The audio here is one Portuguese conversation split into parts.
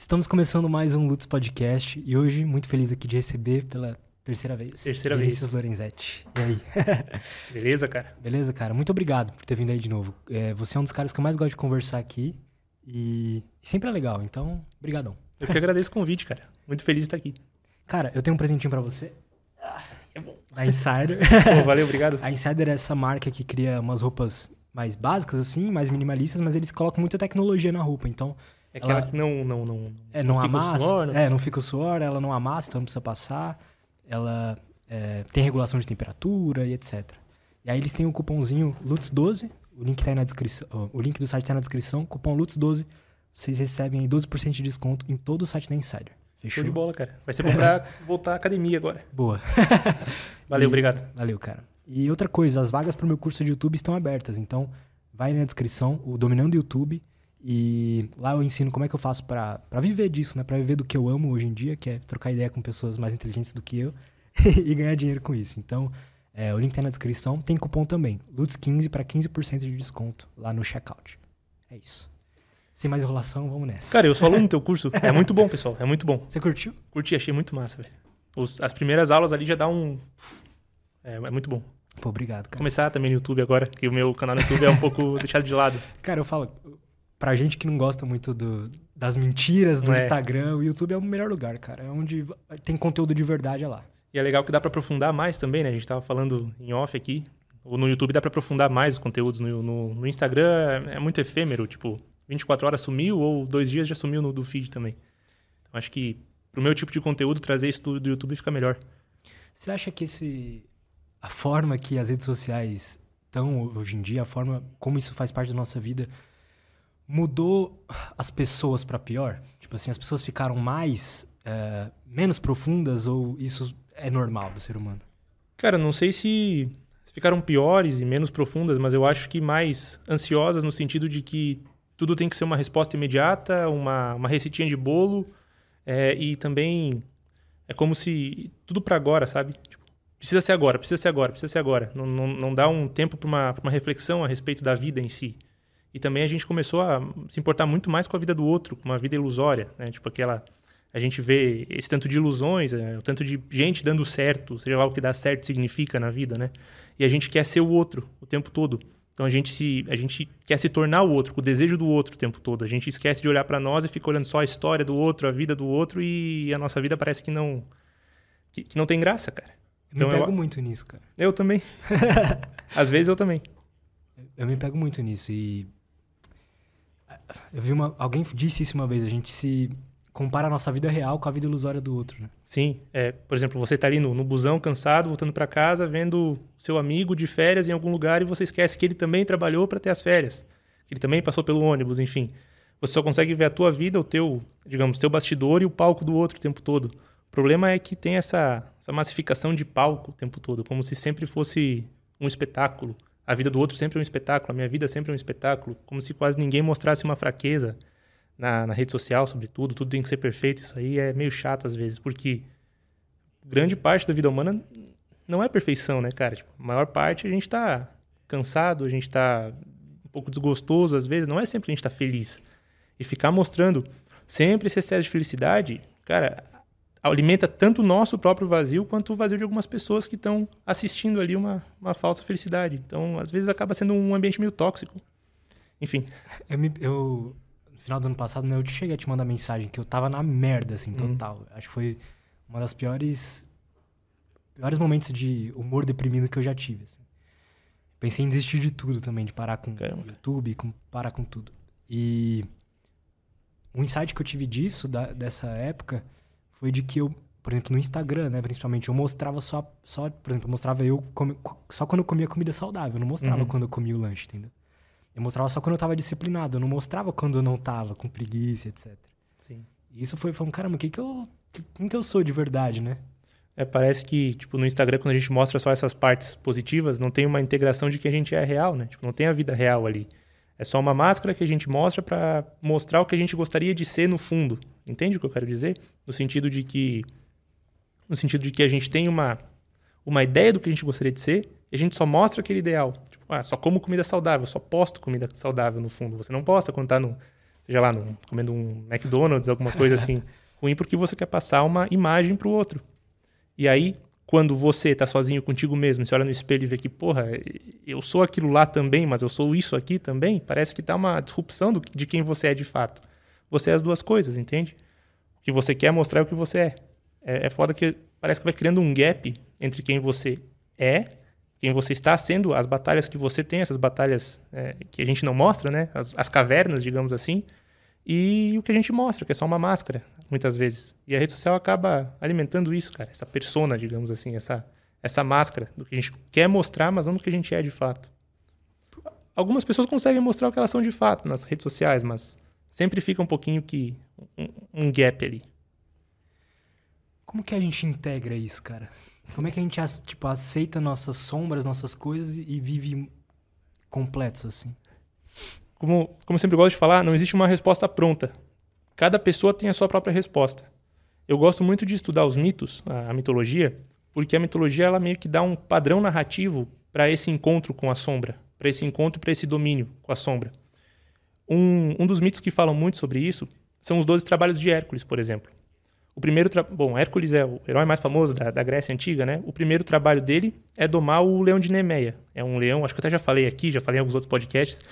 Estamos começando mais um Lutz Podcast e hoje muito feliz aqui de receber pela terceira vez. Terceira Vinícius vez. Lorenzetti. E aí? Beleza, cara? Beleza, cara? Muito obrigado por ter vindo aí de novo. É, você é um dos caras que eu mais gosto de conversar aqui e sempre é legal, então, brigadão. Eu que agradeço o convite, cara. Muito feliz de estar aqui. Cara, eu tenho um presentinho pra você. É bom. A Insider. Pô, valeu, obrigado. A Insider é essa marca que cria umas roupas mais básicas, assim, mais minimalistas, mas eles colocam muita tecnologia na roupa. Então, É aquela Ela- que não, não, não, é, não, fica o amassa. suor, não- É, não fica o suor, ela não amassa, então não precisa passar. Ela é, tem regulação de temperatura e etc. E aí eles têm o cupomzinho LUTS12, o link tá aí na descrição. O link do site tá na descrição, cupom LUTS12. Vocês recebem aí 12% de desconto em todo o site da Insider. Fechou? Show de bola, cara. Vai ser bom pra voltar à academia agora. Boa. Valeu, E- obrigado. Valeu, cara. E outra coisa, as vagas pro meu curso de YouTube estão abertas, então vai na descrição, o Dominando YouTube, e lá eu ensino como é que eu faço pra pra viver disso, né? Pra viver do que eu amo hoje em dia, que é trocar ideia com pessoas mais inteligentes do que eu e ganhar dinheiro com isso. Então, é, o link tá na descrição, tem cupom também, LUTS15 para 15% de desconto lá no checkout. É isso. Sem mais enrolação, vamos nessa. Cara, eu sou aluno do teu curso. É muito bom, pessoal. É muito bom. Você curtiu? Curti, achei muito massa, velho. Os- As primeiras aulas ali já dá um... É, é muito bom. Pô, obrigado, cara. Começar também no YouTube agora, que o meu canal no YouTube é um pouco deixado de lado. Cara, eu falo, pra gente que não gosta muito do- das mentiras do É. Instagram, o YouTube é o melhor lugar, cara. É onde tem conteúdo de verdade, é lá. E é legal que dá pra aprofundar mais também, né? A gente tava falando em off aqui. Ou no YouTube dá pra aprofundar mais os conteúdos. No, no, no Instagram é, é muito efêmero, tipo, 24 horas sumiu ou dois dias já sumiu no do feed também. Então acho que pro meu tipo de conteúdo trazer isso do, do YouTube fica melhor. Você acha que esse a forma que as redes sociais estão hoje em dia, a forma como isso faz parte da nossa vida, mudou as pessoas pra pior? Tipo assim, as pessoas ficaram mais é, menos profundas ou isso é normal do ser humano? Cara, não sei se ficaram piores e menos profundas, mas eu acho que mais ansiosas no sentido de que tudo tem que ser uma resposta imediata, uma, uma receitinha de bolo, é, e também é como se tudo pra agora, sabe? Tipo, precisa ser agora, precisa ser agora, precisa ser agora. Não, não, não dá um tempo pra uma, pra uma reflexão a respeito da vida em si. E também a gente começou a se importar muito mais com a vida do outro, com uma vida ilusória, né? Tipo aquela a gente vê esse tanto de ilusões, é, o tanto de gente dando certo, seja lá o que dar certo significa na vida, né? E a gente quer ser o outro o tempo todo. Então a gente se a gente quer se tornar o outro, com o desejo do outro o tempo todo. A gente esquece de olhar pra nós e fica olhando só a história do outro, a vida do outro e a nossa vida parece que não que, que não tem graça, cara. Eu Então me eu- pego muito nisso, cara. Eu também. Às vezes eu também. Eu me pego muito nisso e eu vi uma alguém disse isso uma vez, a gente se compara a nossa vida real com a vida ilusória do outro, né? Sim, é, por exemplo, você tá ali no, no busão cansado, voltando pra casa, vendo seu amigo de férias em algum lugar e você esquece que ele também trabalhou para ter as férias, que ele também passou pelo ônibus, enfim. Você só consegue ver a tua vida, o teu, digamos, teu bastidor e o palco do outro o tempo todo. O problema é que tem essa, essa massificação de palco o tempo todo, como se sempre fosse um espetáculo. A vida do outro sempre é um espetáculo, a minha vida sempre é um espetáculo, como se quase ninguém mostrasse uma fraqueza na, na rede social, sobretudo, tudo tem que ser perfeito. Isso aí é meio chato às vezes, porque grande parte da vida humana não é perfeição, né, cara? Tipo, a maior parte a gente tá cansado, a gente tá um pouco desgostoso às vezes, não é sempre a gente tá feliz. E ficar mostrando sempre esse excesso de felicidade, cara, alimenta tanto o nosso próprio vazio quanto o vazio de algumas pessoas que estão assistindo ali uma, uma falsa felicidade. Então, às vezes acaba sendo um ambiente meio tóxico. Enfim, Eu, me, eu no final do ano passado, né, eu cheguei a te mandar mensagem que eu tava na merda, assim, Uhum. total. Acho que foi uma das piores piores momentos de humor deprimido que eu já tive, assim. Pensei em desistir de tudo também, de parar com Caramba. o YouTube, com, parar com tudo. E um insight que eu tive disso, da- dessa época, foi de que eu, por exemplo, no Instagram, né, principalmente, eu mostrava só, só por exemplo, eu mostrava eu come- só quando eu comia comida saudável, eu não mostrava Uhum. quando eu comia o lanche, entendeu? Eu mostrava só quando eu tava disciplinado, eu não mostrava quando eu não tava, com preguiça, etc. sim. E isso foi falando, caramba, o que que eu, que- quem que eu sou de verdade, né? É, parece que, tipo, no Instagram, quando a gente mostra só essas partes positivas, não tem uma integração de que a gente é real, né? Tipo, não tem a vida real ali. É só uma máscara que a gente mostra pra mostrar o que a gente gostaria de ser no fundo. Entende o que eu quero dizer? No sentido de que no sentido de que a gente tem uma uma ideia do que a gente gostaria de ser e a gente só mostra aquele ideal. Tipo, ah, só como comida saudável, só posto comida saudável no fundo. Você não posta quando tá no seja lá, num, comendo um McDonald's, alguma coisa assim, ruim porque você quer passar uma imagem para o outro. E aí, quando você está sozinho contigo mesmo, você olha no espelho e vê que, porra, eu sou aquilo lá também, mas eu sou isso aqui também, parece que tá uma disrupção do, de quem você é de fato. Você é as duas coisas, entende? O que você quer mostrar é o que você é. É, é foda que parece que vai criando um gap entre quem você é, quem você está sendo, as batalhas que você tem, essas batalhas é, que a gente não mostra, né? As, as, cavernas, digamos assim, e o que a gente mostra, que é só uma máscara, muitas vezes. E a rede social acaba alimentando isso, cara, essa persona, digamos assim, essa, essa máscara do que a gente quer mostrar, mas não do que a gente é de fato. Algumas pessoas conseguem mostrar o que elas são de fato nas redes sociais, mas sempre fica um pouquinho que um, um gap ali. Como que a gente integra isso, cara? Como é que a gente tipo, aceita nossas sombras, nossas coisas e vive completos assim? Como, como eu sempre gosto de falar, não existe uma resposta pronta. Cada pessoa tem a sua própria resposta. Eu gosto muito de estudar os mitos, a, a mitologia, porque a mitologia ela meio que dá um padrão narrativo para esse encontro com a sombra, para esse encontro, para esse domínio com a sombra. Um, um dos mitos que falam muito sobre isso são os Doze Trabalhos de Hércules, por exemplo. O primeiro bom, Hércules é o herói mais famoso da, da, Grécia antiga, né? O primeiro trabalho dele é domar o leão de Nemeia. É um leão, acho que eu até já falei aqui, já falei em alguns outros podcasts,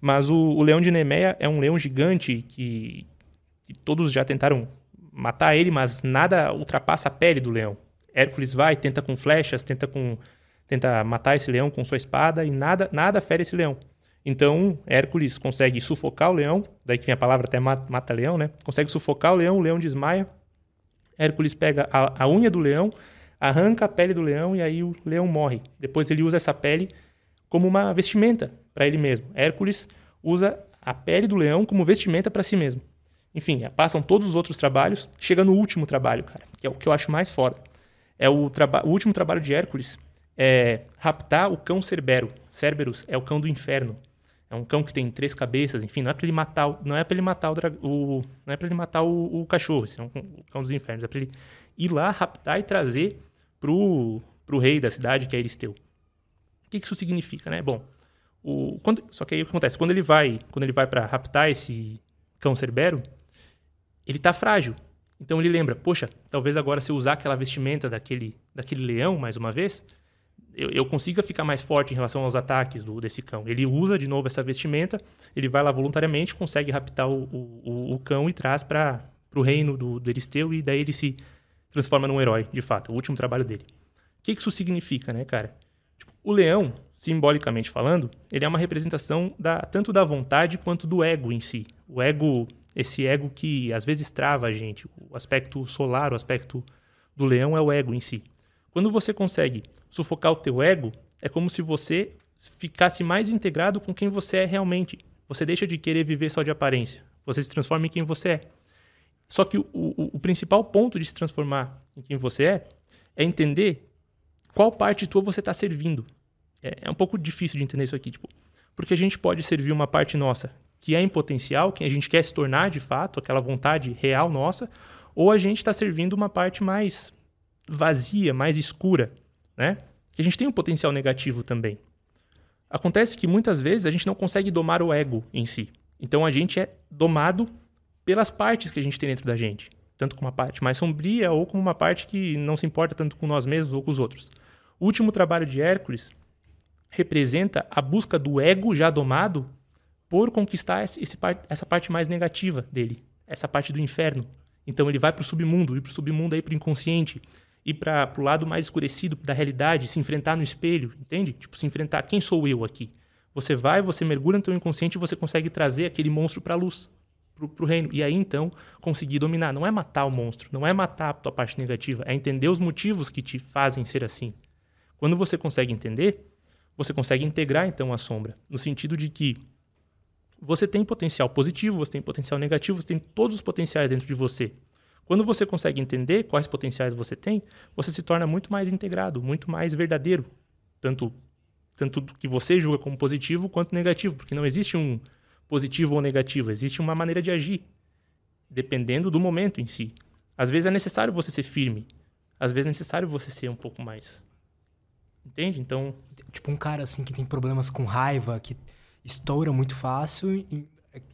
mas o, o leão de Nemeia é um leão gigante que, que todos já tentaram matar ele, mas nada ultrapassa a pele do leão. Hércules vai, tenta com flechas, tenta com tenta matar esse leão com sua espada e nada nada fere esse leão. Então, Hércules consegue sufocar o leão, daí que vem a palavra até mata-leão, né? Consegue sufocar o leão, o leão desmaia, Hércules pega a, a unha do leão, arranca a pele do leão e aí o leão morre. Depois ele usa essa pele como uma vestimenta para ele mesmo. Hércules usa a pele do leão como vestimenta para si mesmo. Enfim, passam todos os outros trabalhos, chega no último trabalho, cara, que é o que eu acho mais foda. É o, o último trabalho de Hércules é raptar o cão Cerbero. Cerberus é o cão do inferno. É um cão que tem três cabeças, enfim, não é para ele matar, não é para ele matar o, o, não é para ele matar o, o cachorro, esse é o cão dos infernos, é para ele ir lá raptar e trazer pro pro rei da cidade, que é Eristeu. O que, que isso significa, né? Bom, o, quando, só que aí o que acontece? Quando ele vai, quando ele vai para raptar esse cão cerbero, ele tá frágil. Então ele lembra, poxa, talvez agora se eu usar aquela vestimenta daquele, daquele leão mais uma vez, eu, eu, consiga ficar mais forte em relação aos ataques do, desse cão. Ele usa de novo essa vestimenta, ele vai lá voluntariamente, consegue raptar o, o, o cão e traz para o reino do, do Eristeu e daí ele se transforma num herói, de fato, o último trabalho dele. O que, que isso significa, né, cara? Tipo, o leão, simbolicamente falando, ele é uma representação da, tanto da vontade quanto do ego em si. O ego, esse ego que às vezes trava a gente. O aspecto solar, o aspecto do leão é o ego em si. Quando você consegue sufocar o teu ego, é como se você ficasse mais integrado com quem você é realmente. Você deixa de querer viver só de aparência. Você se transforma em quem você é. Só que o, o, o principal ponto de se transformar em quem você é é entender qual parte tua você está servindo. É, é, um pouco difícil de entender isso aqui, tipo, porque a gente pode servir uma parte nossa que é em potencial, que a gente quer se tornar de fato, aquela vontade real nossa, ou a gente está servindo uma parte mais vazia, mais escura, né? Que a gente tem um potencial negativo também. Acontece que muitas vezes a gente não consegue domar o ego em si. Então a gente é domado pelas partes que a gente tem dentro da gente, tanto com uma parte mais sombria ou com uma parte que não se importa tanto com nós mesmos ou com os outros. O último trabalho de Hércules representa a busca do ego já domado por conquistar esse, essa parte mais negativa dele, essa parte do inferno. Então ele vai para o submundo, e para o submundo aí para o inconsciente, ir para o lado mais escurecido da realidade, se enfrentar no espelho, entende? Tipo, se enfrentar. Quem sou eu aqui? Você vai, você mergulha no teu inconsciente e você consegue trazer aquele monstro para a luz, para o reino. E aí, então, conseguir dominar. Não é matar o monstro, não é matar a tua parte negativa, é entender os motivos que te fazem ser assim. Quando você consegue entender, você consegue integrar, então, a sombra. No sentido de que você tem potencial positivo, você tem potencial negativo, você tem todos os potenciais dentro de você. Quando você consegue entender quais potenciais você tem, você se torna muito mais integrado, muito mais verdadeiro. Tanto, tanto que você julga como positivo quanto negativo, porque não existe um positivo ou negativo, existe uma maneira de agir, dependendo do momento em si. Às vezes é necessário você ser firme, às vezes é necessário você ser um pouco mais. Entende? Então. Tipo um cara assim que tem problemas com raiva, que estoura muito fácil,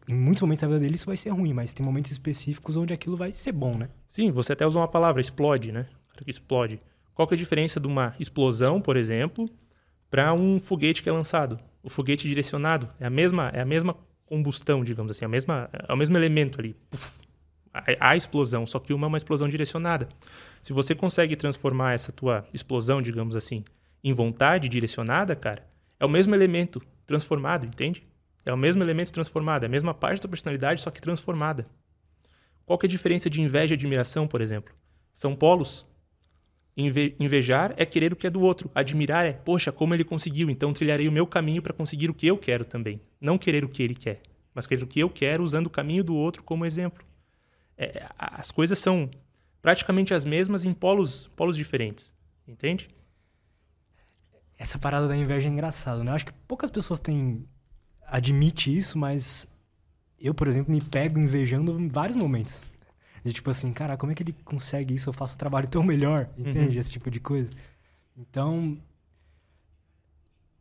em muitos momentos da vida dele isso vai ser ruim, mas tem momentos específicos onde aquilo vai ser bom, né? Sim, você até usou uma palavra, explode, né? explode. Qual que é a diferença de uma explosão, por exemplo, para um foguete que é lançado? O foguete direcionado é a mesma, é a mesma combustão, digamos assim, a mesma, é o mesmo elemento ali. Puf, a, a explosão, só que uma é uma explosão direcionada. Se você consegue transformar essa tua explosão, digamos assim, em vontade direcionada, cara, é o mesmo elemento transformado, entende? É o mesmo elemento transformado, é a mesma parte da personalidade, só que transformada. Qual que é a diferença de inveja e admiração, por exemplo? São polos. Inve invejar é querer o que é do outro. Admirar é, poxa, como ele conseguiu, então trilharei o meu caminho para conseguir o que eu quero também. Não querer o que ele quer, mas querer o que eu quero usando o caminho do outro como exemplo. É, as coisas são praticamente as mesmas em polos, polos diferentes. Entende? Essa parada da inveja é engraçada, né? Eu acho que poucas pessoas têm admite isso, mas eu, por exemplo, me pego invejando em vários momentos. De tipo assim, cara, como é que ele consegue isso? Eu faço o trabalho tão melhor, uhum. entende? Uhum. Esse tipo de coisa. Então.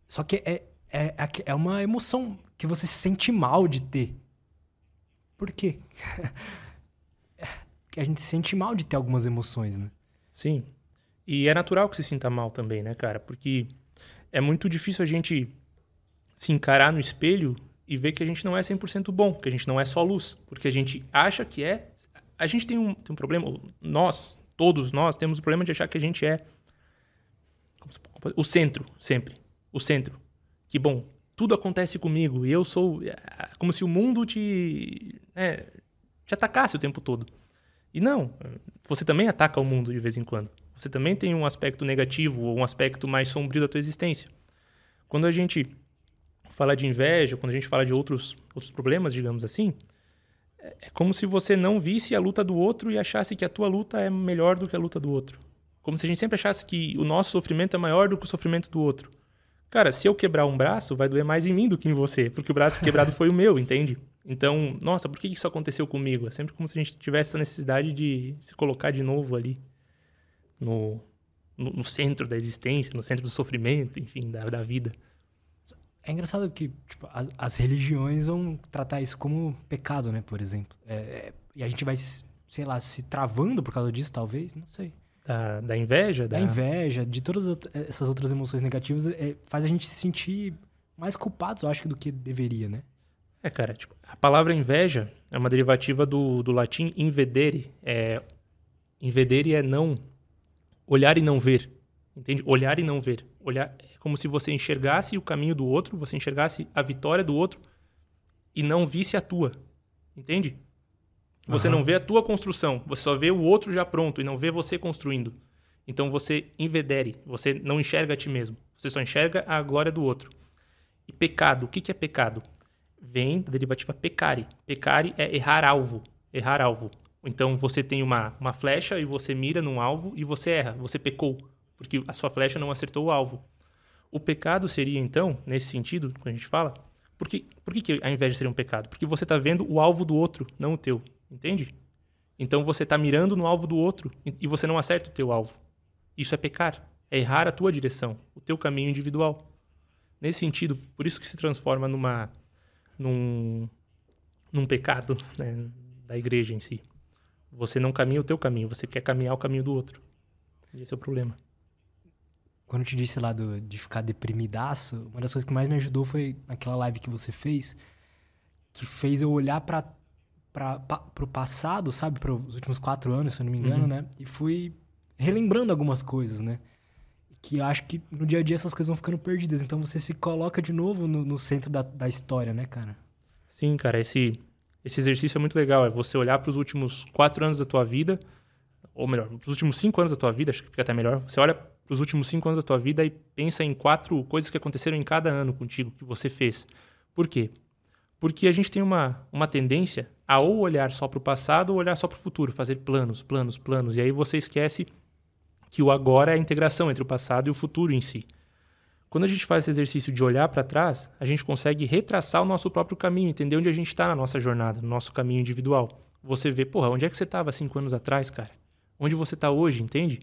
Só que é, é, é, é uma emoção que você se sente mal de ter. Por quê? que a gente se sente mal de ter algumas emoções, né? Sim. E é natural que se sinta mal também, né, cara? Porque é muito difícil a gente se encarar no espelho e ver que a gente não é 100% bom, que a gente não é só luz, porque a gente acha que é. A gente tem um, tem um problema, nós, todos nós, temos o problema de achar que a gente é o centro, sempre. O centro. Que bom, tudo acontece comigo e eu sou. É, como se o mundo te. É, te atacasse o tempo todo. E não, você também ataca o mundo de vez em quando. Você também tem um aspecto negativo ou um aspecto mais sombrio da tua existência. Quando a gente fala de inveja, quando a gente fala de outros, outros problemas, digamos assim, é, é como se você não visse a luta do outro e achasse que a tua luta é melhor do que a luta do outro. Como se a gente sempre achasse que o nosso sofrimento é maior do que o sofrimento do outro. Cara, se eu quebrar um braço, vai doer mais em mim do que em você, porque o braço quebrado foi o meu, entende? Então, nossa, por que isso aconteceu comigo? É sempre como se a gente tivesse essa necessidade de se colocar de novo ali no, no, no centro da existência, no centro do sofrimento, enfim, da, da vida. É engraçado que tipo, as, as, religiões vão tratar isso como pecado, né? Por exemplo. É, é, e a gente vai, sei lá, se travando por causa disso, talvez, não sei. Da, da inveja? Da... da... inveja, de todas essas outras emoções negativas, é, faz a gente se sentir mais culpados, eu acho, do que deveria, né? É, cara, tipo, a palavra inveja é uma derivativa do, do latim invedere. É, invedere é não olhar e não ver. Entende? Olhar e não ver. Olhar é como se você enxergasse o caminho do outro, você enxergasse a vitória do outro e não visse a tua. Entende? Você uhum. não vê a tua construção, você só vê o outro já pronto e não vê você construindo. Então você invedere, você não enxerga a ti mesmo, você só enxerga a glória do outro. E pecado, o que, que é pecado? Vem da derivativa pecare. Pecare é errar alvo, errar alvo. Então você tem uma, uma flecha e você mira num alvo e você erra, você pecou porque a sua flecha não acertou o alvo. O pecado seria, então, nesse sentido, quando a gente fala, por que, por que a inveja seria um pecado? Porque você está vendo o alvo do outro, não o teu. Entende? Então você está mirando no alvo do outro e você não acerta o teu alvo. Isso é pecar. É errar a tua direção, o teu caminho individual. Nesse sentido, por isso que se transforma numa, num, num pecado né, da igreja em si. Você não caminha o teu caminho, você quer caminhar o caminho do outro. E esse é o problema quando eu te disse lá do, de ficar deprimidaço, uma das coisas que mais me ajudou foi aquela live que você fez, que fez eu olhar para para o passado, sabe, para os últimos quatro anos, se eu não me engano, uhum. né? E fui relembrando algumas coisas, né? Que acho que no dia a dia essas coisas vão ficando perdidas. Então você se coloca de novo no, no centro da, da história, né, cara? Sim, cara. Esse, esse exercício é muito legal. É você olhar para os últimos quatro anos da tua vida, ou melhor, os últimos cinco anos da tua vida, acho que fica até melhor. Você olha para os últimos cinco anos da tua vida e pensa em quatro coisas que aconteceram em cada ano contigo, que você fez. Por quê? Porque a gente tem uma, uma tendência a ou olhar só para o passado ou olhar só para o futuro, fazer planos, planos, planos. E aí você esquece que o agora é a integração entre o passado e o futuro em si. Quando a gente faz esse exercício de olhar para trás, a gente consegue retraçar o nosso próprio caminho, entender onde a gente está na nossa jornada, no nosso caminho individual. Você vê, porra, onde é que você estava cinco anos atrás, cara? Onde você está hoje, entende?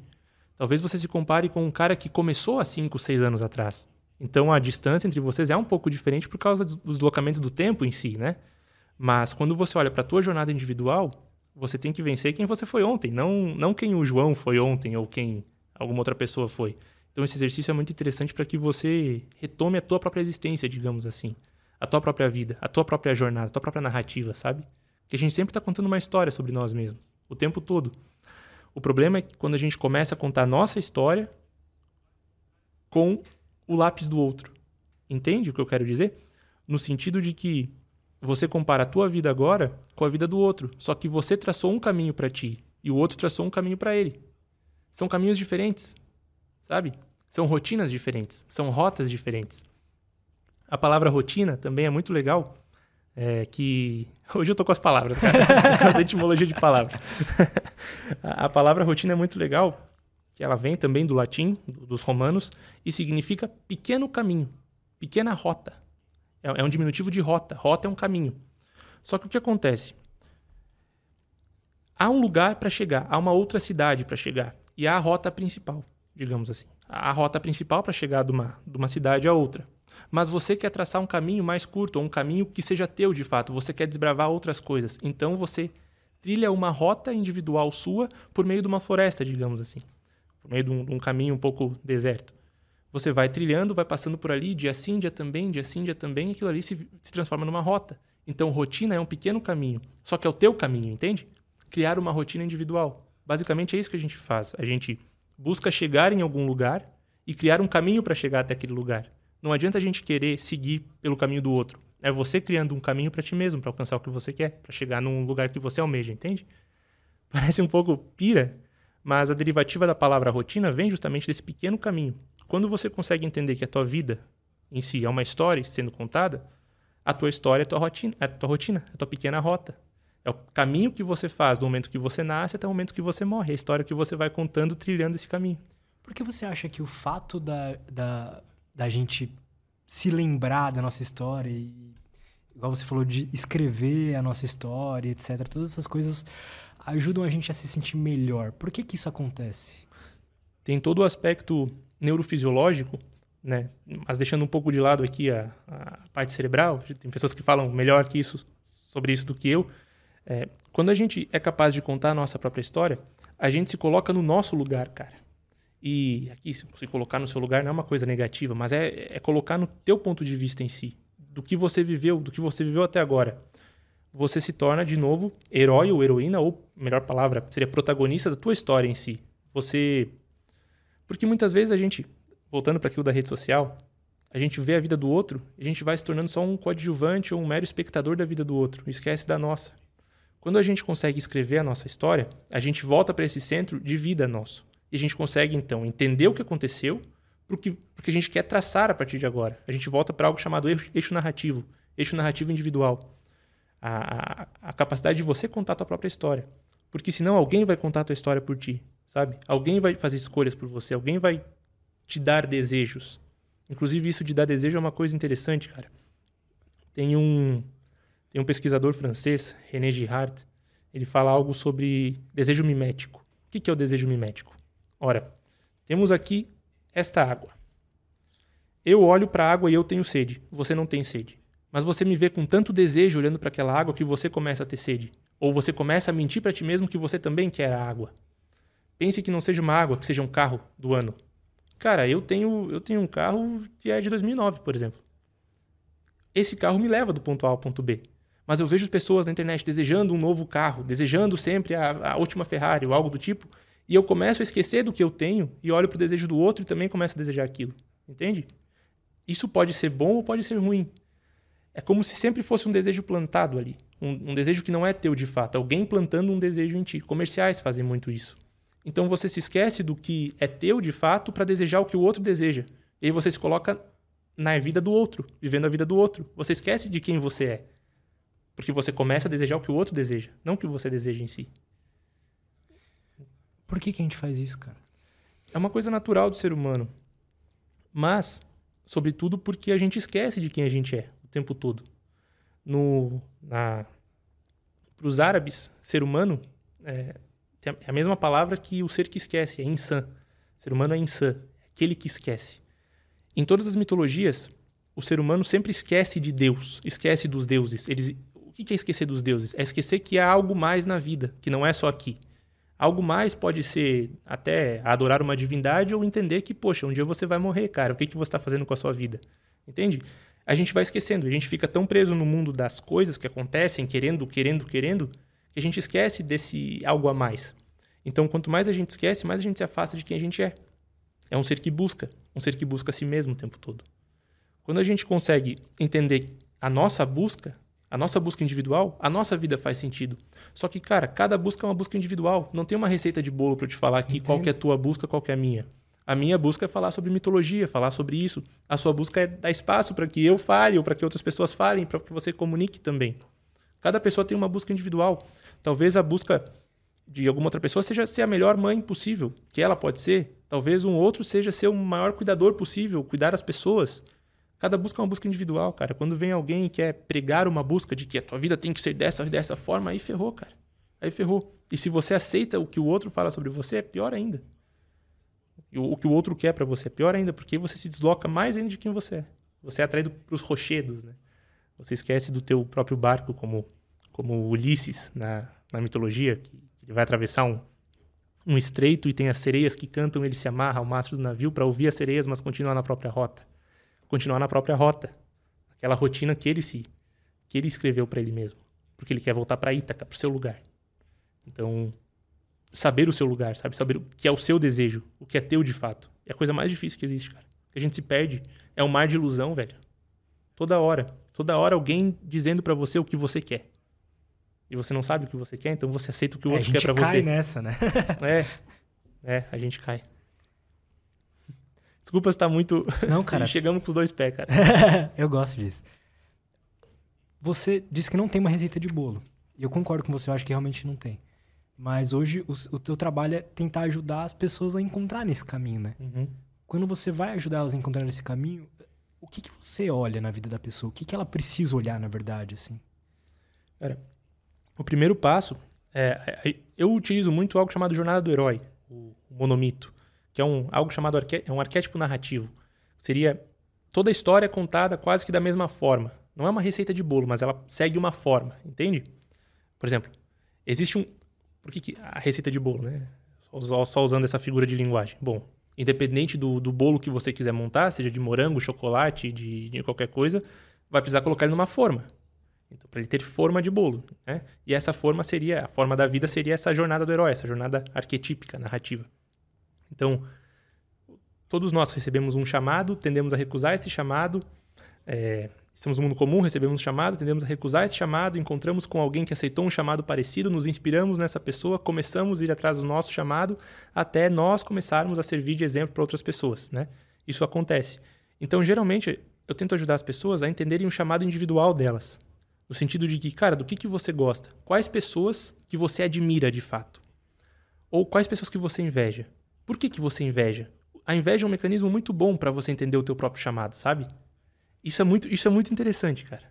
Talvez você se compare com um cara que começou há 5, 6 anos atrás. Então a distância entre vocês é um pouco diferente por causa do deslocamento do tempo em si, né? Mas quando você olha para a tua jornada individual, você tem que vencer quem você foi ontem, não, não quem o João foi ontem ou quem alguma outra pessoa foi. Então esse exercício é muito interessante para que você retome a tua própria existência, digamos assim, a tua própria vida, a tua própria jornada, a tua própria narrativa, sabe? Que a gente sempre está contando uma história sobre nós mesmos, o tempo todo. O problema é que quando a gente começa a contar a nossa história com o lápis do outro. Entende o que eu quero dizer? No sentido de que você compara a tua vida agora com a vida do outro, só que você traçou um caminho para ti e o outro traçou um caminho para ele. São caminhos diferentes, sabe? São rotinas diferentes, são rotas diferentes. A palavra rotina também é muito legal, é que hoje eu tô com as palavras, cara, com a etimologia de palavra. a palavra rotina é muito legal, que ela vem também do latim, dos romanos, e significa pequeno caminho, pequena rota. É, é um diminutivo de rota. Rota é um caminho. Só que o que acontece? Há um lugar para chegar, há uma outra cidade para chegar. E há a rota principal, digamos assim. A rota principal para chegar de uma, de uma cidade a outra. Mas você quer traçar um caminho mais curto, ou um caminho que seja teu de fato. Você quer desbravar outras coisas. Então você trilha uma rota individual sua por meio de uma floresta, digamos assim. Por meio de um, de um caminho um pouco deserto. Você vai trilhando, vai passando por ali, dia sim, dia também, dia sim, dia também, e aquilo ali se, se transforma numa rota. Então, rotina é um pequeno caminho, só que é o teu caminho, entende? Criar uma rotina individual. Basicamente é isso que a gente faz. A gente busca chegar em algum lugar e criar um caminho para chegar até aquele lugar. Não adianta a gente querer seguir pelo caminho do outro. É você criando um caminho para ti mesmo, para alcançar o que você quer, para chegar num lugar que você almeja, entende? Parece um pouco pira, mas a derivativa da palavra rotina vem justamente desse pequeno caminho. Quando você consegue entender que a tua vida em si é uma história sendo contada, a tua história é a tua rotina, é a tua, rotina, é a tua pequena rota. É o caminho que você faz do momento que você nasce até o momento que você morre. É a história que você vai contando, trilhando esse caminho. Por que você acha que o fato da, da, da gente se lembrar da nossa história e, igual você falou, de escrever a nossa história, etc., todas essas coisas ajudam a gente a se sentir melhor? Por que, que isso acontece? Tem todo o aspecto neurofisiológico, né? Mas deixando um pouco de lado aqui a, a parte cerebral, tem pessoas que falam melhor que isso sobre isso do que eu. É, quando a gente é capaz de contar a nossa própria história, a gente se coloca no nosso lugar, cara. E aqui, se colocar no seu lugar não é uma coisa negativa, mas é, é colocar no teu ponto de vista em si, do que você viveu, do que você viveu até agora. Você se torna, de novo, herói ou heroína, ou, melhor palavra, seria protagonista da tua história em si. Você porque muitas vezes a gente, voltando para aquilo da rede social, a gente vê a vida do outro a gente vai se tornando só um coadjuvante ou um mero espectador da vida do outro, esquece da nossa. Quando a gente consegue escrever a nossa história, a gente volta para esse centro de vida nosso. E a gente consegue, então, entender o que aconteceu, porque, porque a gente quer traçar a partir de agora. A gente volta para algo chamado eixo, eixo, narrativo, eixo narrativo individual. A, a, a capacidade de você contar a tua própria história. Porque senão alguém vai contar a tua história por ti sabe? Alguém vai fazer escolhas por você, alguém vai te dar desejos. Inclusive, isso de dar desejo é uma coisa interessante, cara. Tem um, tem um pesquisador francês, René Girard, ele fala algo sobre desejo mimético. O que é o desejo mimético? Ora, temos aqui esta água. Eu olho para a água e eu tenho sede. Você não tem sede. Mas você me vê com tanto desejo olhando para aquela água que você começa a ter sede. Ou você começa a mentir para ti mesmo que você também quer a água. Pense que não seja uma água, que seja um carro do ano. Cara, eu tenho, eu tenho um carro que é de 2009, por exemplo. Esse carro me leva do ponto A ao ponto B. Mas eu vejo pessoas na internet desejando um novo carro, desejando sempre a, a última Ferrari ou algo do tipo, e eu começo a esquecer do que eu tenho e olho para o desejo do outro e também começo a desejar aquilo. Entende? Isso pode ser bom ou pode ser ruim. É como se sempre fosse um desejo plantado ali. Um, um desejo que não é teu de fato. Alguém plantando um desejo em ti. Comerciais fazem muito isso. Então você se esquece do que é teu de fato para desejar o que o outro deseja. E aí você se coloca na vida do outro, vivendo a vida do outro. Você esquece de quem você é. Porque você começa a desejar o que o outro deseja, não o que você deseja em si. Por que, que a gente faz isso, cara? É uma coisa natural do ser humano. Mas, sobretudo, porque a gente esquece de quem a gente é o tempo todo. No, na, para os árabes, ser humano é, é a mesma palavra que o ser que esquece, é insan. O ser humano é insan, é aquele que esquece. Em todas as mitologias, o ser humano sempre esquece de Deus, esquece dos deuses. Eles, que é esquecer dos deuses? É esquecer que há algo mais na vida, que não é só aqui. Algo mais pode ser até adorar uma divindade ou entender que, poxa, um dia você vai morrer, cara. O que, que você está fazendo com a sua vida? Entende? A gente vai esquecendo. A gente fica tão preso no mundo das coisas que acontecem, querendo, querendo, querendo, que a gente esquece desse algo a mais. Então, quanto mais a gente esquece, mais a gente se afasta de quem a gente é. É um ser que busca, um ser que busca a si mesmo o tempo todo. Quando a gente consegue entender a nossa busca, a nossa busca individual, a nossa vida faz sentido. Só que, cara, cada busca é uma busca individual. Não tem uma receita de bolo para te falar aqui Entendo. qual é a tua busca, qual é a minha. A minha busca é falar sobre mitologia, falar sobre isso. A sua busca é dar espaço para que eu fale ou para que outras pessoas falem, para que você comunique também. Cada pessoa tem uma busca individual. Talvez a busca de alguma outra pessoa seja ser a melhor mãe possível, que ela pode ser. Talvez um outro seja ser o maior cuidador possível, cuidar das pessoas. Cada busca é uma busca individual, cara. Quando vem alguém e quer pregar uma busca de que a tua vida tem que ser dessa dessa forma, aí ferrou, cara. Aí ferrou. E se você aceita o que o outro fala sobre você, é pior ainda. E o que o outro quer para você é pior ainda, porque você se desloca mais ainda de quem você é. Você é atraído para os rochedos, né? Você esquece do teu próprio barco, como, como Ulisses na, na mitologia, que ele vai atravessar um, um estreito e tem as sereias que cantam, ele se amarra ao mastro do navio para ouvir as sereias, mas continuar na própria rota continuar na própria rota, aquela rotina que ele se que ele escreveu para ele mesmo, porque ele quer voltar para Ítaca, para o seu lugar. Então, saber o seu lugar, sabe, saber o que é o seu desejo, o que é teu de fato, é a coisa mais difícil que existe, cara. Que a gente se perde, é um mar de ilusão, velho. Toda hora, toda hora alguém dizendo para você o que você quer. E você não sabe o que você quer, então você aceita o que o é, outro quer para você. A gente cai nessa, né? é. É, a gente cai. Desculpa estar muito. Não, cara. Chegamos com os dois pés, cara. eu gosto disso. Você disse que não tem uma receita de bolo. E eu concordo com você, eu acho que realmente não tem. Mas hoje o, o teu trabalho é tentar ajudar as pessoas a encontrar nesse caminho, né? Uhum. Quando você vai ajudar elas a encontrar nesse caminho, o que, que você olha na vida da pessoa? O que, que ela precisa olhar, na verdade, assim? Cara, o primeiro passo é, é eu utilizo muito algo chamado jornada do herói, o monomito que é um, algo chamado arque, é um arquétipo narrativo. Seria toda a história contada quase que da mesma forma. Não é uma receita de bolo, mas ela segue uma forma, entende? Por exemplo, existe um. Por que, que a receita de bolo, né? Só, só, usando essa figura de linguagem. Bom, independente do, do bolo que você quiser montar, seja de morango, chocolate, de, de qualquer coisa, vai precisar colocar ele numa forma. Então, para ele ter forma de bolo. Né? E essa forma seria, a forma da vida seria essa jornada do herói, essa jornada arquetípica, narrativa. Então, todos nós recebemos um chamado, tendemos a recusar esse chamado. É, estamos no mundo comum, recebemos um chamado, tendemos a recusar esse chamado, encontramos com alguém que aceitou um chamado parecido, nos inspiramos nessa pessoa, começamos a ir atrás do nosso chamado, até nós começarmos a servir de exemplo para outras pessoas. Né? Isso acontece. Então, geralmente, eu tento ajudar as pessoas a entenderem o chamado individual delas. No sentido de que, cara, do que, que você gosta? Quais pessoas que você admira de fato? Ou quais pessoas que você inveja? Por que, que você inveja? A inveja é um mecanismo muito bom para você entender o teu próprio chamado, sabe? Isso é muito, isso é muito interessante, cara.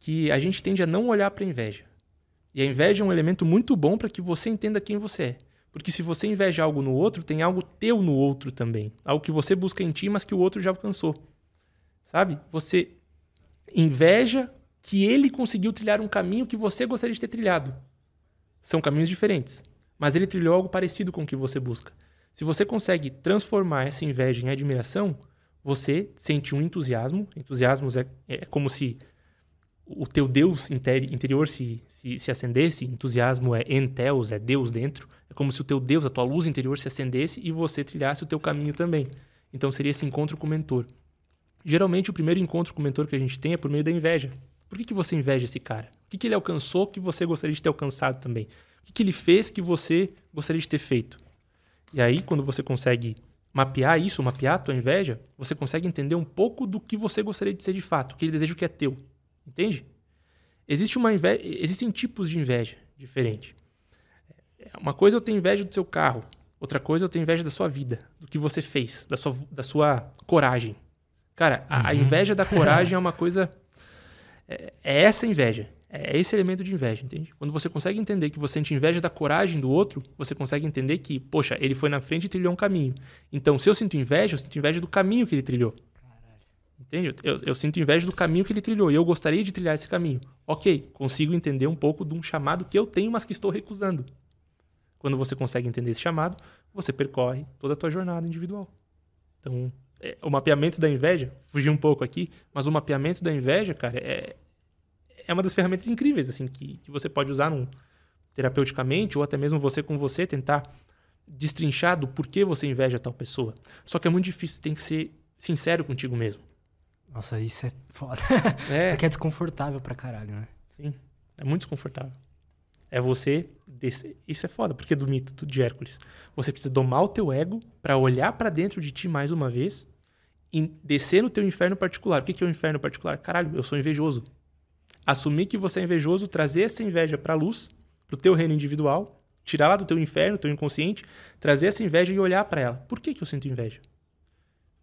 Que a gente tende a não olhar para inveja. E a inveja é um elemento muito bom para que você entenda quem você é. Porque se você inveja algo no outro, tem algo teu no outro também. Algo que você busca em ti, mas que o outro já alcançou. Sabe? Você inveja que ele conseguiu trilhar um caminho que você gostaria de ter trilhado. São caminhos diferentes. Mas ele trilhou algo parecido com o que você busca. Se você consegue transformar essa inveja em admiração, você sente um entusiasmo. Entusiasmo é, é como se o teu Deus interior se, se, se, acendesse. Entusiasmo é enteos, é Deus dentro. É como se o teu Deus, a tua luz interior se acendesse e você trilhasse o teu caminho também. Então seria esse encontro com o mentor. Geralmente o primeiro encontro com o mentor que a gente tem é por meio da inveja. Por que, que você inveja esse cara? O que, que ele alcançou que você gostaria de ter alcançado também? O que, que ele fez que você gostaria de ter feito? E aí, quando você consegue mapear isso, mapear a tua inveja, você consegue entender um pouco do que você gostaria de ser de fato, aquele desejo que é teu. Entende? Existe uma inveja, existem tipos de inveja diferentes. Uma coisa eu tenho inveja do seu carro, outra coisa eu tenho inveja da sua vida, do que você fez, da sua, da sua coragem. Cara, a, uhum. a inveja da coragem é uma coisa. É, é essa inveja. É esse elemento de inveja, entende? Quando você consegue entender que você sente inveja da coragem do outro, você consegue entender que, poxa, ele foi na frente e trilhou um caminho. Então, se eu sinto inveja, eu sinto inveja do caminho que ele trilhou. Caralho. Entende? Eu, eu, sinto inveja do caminho que ele trilhou e eu gostaria de trilhar esse caminho. Ok, consigo entender um pouco de um chamado que eu tenho, mas que estou recusando. Quando você consegue entender esse chamado, você percorre toda a tua jornada individual. Então, é, o mapeamento da inveja, fugir um pouco aqui, mas o mapeamento da inveja, cara, é, é uma das ferramentas incríveis assim que, que você pode usar num, terapeuticamente ou até mesmo você com você tentar destrinchar do porquê você inveja tal pessoa. Só que é muito difícil, tem que ser sincero contigo mesmo. Nossa, isso é foda. É. Porque é desconfortável pra caralho, né? Sim, é muito desconfortável. É você descer. Isso é foda, porque é do mito de Hércules. Você precisa domar o teu ego para olhar para dentro de ti mais uma vez e descer no teu inferno particular. O que é o inferno particular? Caralho, eu sou invejoso. Assumir que você é invejoso, trazer essa inveja pra luz, pro teu reino individual, tirar lá do teu inferno, teu inconsciente, trazer essa inveja e olhar para ela. Por que, que eu sinto inveja?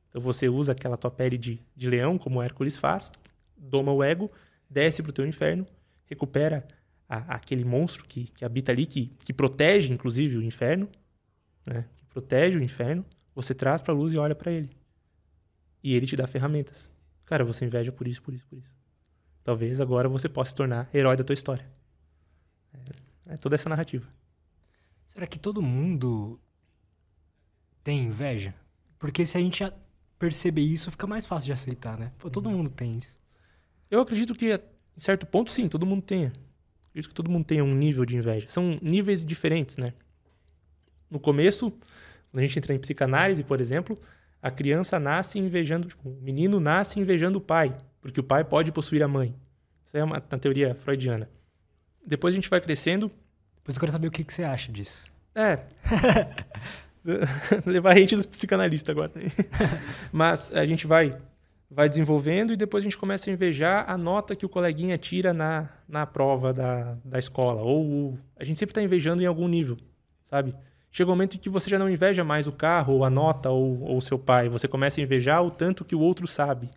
Então você usa aquela tua pele de, de leão, como Hércules faz, doma o ego, desce para o teu inferno, recupera a, aquele monstro que, que habita ali, que, que protege, inclusive, o inferno, né? que protege o inferno, você traz para a luz e olha para ele. E ele te dá ferramentas. Cara, você inveja por isso, por isso, por isso. Talvez agora você possa se tornar herói da tua história. É, é toda essa narrativa. Será que todo mundo tem inveja? Porque se a gente perceber isso, fica mais fácil de aceitar, né? Pô, todo uhum. mundo tem isso. Eu acredito que, em certo ponto, sim, todo mundo tenha. Acredito que todo mundo tenha um nível de inveja. São níveis diferentes, né? No começo, quando a gente entra em psicanálise, por exemplo, a criança nasce invejando, tipo, o menino nasce invejando o pai, porque o pai pode possuir a mãe. Isso é uma, uma teoria freudiana. Depois a gente vai crescendo. Depois eu quero saber o que, que você acha disso. É. levar a gente dos psicanalistas agora. Mas a gente vai vai desenvolvendo e depois a gente começa a invejar a nota que o coleguinha tira na, na prova da, da escola. Ou a gente sempre está invejando em algum nível, sabe? Chega um momento em que você já não inveja mais o carro, ou a nota, ou o seu pai. Você começa a invejar o tanto que o outro sabe.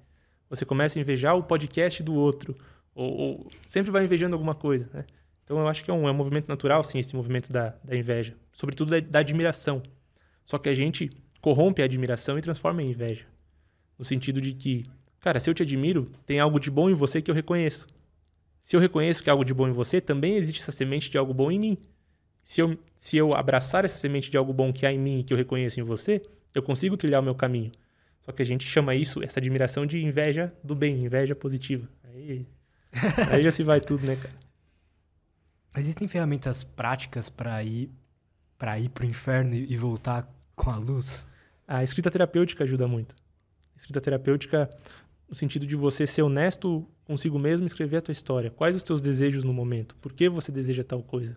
Você começa a invejar o podcast do outro. Ou, ou sempre vai invejando alguma coisa, né? Então eu acho que é um, é um movimento natural, sim, esse movimento da, da inveja. Sobretudo da, da admiração. Só que a gente corrompe a admiração e transforma em inveja. No sentido de que, cara, se eu te admiro, tem algo de bom em você que eu reconheço. Se eu reconheço que há algo de bom em você, também existe essa semente de algo bom em mim. Se eu, se eu abraçar essa semente de algo bom que há em mim e que eu reconheço em você, eu consigo trilhar o meu caminho. Só que a gente chama isso, essa admiração, de inveja do bem, inveja positiva. Aí, aí já se vai tudo, né, cara? Existem ferramentas práticas para ir para ir pro inferno e voltar com a luz? A escrita terapêutica ajuda muito. A escrita terapêutica no sentido de você ser honesto consigo mesmo e escrever a tua história. Quais os teus desejos no momento? Por que você deseja tal coisa?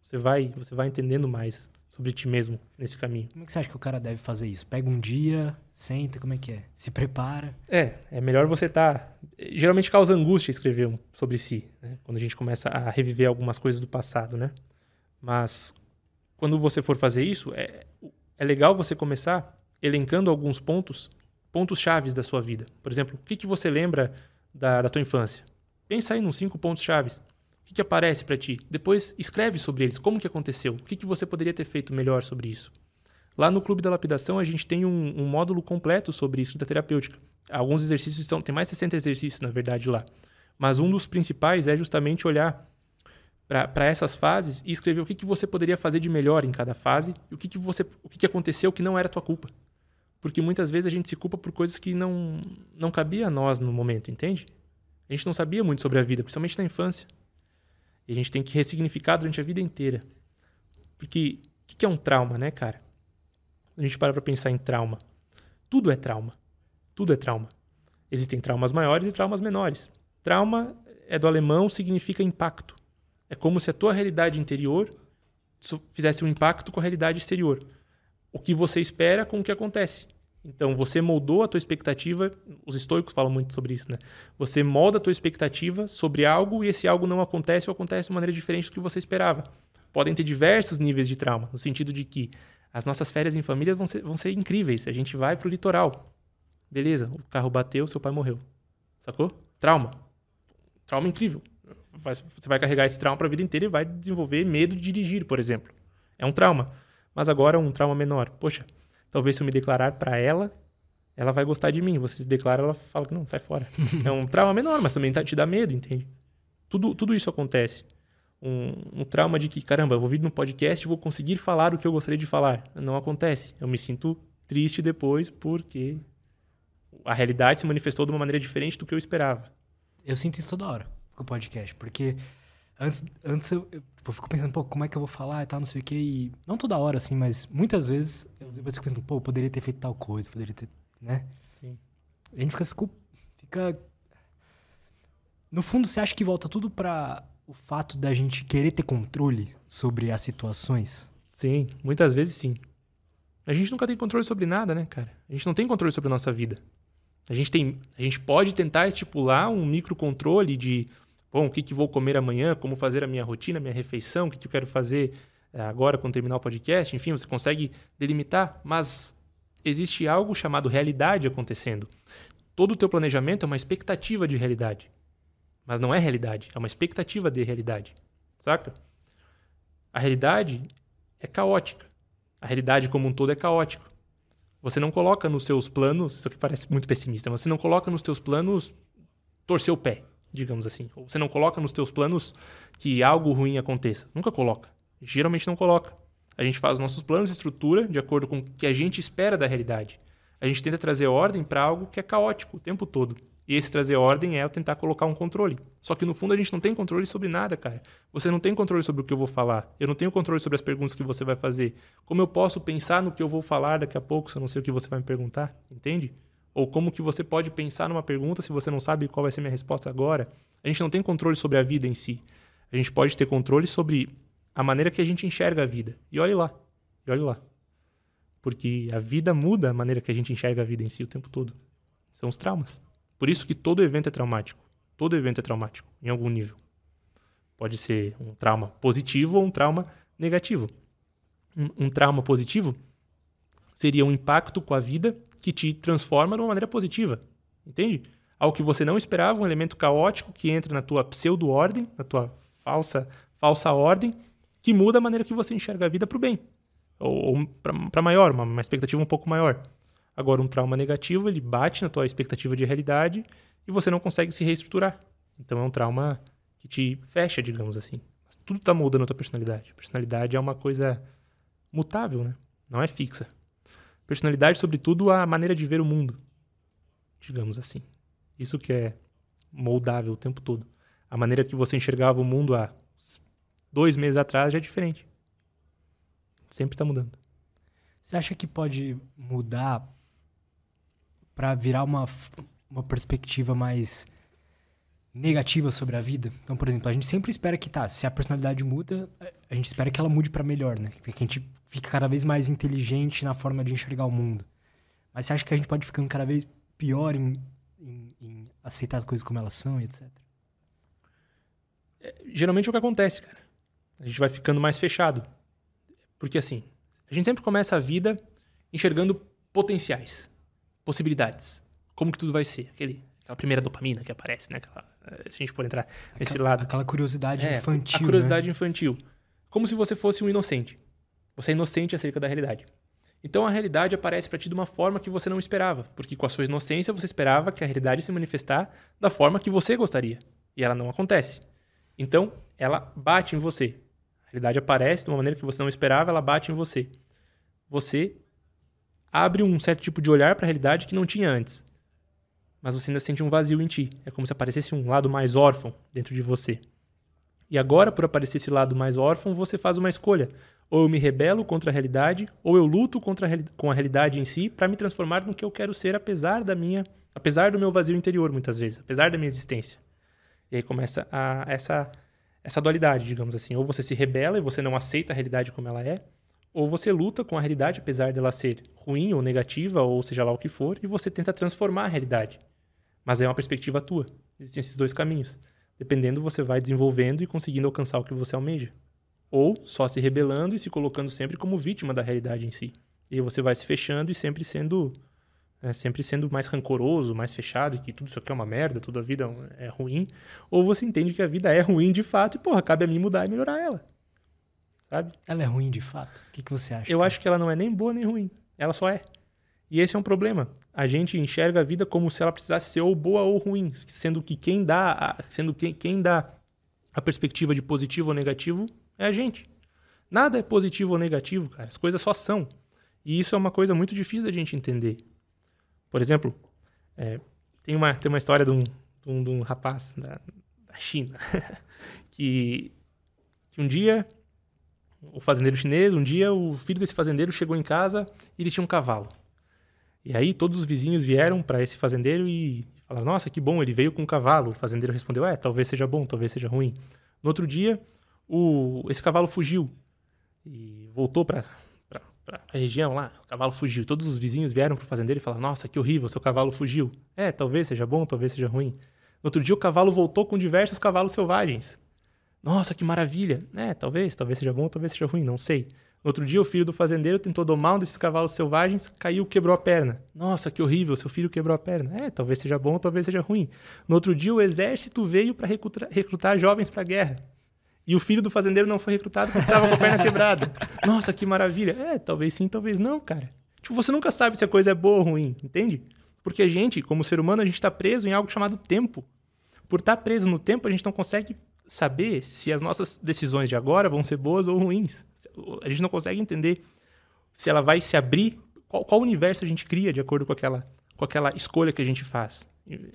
Você vai, você vai entendendo mais sobre ti mesmo nesse caminho. Como é que você acha que o cara deve fazer isso? Pega um dia, senta, como é que é? Se prepara? É, é melhor você estar... Tá... Geralmente causa angústia escrever sobre si, né? Quando a gente começa a reviver algumas coisas do passado, né? Mas quando você for fazer isso, é, é legal você começar elencando alguns pontos, pontos chaves da sua vida. Por exemplo, o que, que você lembra da, da tua infância? Pensa aí nos cinco pontos chaves. Que, que aparece para ti? Depois escreve sobre eles. Como que aconteceu? O que, que você poderia ter feito melhor sobre isso? Lá no Clube da Lapidação, a gente tem um, um módulo completo sobre escrita terapêutica. Alguns exercícios estão... Tem mais de 60 exercícios, na verdade, lá. Mas um dos principais é justamente olhar para essas fases e escrever o que, que você poderia fazer de melhor em cada fase e o que, que, você, o que, que aconteceu que não era tua culpa. Porque muitas vezes a gente se culpa por coisas que não, não cabia a nós no momento, entende? A gente não sabia muito sobre a vida, principalmente na infância. E a gente tem que ressignificar durante a vida inteira. Porque o que, é um trauma, né, cara? A gente para para pensar em trauma. Tudo é trauma. Tudo é trauma. Existem traumas maiores e traumas menores. Trauma é do alemão, significa impacto. É como se a tua realidade interior fizesse um impacto com a realidade exterior. O que você espera com o que acontece. Então, você moldou a tua expectativa, os estoicos falam muito sobre isso, né? Você molda a tua expectativa sobre algo e esse algo não acontece ou acontece de maneira diferente do que você esperava. Podem ter diversos níveis de trauma, no sentido de que as nossas férias em família vão ser, vão ser incríveis. A gente vai para o litoral. Beleza, o carro bateu, seu pai morreu. Sacou? Trauma. Trauma incrível você vai carregar esse trauma para a vida inteira e vai desenvolver medo de dirigir, por exemplo. É um trauma. Mas agora um trauma menor. Poxa, talvez se eu me declarar para ela, ela vai gostar de mim. Você se declara, ela fala que não, sai fora. é um trauma menor, mas também tá, te dá medo, entende? Tudo, tudo isso acontece. Um, um trauma de que, caramba, eu vou vir no podcast e vou conseguir falar o que eu gostaria de falar. Não acontece. Eu me sinto triste depois porque a realidade se manifestou de uma maneira diferente do que eu esperava. Eu sinto isso toda hora com o podcast, porque antes, antes eu, eu, tipo, eu fico pensando, pô, como é que eu vou falar e tal, não sei o quê. E não toda hora, assim, mas muitas vezes eu depois fico pensando, pô, eu poderia ter feito tal coisa, poderia ter, né? Sim. A gente fica, fica... No fundo, você acha que volta tudo para o fato da gente querer ter controle sobre as situações? Sim, muitas vezes sim. A gente nunca tem controle sobre nada, né, cara? A gente não tem controle sobre a nossa vida. A gente, tem, a gente pode tentar estipular um microcontrole de, bom, o que, que vou comer amanhã, como fazer a minha rotina, a minha refeição, o que, que eu quero fazer eh, agora quando terminar o podcast, enfim, você consegue delimitar, mas existe algo chamado realidade acontecendo. Todo o teu planejamento é uma expectativa de realidade, mas não é realidade, é uma expectativa de realidade, saca? A realidade é caótica. A realidade como um todo é caótica. Você não coloca nos seus planos, isso aqui parece muito pessimista, mas você não coloca nos teus planos torcer o pé, digamos assim. Ou você não coloca nos teus planos que algo ruim aconteça. Nunca coloca. Geralmente não coloca. A gente faz os nossos planos de estrutura de acordo com o que a gente espera da realidade. A gente tenta trazer ordem para algo que é caótico o tempo todo. E esse trazer ordem é eu tentar colocar um controle. Só que no fundo a gente não tem controle sobre nada, cara. Você não tem controle sobre o que eu vou falar. Eu não tenho controle sobre as perguntas que você vai fazer. Como eu posso pensar no que eu vou falar daqui a pouco se eu não sei o que você vai me perguntar? Entende? Ou como que você pode pensar numa pergunta se você não sabe qual vai ser minha resposta agora? A gente não tem controle sobre a vida em si. A gente pode ter controle sobre a maneira que a gente enxerga a vida. E olhe lá. E olhe lá. Porque a vida muda a maneira que a gente enxerga a vida em si o tempo todo. São os traumas. Por isso que todo evento é traumático. Todo evento é traumático, em algum nível. Pode ser um trauma positivo ou um trauma negativo. Um, um trauma positivo seria um impacto com a vida que te transforma de uma maneira positiva. Entende? Algo que você não esperava, um elemento caótico que entra na tua pseudo-ordem, na tua falsa, falsa ordem, que muda a maneira que você enxerga a vida para o bem. Ou, ou para maior, uma, uma expectativa um pouco maior. Agora, um trauma negativo, ele bate na tua expectativa de realidade e você não consegue se reestruturar. Então, é um trauma que te fecha, digamos assim. Tudo está moldando a tua personalidade. Personalidade é uma coisa mutável, né? Não é fixa. Personalidade, sobretudo, a maneira de ver o mundo, digamos assim. Isso que é moldável o tempo todo. A maneira que você enxergava o mundo há dois meses atrás já é diferente. Sempre está mudando. Você acha que pode mudar para virar uma, uma perspectiva mais negativa sobre a vida. Então, por exemplo, a gente sempre espera que tá, se a personalidade muda, a gente espera que ela mude para melhor, né? Que a gente fique cada vez mais inteligente na forma de enxergar o mundo. Mas você acha que a gente pode ficando cada vez pior em, em, em aceitar as coisas como elas são etc? É, geralmente é o que acontece, cara. A gente vai ficando mais fechado. Porque assim, a gente sempre começa a vida enxergando potenciais possibilidades. Como que tudo vai ser? Aquele, aquela primeira dopamina que aparece, né? Aquela, eh, se a gente for entrar nesse aquela, lado. Aquela curiosidade é, infantil. A curiosidade né? infantil. Como se você fosse um inocente. Você é inocente acerca da realidade. Então a realidade aparece para ti de uma forma que você não esperava, porque com a sua inocência você esperava que a realidade se manifestar da forma que você gostaria, e ela não acontece. Então ela bate em você. A realidade aparece de uma maneira que você não esperava, ela bate em você. Você abre um certo tipo de olhar para a realidade que não tinha antes. Mas você ainda sente um vazio em ti. É como se aparecesse um lado mais órfão dentro de você. E agora, por aparecer esse lado mais órfão, você faz uma escolha. Ou eu me rebelo contra a realidade, ou eu luto contra a, com a realidade em si para me transformar no que eu quero ser, apesar da minha, apesar do meu vazio interior, muitas vezes, apesar da minha existência. E aí começa a, essa, essa dualidade, digamos assim. Ou você se rebela e você não aceita a realidade como ela é, ou você luta com a realidade, apesar dela ser ruim ou negativa, ou seja lá o que for, e você tenta transformar a realidade. Mas é uma perspectiva tua. Existem esses dois caminhos. Dependendo, você vai desenvolvendo e conseguindo alcançar o que você almeja. Ou só se rebelando e se colocando sempre como vítima da realidade em si. E aí você vai se fechando e sempre sendo é, sempre sendo mais rancoroso, mais fechado, que tudo isso aqui é uma merda, toda a vida é ruim. Ou você entende que a vida é ruim de fato e, porra, cabe a mim mudar e melhorar ela sabe? Ela é ruim de fato? O que, que você acha? Eu acho que ela não é nem boa nem ruim. Ela só é. E esse é um problema. A gente enxerga a vida como se ela precisasse ser ou boa ou ruim, sendo que quem dá, a, sendo que quem dá a perspectiva de positivo ou negativo é a gente. Nada é positivo ou negativo, cara. As coisas só são. E isso é uma coisa muito difícil da gente entender. Por exemplo, é, tem, uma, tem uma história de um, de um, de um rapaz da, da China que, que um dia, o fazendeiro chinês, um dia o filho desse fazendeiro chegou em casa e ele tinha um cavalo. E aí todos os vizinhos vieram para esse fazendeiro e falaram: Nossa, que bom, ele veio com um cavalo. O fazendeiro respondeu: É, talvez seja bom, talvez seja ruim. No outro dia, o, esse cavalo fugiu e voltou para a região lá. O cavalo fugiu. Todos os vizinhos vieram para o fazendeiro e falaram: Nossa, que horrível, seu cavalo fugiu. É, talvez seja bom, talvez seja ruim. No outro dia, o cavalo voltou com diversos cavalos selvagens. Nossa, que maravilha. É, talvez, talvez seja bom, talvez seja ruim, não sei. No outro dia, o filho do fazendeiro tentou domar um desses cavalos selvagens, caiu, quebrou a perna. Nossa, que horrível, seu filho quebrou a perna. É, talvez seja bom, talvez seja ruim. No outro dia, o exército veio para recrutar, recrutar jovens para a guerra. E o filho do fazendeiro não foi recrutado porque estava com a perna quebrada. Nossa, que maravilha. É, talvez sim, talvez não, cara. Tipo, você nunca sabe se a coisa é boa ou ruim, entende? Porque a gente, como ser humano, a gente está preso em algo chamado tempo. Por estar tá preso no tempo, a gente não consegue saber se as nossas decisões de agora vão ser boas ou ruins. A gente não consegue entender se ela vai se abrir, qual, qual universo a gente cria de acordo com aquela, com aquela escolha que a gente faz.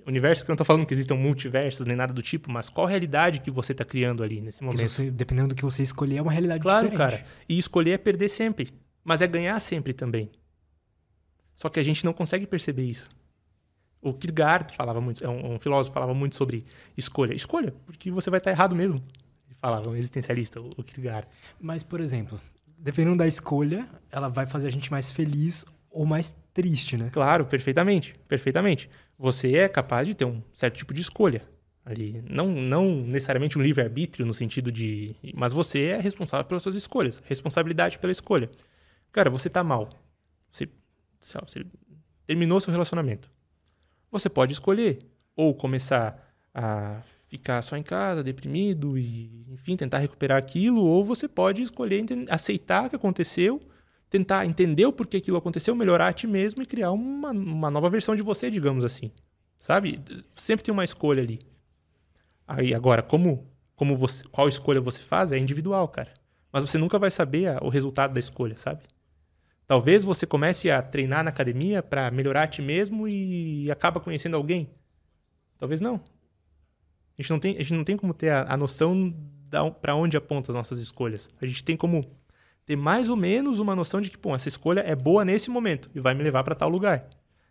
Universo que eu não estou falando que existam multiversos nem nada do tipo, mas qual realidade que você está criando ali nesse momento? Você, dependendo do que você escolher, é uma realidade claro, diferente. Claro, cara. E escolher é perder sempre, mas é ganhar sempre também. Só que a gente não consegue perceber isso. O Kierkegaard falava muito, é um, um filósofo falava muito sobre escolha. Escolha, porque você vai estar errado mesmo. Falava, um existencialista, o Kierkegaard. Mas, por exemplo, dependendo da escolha, ela vai fazer a gente mais feliz ou mais triste, né? Claro, perfeitamente, perfeitamente. Você é capaz de ter um certo tipo de escolha ali, não, não necessariamente um livre arbítrio no sentido de, mas você é responsável pelas suas escolhas, responsabilidade pela escolha. Cara, você tá mal, você, você terminou seu relacionamento, você pode escolher ou começar a ficar só em casa, deprimido e, enfim, tentar recuperar aquilo, ou você pode escolher aceitar o que aconteceu, tentar entender o porquê aquilo aconteceu, melhorar a ti mesmo e criar uma, uma nova versão de você, digamos assim. Sabe? Sempre tem uma escolha ali. Aí agora, como como você, qual escolha você faz é individual, cara. Mas você nunca vai saber a, o resultado da escolha, sabe? Talvez você comece a treinar na academia para melhorar a ti mesmo e acaba conhecendo alguém. Talvez não. A gente não tem, a gente não tem como ter a, a noção para onde apontam as nossas escolhas. A gente tem como ter mais ou menos uma noção de que, pô, essa escolha é boa nesse momento e vai me levar para tal lugar.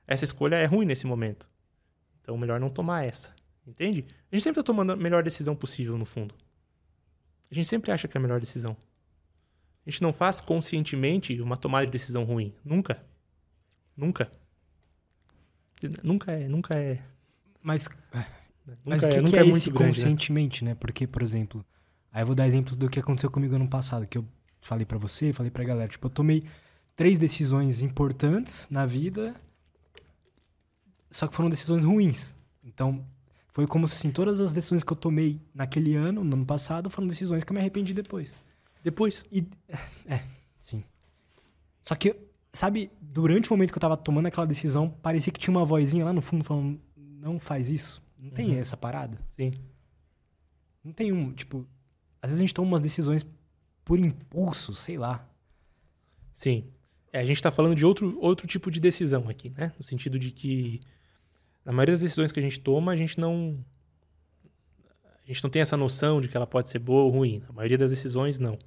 Essa escolha é ruim nesse momento. Então, melhor não tomar essa. Entende? A gente sempre está tomando a melhor decisão possível, no fundo. A gente sempre acha que é a melhor decisão. A gente não faz conscientemente uma tomada de decisão ruim. Nunca. Nunca. Nunca é, nunca é. Mas, mas o que, é, que é, é esse grande, né? conscientemente, né? né? Porque, por exemplo, aí eu vou dar exemplos do que aconteceu comigo ano passado, que eu falei para você, falei pra galera. Tipo, eu tomei três decisões importantes na vida, só que foram decisões ruins. Então, foi como se assim, todas as decisões que eu tomei naquele ano, no ano passado, foram decisões que eu me arrependi depois. Depois. E, é, sim. Só que, sabe, durante o momento que eu tava tomando aquela decisão, parecia que tinha uma vozinha lá no fundo falando: não faz isso. Não tem uhum. essa parada. Sim. Não tem um, tipo. Às vezes a gente toma umas decisões por impulso, sei lá. Sim. É, a gente tá falando de outro, outro tipo de decisão aqui, né? No sentido de que, na maioria das decisões que a gente toma, a gente não. A gente não tem essa noção de que ela pode ser boa ou ruim. A maioria das decisões, não.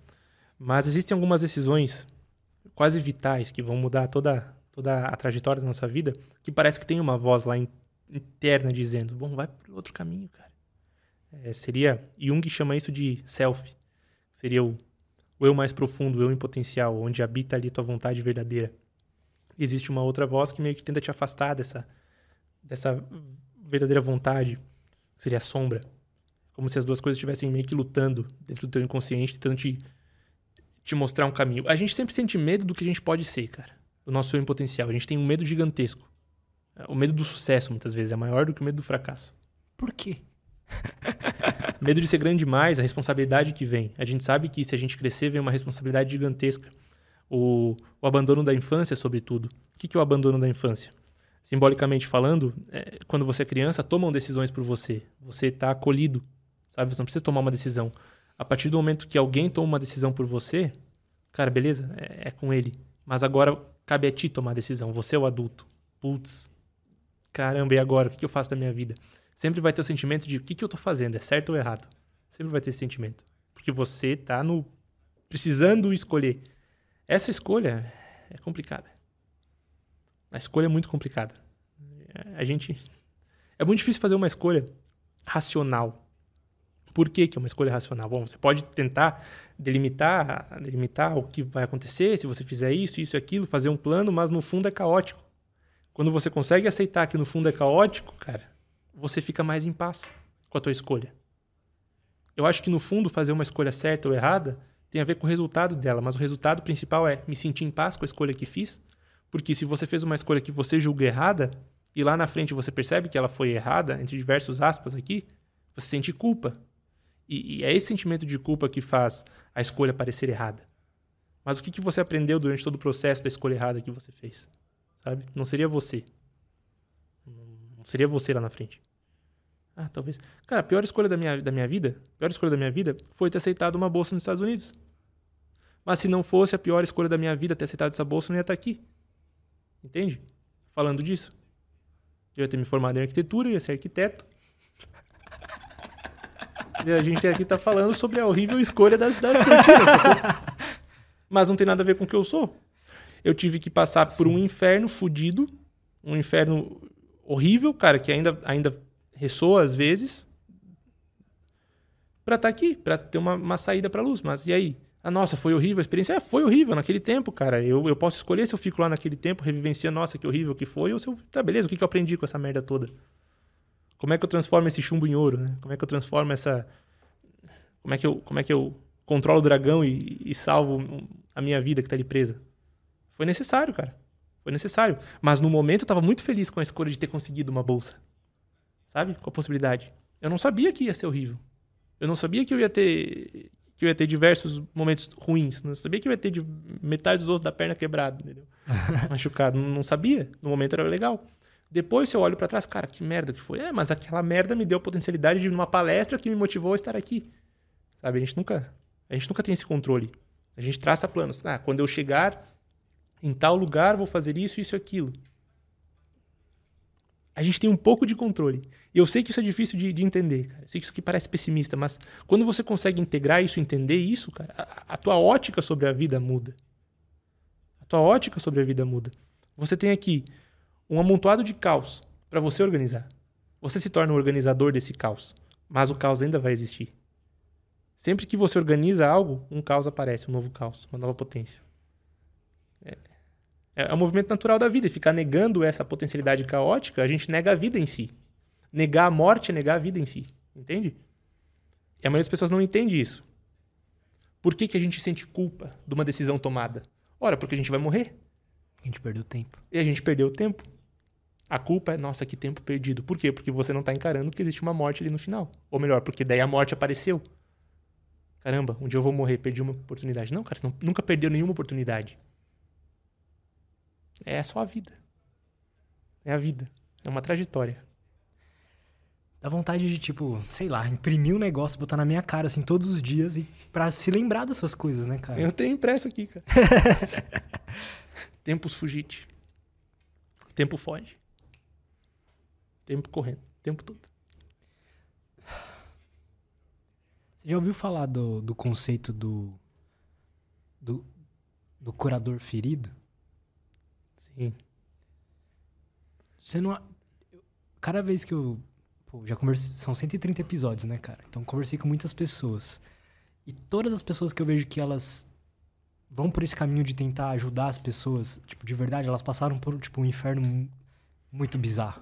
Mas existem algumas decisões quase vitais que vão mudar toda, toda a trajetória da nossa vida, que parece que tem uma voz lá interna dizendo: bom, vai para outro caminho, cara. É, seria. Jung chama isso de self. Seria o, o eu mais profundo, o eu em potencial, onde habita ali tua vontade verdadeira. Existe uma outra voz que meio que tenta te afastar dessa, dessa verdadeira vontade, seria a sombra. Como se as duas coisas estivessem meio que lutando dentro do teu inconsciente, tentando te te mostrar um caminho. A gente sempre sente medo do que a gente pode ser, cara. Do nosso eu em potencial. A gente tem um medo gigantesco. O medo do sucesso, muitas vezes, é maior do que o medo do fracasso. Por quê? medo de ser grande demais, a responsabilidade que vem. A gente sabe que se a gente crescer, vem uma responsabilidade gigantesca. O, o abandono da infância, sobretudo. O que, que é o abandono da infância? Simbolicamente falando, é, quando você é criança, tomam decisões por você. Você está acolhido, sabe? Você não precisa tomar uma decisão. A partir do momento que alguém toma uma decisão por você, cara, beleza, é, é com ele. Mas agora cabe a ti tomar a decisão. Você é o adulto. Putz, caramba, e agora? O que, eu faço da minha vida? Sempre vai ter o sentimento de o que, eu estou fazendo, é certo ou errado? Sempre vai ter esse sentimento. Porque você está no precisando escolher. Essa escolha é complicada. A escolha é muito complicada. A gente é muito difícil fazer uma escolha racional. Por que, que é uma escolha racional? Bom, você pode tentar delimitar, delimitar o que vai acontecer se você fizer isso, isso e aquilo, fazer um plano, mas no fundo é caótico. Quando você consegue aceitar que no fundo é caótico, cara, você fica mais em paz com a tua escolha. Eu acho que no fundo fazer uma escolha certa ou errada tem a ver com o resultado dela, mas o resultado principal é me sentir em paz com a escolha que fiz, porque se você fez uma escolha que você julga errada e lá na frente você percebe que ela foi errada, entre diversos aspas aqui, você sente culpa. E, e é esse sentimento de culpa que faz a escolha parecer errada. Mas o que, que você aprendeu durante todo o processo da escolha errada que você fez? Sabe? Não seria você. Não seria você lá na frente. Ah, talvez. Cara, a pior escolha da minha, da minha vida, pior escolha da minha vida foi ter aceitado uma bolsa nos Estados Unidos. Mas se não fosse a pior escolha da minha vida ter aceitado essa bolsa, eu não ia estar aqui. Entende? Falando disso. Eu ia ter me formado em arquitetura, ia ser arquiteto. e a gente aqui está falando sobre a horrível escolha das, das cortinas. Mas não tem nada a ver com o que eu sou. Eu tive que passar Sim. por um inferno fudido, um inferno horrível, cara, que ainda, ainda ressoa às vezes, para estar tá aqui, para ter uma, uma saída para luz. Mas e aí? Ah, nossa, foi horrível a experiência. É, foi horrível naquele tempo, cara. Eu, eu posso escolher se eu fico lá naquele tempo, revivencia, nossa, que horrível que foi, ou se eu. Tá, beleza, o que, que eu aprendi com essa merda toda? Como é que eu transformo esse chumbo em ouro, né? Como é que eu transformo essa. Como é que eu, como é que eu controlo o dragão e, e salvo a minha vida que tá ali presa? Foi necessário, cara. Foi necessário. Mas no momento eu tava muito feliz com a escolha de ter conseguido uma bolsa. Sabe? Com a possibilidade. Eu não sabia que ia ser horrível. Eu não sabia que eu ia ter que eu ia ter diversos momentos ruins. Não sabia que eu ia ter de metade dos ossos da perna quebrado, entendeu? Machucado. Não, sabia. No momento era legal. Depois, se eu olho para trás, cara, que merda que foi. É, mas aquela merda me deu a potencialidade de ir numa palestra que me motivou a estar aqui. Sabe? A gente nunca, a gente nunca tem esse controle. A gente traça planos. Ah, quando eu chegar em tal lugar, vou fazer isso, isso e aquilo a gente tem um pouco de controle. E eu sei que isso é difícil de, de entender, cara. Eu sei que isso aqui parece pessimista, mas quando você consegue integrar isso, entender isso, cara, a, a tua ótica sobre a vida muda. A tua ótica sobre a vida muda. Você tem aqui um amontoado de caos para você organizar. Você se torna um organizador desse caos, mas o caos ainda vai existir. Sempre que você organiza algo, um caos aparece, um novo caos, uma nova potência. É, é, é um movimento natural da vida. E ficar negando essa potencialidade caótica, a gente nega a vida em si. Negar a morte é negar a vida em si. Entende? E a maioria das pessoas não entende isso. Por que, que a gente sente culpa de uma decisão tomada? Ora, porque a gente vai morrer. A gente perdeu tempo. E a gente perdeu tempo. A culpa é, nossa, que tempo perdido. Por quê? Porque você não está encarando que existe uma morte ali no final. Ou melhor, porque daí a morte apareceu. Caramba, um dia eu vou morrer, perdi uma oportunidade. Não, cara, você não, nunca perdeu nenhuma oportunidade. É só a vida. É a vida. É uma trajetória. Dá vontade de, tipo, sei lá, imprimir um negócio, botar na minha cara, assim, todos os dias e pra se lembrar dessas coisas, né, cara? Eu tenho impresso aqui, cara. Tempos fugite. Tempo foge. Tempo correndo. Tempo todo. Você já ouviu falar do, do conceito do, do, do curador ferido? Sim. Você não. Cada vez que eu. Pô, já conversei. São 130 episódios, né, cara? Então conversei com muitas pessoas. E todas as pessoas que eu vejo que elas vão por esse caminho de tentar ajudar as pessoas, tipo, de verdade, elas passaram por tipo, um inferno muito bizarro.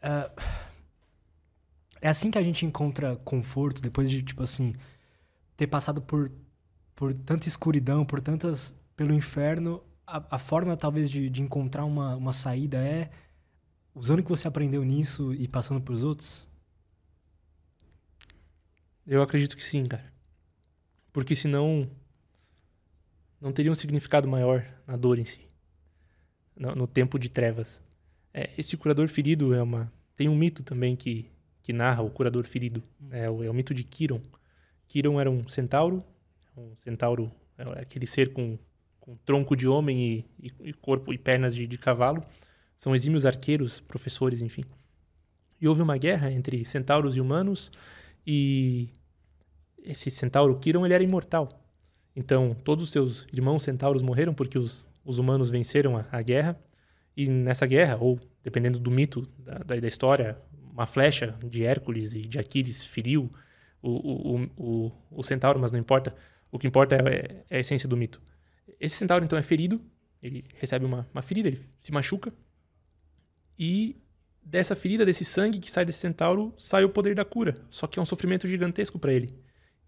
É, é assim que a gente encontra conforto depois de, tipo assim, ter passado por por tanta escuridão, por tantas. pelo inferno, a, a forma talvez de, de encontrar uma, uma saída é usando o que você aprendeu nisso e passando para os outros? Eu acredito que sim, cara. porque senão não teria um significado maior na dor em si, no, no tempo de trevas. É, esse curador ferido é uma tem um mito também que que narra o curador ferido, é o, é o mito de Quiron. Quiron era um centauro, um centauro é aquele ser com, com tronco de homem e, e, corpo e pernas de, de cavalo. São exímios arqueiros, professores, enfim. E houve uma guerra entre centauros e humanos e esse centauro Quiron ele era imortal. Então, todos os seus irmãos centauros morreram porque os, os humanos venceram a, a guerra. E nessa guerra, ou dependendo do mito da, da, da história, uma flecha de Hércules e de Aquiles feriu o, o, o, o centauro, mas não importa. O que importa é, é, a essência do mito. Esse centauro, então, é ferido, ele recebe uma, uma ferida, ele se machuca. E dessa ferida, desse sangue que sai desse centauro, sai o poder da cura. Só que é um sofrimento gigantesco para ele.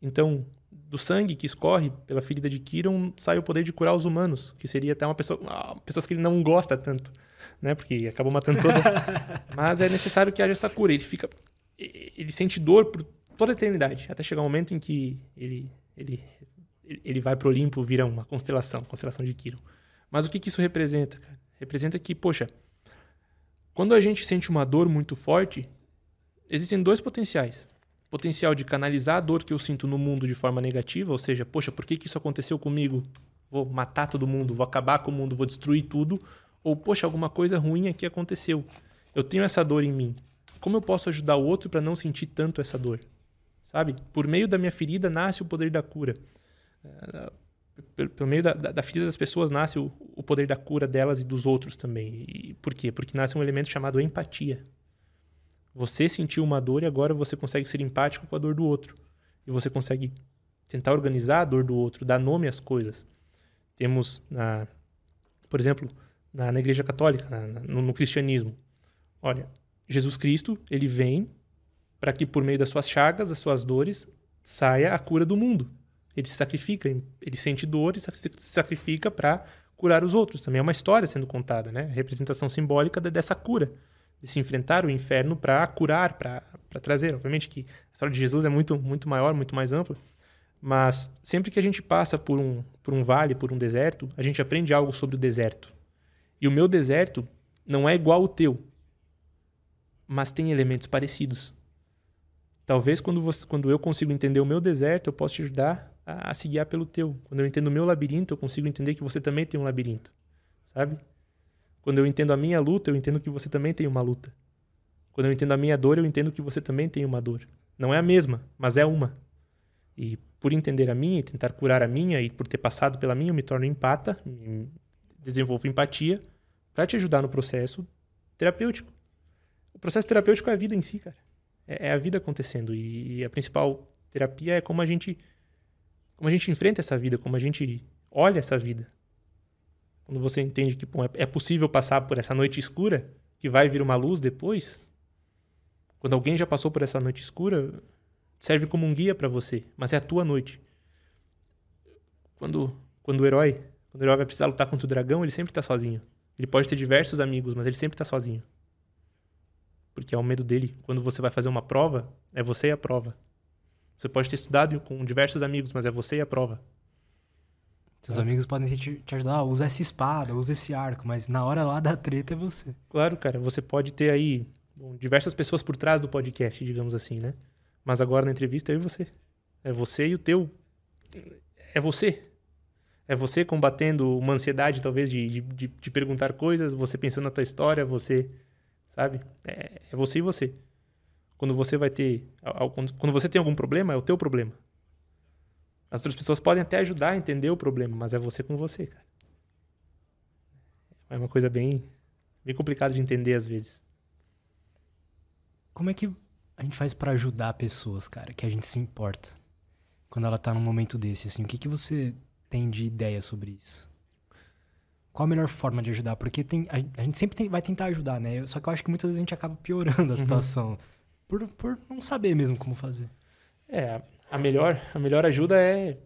Então, do sangue que escorre pela ferida de Kiron, sai o poder de curar os humanos, que seria até uma pessoa, ah, pessoas que ele não gosta tanto, né? Porque acabou matando todo. Mas é necessário que haja essa cura. Ele fica, ele sente dor por toda a eternidade, até chegar o um momento em que ele, ele, ele vai pro Olimpo, vira uma constelação, constelação de Kiron. Mas o que, que isso representa? Cara? Representa que, poxa, quando a gente sente uma dor muito forte, existem dois potenciais potencial de canalizar a dor que eu sinto no mundo de forma negativa, ou seja, poxa, por que, que isso aconteceu comigo? Vou matar todo mundo, vou acabar com o mundo, vou destruir tudo. Ou, poxa, alguma coisa ruim aqui aconteceu. Eu tenho essa dor em mim. Como eu posso ajudar o outro para não sentir tanto essa dor? Sabe? Por meio da minha ferida nasce o poder da cura. Pelo meio da, da, ferida das pessoas nasce o, o poder da cura delas e dos outros também. E por quê? Porque nasce um elemento chamado empatia. Você sentiu uma dor e agora você consegue ser empático com a dor do outro. E você consegue tentar organizar a dor do outro, dar nome às coisas. Temos, na, por exemplo, na, na Igreja Católica, na, no, no cristianismo. Olha, Jesus Cristo, ele vem para que por meio das suas chagas, das suas dores, saia a cura do mundo. Ele se sacrifica, ele sente dor e se sacrifica para curar os outros. Também é uma história sendo contada, né? A representação simbólica dessa cura de se enfrentar o inferno para curar, para trazer. Obviamente que a história de Jesus é muito, muito maior, muito mais ampla, mas sempre que a gente passa por um, por um vale, por um deserto, a gente aprende algo sobre o deserto. E o meu deserto não é igual ao teu, mas tem elementos parecidos. Talvez quando, você, quando eu consigo entender o meu deserto, eu posso te ajudar a, se guiar pelo teu. Quando eu entendo o meu labirinto, eu consigo entender que você também tem um labirinto, sabe? Quando eu entendo a minha luta, eu entendo que você também tem uma luta. Quando eu entendo a minha dor, eu entendo que você também tem uma dor. Não é a mesma, mas é uma. E por entender a minha e tentar curar a minha, e por ter passado pela minha, eu me torno empata, desenvolvo empatia para te ajudar no processo terapêutico. O processo terapêutico é a vida em si, cara. É, é a vida acontecendo. E a principal terapia é como a gente como a gente enfrenta essa vida, como a gente olha essa vida. Quando você entende que bom, é, é possível passar por essa noite escura, que vai vir uma luz depois. Quando alguém já passou por essa noite escura, serve como um guia para você, mas é a tua noite. Quando, quando o herói, quando o herói vai precisar lutar contra o dragão, ele sempre está sozinho. Ele pode ter diversos amigos, mas ele sempre está sozinho. Porque é o medo dele. Quando você vai fazer uma prova, é você e a prova. Você pode ter estudado com diversos amigos, mas é você e a prova. Seus é. amigos podem te, te ajudar, ah, usa essa espada, usa esse arco, mas na hora lá da treta é você. Claro, cara, você pode ter aí bom, diversas pessoas por trás do podcast, digamos assim, né? Mas agora na entrevista é eu e você. É você e o teu. É você. É você combatendo uma ansiedade, talvez, de, de, de perguntar coisas, você pensando na tua história, você. Sabe? É, é você e você. Quando você vai ter. Quando você tem algum problema, é o teu problema. As outras pessoas podem até ajudar a entender o problema, mas é você com você, cara. É uma coisa bem, bem complicada de entender às vezes. Como é que a gente faz para ajudar pessoas, cara, que a gente se importa? Quando ela tá num momento desse, assim, o que, que você tem de ideia sobre isso? Qual a melhor forma de ajudar? Porque tem, a, a gente sempre tem, vai tentar ajudar, né? Só que eu acho que muitas vezes a gente acaba piorando a uhum. situação. Uhum. Por, por não saber mesmo como fazer. É, a melhor, a melhor ajuda é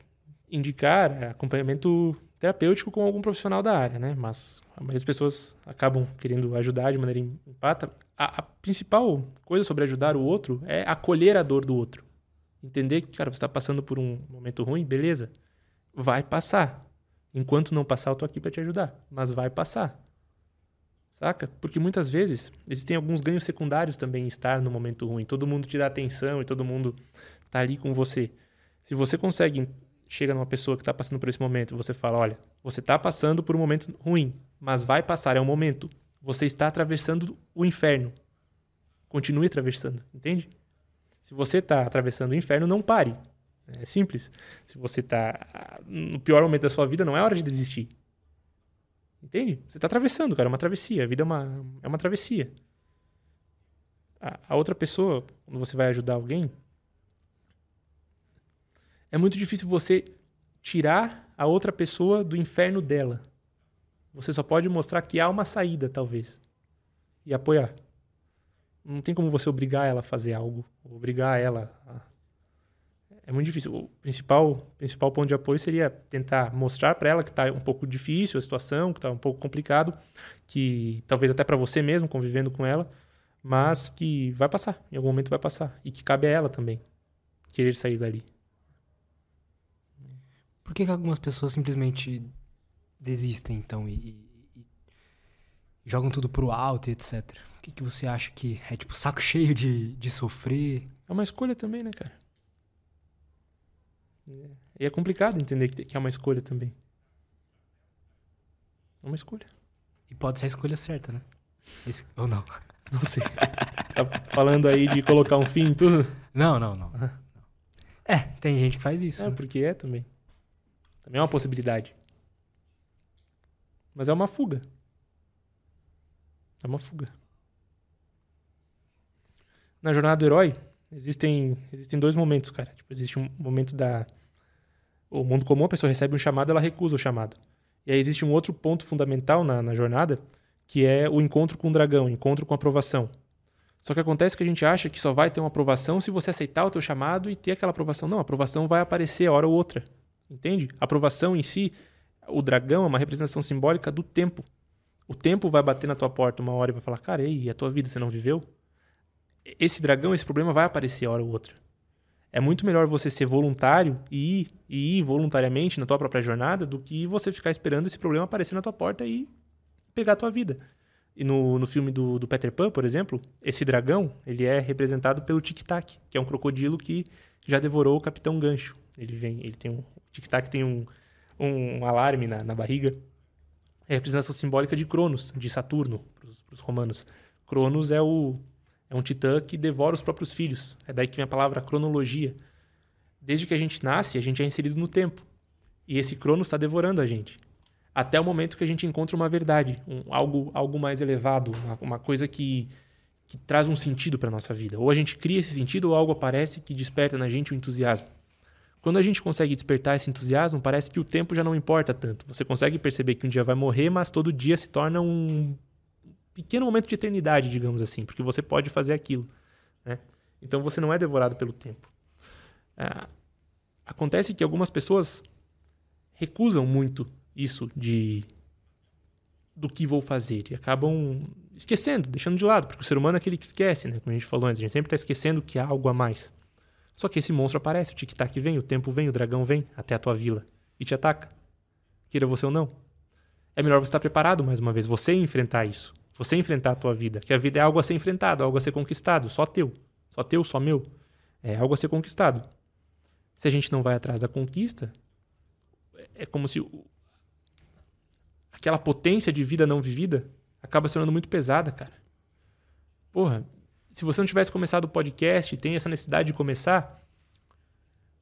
indicar acompanhamento terapêutico com algum profissional da área, né? Mas a maioria das pessoas acabam querendo ajudar de maneira empata. A, a, principal coisa sobre ajudar o outro é acolher a dor do outro. Entender que, cara, você está passando por um momento ruim, beleza. Vai passar. Enquanto não passar, eu tô aqui para te ajudar. Mas vai passar. Saca? Porque muitas vezes existem alguns ganhos secundários também em estar no momento ruim. Todo mundo te dá atenção e todo mundo tá ali com você. Se você consegue chega numa pessoa que está passando por esse momento, você fala, olha, você está passando por um momento ruim, mas vai passar, é um momento. Você está atravessando o inferno. Continue atravessando, entende? Se você está atravessando o inferno, não pare. É simples. Se você está no pior momento da sua vida, não é hora de desistir. Entende? Você está atravessando, cara, é uma travessia. A vida é uma, é uma travessia. A, a outra pessoa, quando você vai ajudar alguém, é muito difícil você tirar a outra pessoa do inferno dela. Você só pode mostrar que há uma saída, talvez. E apoiar. Não tem como você obrigar ela a fazer algo, obrigar ela a... É muito difícil. O principal, principal ponto de apoio seria tentar mostrar para ela que está um pouco difícil a situação, que está um pouco complicado, que talvez até para você mesmo convivendo com ela, mas que vai passar, em algum momento vai passar e que cabe a ela também querer sair dali. Por que, que algumas pessoas simplesmente desistem, então, e, e, e, jogam tudo pro alto e etc? O que, que você acha que é, tipo, saco cheio de, de sofrer? É uma escolha também, né, cara? E é complicado entender que é uma escolha também. É uma escolha. E pode ser a escolha certa, né? Esse, ou não? Não sei. tá falando aí de colocar um fim em tudo? Não, não, não. É, tem gente que faz isso. É, né? porque é também. Também é uma possibilidade. Mas é uma fuga. É uma fuga. Na jornada do herói, existem, existem dois momentos, cara. Tipo, existe um momento da. O mundo comum, a pessoa recebe um chamado, ela recusa o chamado. E aí existe um outro ponto fundamental na, na jornada, que é o encontro com o dragão, o encontro com a aprovação. Só que acontece que a gente acha que só vai ter uma aprovação se você aceitar o teu chamado e ter aquela aprovação. Não, a aprovação vai aparecer hora ou outra. Entende? A aprovação em si, o dragão é uma representação simbólica do tempo. O tempo vai bater na tua porta uma hora e vai falar: Cara, e a tua vida você não viveu? Esse dragão, esse problema vai aparecer hora ou outra. É muito melhor você ser voluntário e ir, e ir voluntariamente na tua própria jornada do que você ficar esperando esse problema aparecer na tua porta e pegar a tua vida. E no, no filme do, do Peter Pan, por exemplo, esse dragão ele é representado pelo Tic Tac, que é um crocodilo que já devorou o Capitão Gancho. Ele vem, ele tem um, tic-tac tem um, um alarme na, na barriga. É a representação simbólica de Cronos, de Saturno, para os romanos. Cronos é, o, é um titã que devora os próprios filhos. É daí que vem a palavra cronologia. Desde que a gente nasce, a gente é inserido no tempo. E esse Cronos está devorando a gente. Até o momento que a gente encontra uma verdade, um, algo, algo mais elevado, uma, uma coisa que, que traz um sentido para nossa vida. Ou a gente cria esse sentido, ou algo aparece que desperta na gente o entusiasmo. Quando a gente consegue despertar esse entusiasmo, parece que o tempo já não importa tanto. Você consegue perceber que um dia vai morrer, mas todo dia se torna um pequeno momento de eternidade, digamos assim, porque você pode fazer aquilo. Né? Então você não é devorado pelo tempo. É, acontece que algumas pessoas recusam muito isso de do que vou fazer e acabam esquecendo, deixando de lado, porque o ser humano é aquele que esquece, né? Como a gente falou antes, a gente sempre está esquecendo que há algo a mais. Só que esse monstro aparece, o tic-tac vem, o tempo vem, o dragão vem até a tua vila e te ataca. Queira você ou não. É melhor você estar preparado mais uma vez, você enfrentar isso. Você enfrentar a tua vida. Que a vida é algo a ser enfrentado, algo a ser conquistado, só teu. Só teu, só meu. É algo a ser conquistado. Se a gente não vai atrás da conquista, é como se aquela potência de vida não vivida acaba se tornando muito pesada, cara. Porra, se você não tivesse começado o podcast tem essa necessidade de começar,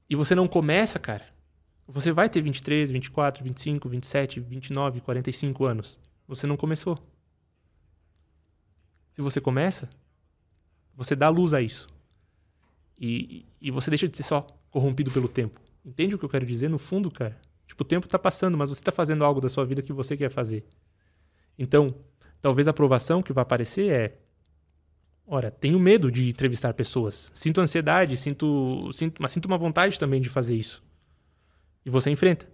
e você não começa, cara, você vai ter 23, 24, 25, 27, 29, 45 anos. Você não começou. Se você começa, você dá luz a isso. E, e você deixa de ser só corrompido pelo tempo. Entende o que eu quero dizer? No fundo, cara, tipo, o tempo está passando, mas você está fazendo algo da sua vida que você quer fazer. Então, talvez a aprovação que vai aparecer é Ora, tenho medo de entrevistar pessoas. Sinto ansiedade, sinto, sinto, mas sinto uma vontade também de fazer isso. E você enfrenta.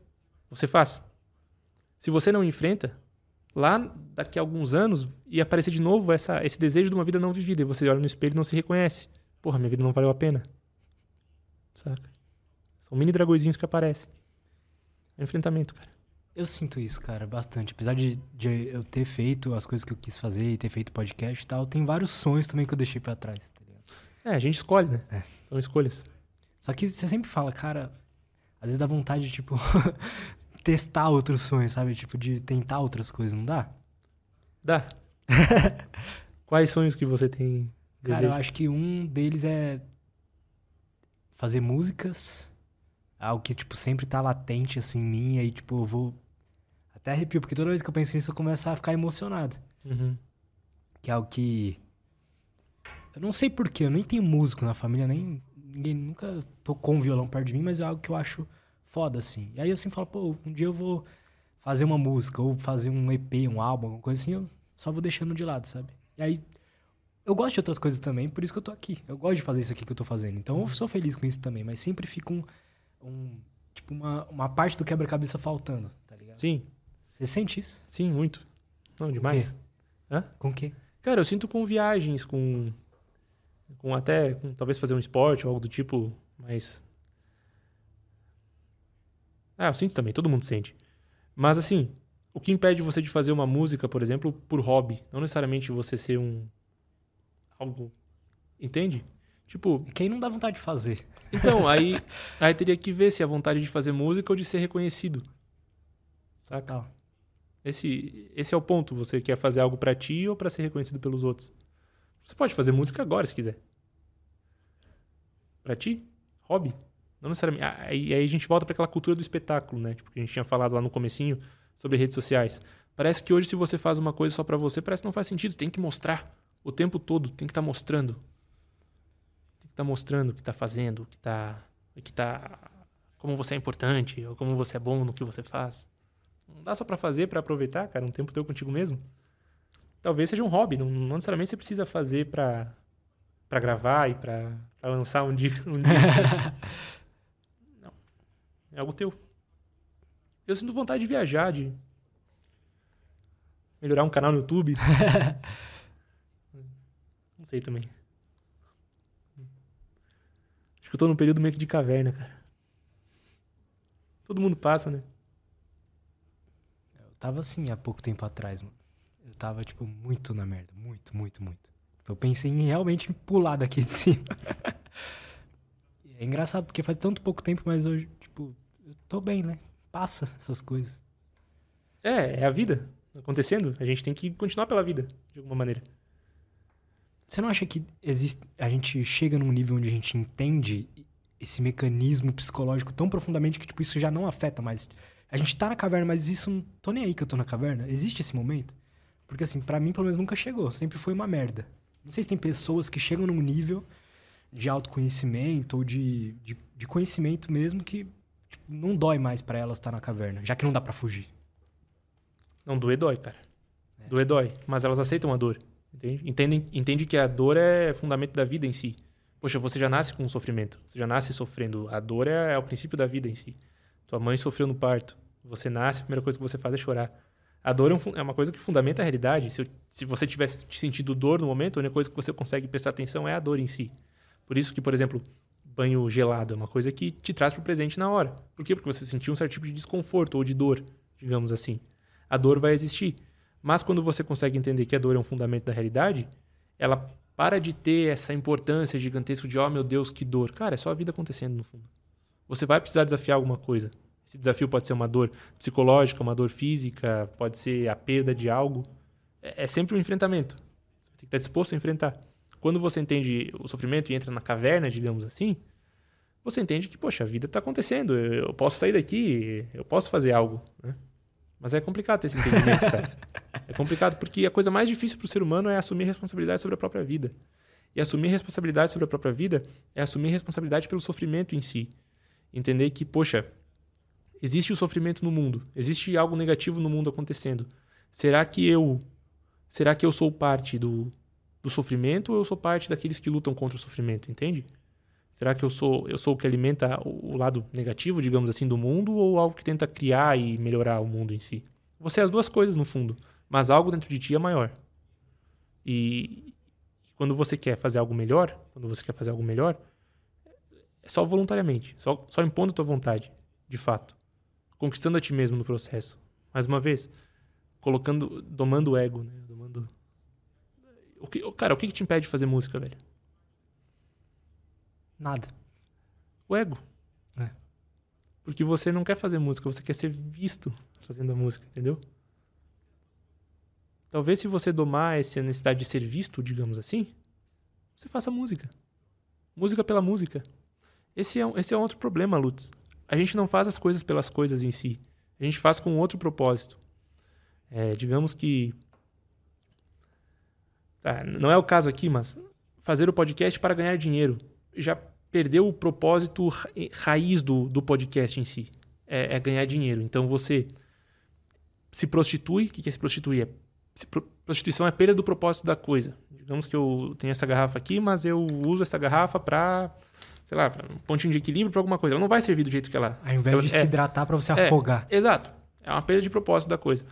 Você faz. Se você não enfrenta, lá daqui a alguns anos ia aparecer de novo essa, esse desejo de uma vida não vivida. E você olha no espelho e não se reconhece. Porra, minha vida não valeu a pena. Saca? São mini dragõezinhos que aparecem. É um enfrentamento, cara. Eu sinto isso, cara, bastante. Apesar de, de eu ter feito as coisas que eu quis fazer e ter feito podcast e tal, tem vários sonhos também que eu deixei pra trás, tá ligado? É, a gente escolhe, né? É. São escolhas. Só que você sempre fala, cara, às vezes dá vontade de, tipo, testar outros sonhos, sabe? Tipo, de tentar outras coisas, não dá? Dá. Quais sonhos que você tem? Cara, desejo? eu acho que um deles é fazer músicas, algo que, tipo, sempre tá latente, assim, em mim, e aí, tipo, eu vou até arrepio, porque toda vez que eu penso nisso eu começo a ficar emocionado. Uhum. Que é algo que... Eu não sei porquê, eu nem tenho músico na família, nem... Ninguém nunca tocou um violão perto de mim, mas é algo que eu acho foda, assim. E aí eu sempre falo, pô, um dia eu vou fazer uma música, ou fazer um EP, um álbum, alguma coisa assim, eu só vou deixando de lado, sabe? E aí eu gosto de outras coisas também, por isso que eu tô aqui. Eu gosto de fazer isso aqui que eu tô fazendo. Então eu sou feliz com isso também, mas sempre fica um. um- tipo, uma, uma parte do quebra-cabeça faltando, tá ligado? Sim, Você sente isso? sim, muito. Não, demais. Com o quê? Cara, eu sinto com viagens, com. Com até. Com, talvez fazer um esporte ou algo do tipo, mas. Ah, eu sinto também, todo mundo sente. Mas assim, o que impede você de fazer uma música, por exemplo, por hobby? Não necessariamente você ser um. Algo. Entende? Tipo, É que aí não dá vontade de fazer. então, aí, aí teria que ver se é a vontade de fazer música ou de ser reconhecido. Saca? Tal. Esse, esse é o ponto. Você quer fazer algo pra ti ou pra ser reconhecido pelos outros? Você pode fazer música agora, se quiser. Pra ti? Hobby? Não necessariamente. Aí, aí a gente volta pra aquela cultura do espetáculo, né? Tipo, que a gente tinha falado lá no comecinho sobre redes sociais. Parece que hoje, se você faz uma coisa só pra você, parece que não faz sentido. Tem que mostrar o tempo todo. Tem que estar mostrando. Tem que estar mostrando o que tá fazendo, o que tá... O que tá... Como você é importante, ou como você é bom no que você faz. Não dá só pra fazer, pra aproveitar, cara, um tempo teu contigo mesmo. Talvez seja um hobby, não, não necessariamente você precisa fazer pra gravar e pra lançar um, di um disco. É algo teu. Eu sinto vontade de viajar, de melhorar um canal no YouTube. não sei também. Acho que eu tô num período meio que de caverna, cara. Todo mundo passa, né? Eu tava assim há pouco tempo atrás, mano. Eu tava, tipo, muito na merda. Muito, muito, muito. Eu pensei em realmente pular daqui de cima. é engraçado, porque faz tanto pouco tempo, mas hoje, tipo, eu tô bem, né? Passa essas coisas. É, é a vida acontecendo. A gente tem que continuar pela vida, de alguma maneira. Você não acha que existe. A gente chega num nível onde a gente entende esse mecanismo psicológico tão profundamente que, tipo, isso já não afeta mais. A gente tá na caverna, mas isso não tô nem aí que eu tô na caverna. Existe esse momento? Porque, assim, pra mim, pelo menos, nunca chegou. Sempre foi uma merda. Não sei se tem pessoas que chegam num nível de autoconhecimento ou de, de, de conhecimento mesmo que tipo, não dói mais pra elas estar na caverna, já que não dá pra fugir. Não, doer dói, cara. Doer dói. Mas elas aceitam a dor. Entende? Entendem, entende que a dor é fundamento da vida em si. Poxa, você já nasce com um sofrimento. Você já nasce sofrendo. A dor é, é o princípio da vida em si. Tua mãe sofreu no parto. Você nasce, a primeira coisa que você faz é chorar. A dor é, um é uma coisa que fundamenta a realidade. Se, se você tivesse sentido dor no momento, a única coisa que você consegue prestar atenção é a dor em si. Por isso que, por exemplo, banho gelado é uma coisa que te traz para o presente na hora. Por quê? Porque você sentiu um certo tipo de desconforto ou de dor, digamos assim. A dor vai existir. Mas quando você consegue entender que a dor é um fundamento da realidade, ela para de ter essa importância gigantesca de, oh meu Deus, que dor. Cara, é só a vida acontecendo no fundo. Você vai precisar desafiar alguma coisa. Esse desafio pode ser uma dor psicológica, uma dor física, pode ser a perda de algo. É, é sempre um enfrentamento. Você tem que estar disposto a enfrentar. Quando você entende o sofrimento e entra na caverna, digamos assim, você entende que, poxa, a vida está acontecendo, eu posso sair daqui, eu posso fazer algo. Né? Mas é complicado ter esse entendimento, cara. É complicado porque a coisa mais difícil para o ser humano é assumir responsabilidade sobre a própria vida. E assumir responsabilidade sobre a própria vida é assumir responsabilidade pelo sofrimento em si. Entender que, poxa, existe o sofrimento no mundo, existe algo negativo no mundo acontecendo. Será que eu, será que eu sou parte do, do sofrimento ou eu sou parte daqueles que lutam contra o sofrimento, entende? Será que eu sou eu sou o que alimenta o lado negativo, digamos assim, do mundo ou algo que tenta criar e melhorar o mundo em si? Você é as duas coisas no fundo, mas algo dentro de ti é maior. E quando você quer fazer algo melhor, quando você quer fazer algo melhor, é só voluntariamente, só, só impondo tua vontade, de fato. Conquistando a ti mesmo no processo. Mais uma vez, colocando, domando o ego, né? Domando... O que, cara, o que, que te impede de fazer música, velho? Nada. O ego. É. Porque você não quer fazer música, você quer ser visto fazendo a música, entendeu? Talvez se você domar essa necessidade de ser visto, digamos assim, você faça música. Música pela música. Esse é, um, esse é outro problema, Lutz. A gente não faz as coisas pelas coisas em si. A gente faz com outro propósito. É, digamos que. Tá, não é o caso aqui, mas fazer o podcast para ganhar dinheiro já perdeu o propósito raiz do, do podcast em si. É, é ganhar dinheiro. Então você se prostitui. O que é se prostituir? É prostituição é perda do propósito da coisa. Digamos que eu tenho essa garrafa aqui, mas eu uso essa garrafa para, sei lá, um pontinho de equilíbrio para alguma coisa. Ela não vai servir do jeito que ela. Ao invés ela, de se é, hidratar para você é, afogar. Exato. É uma perda de propósito da coisa.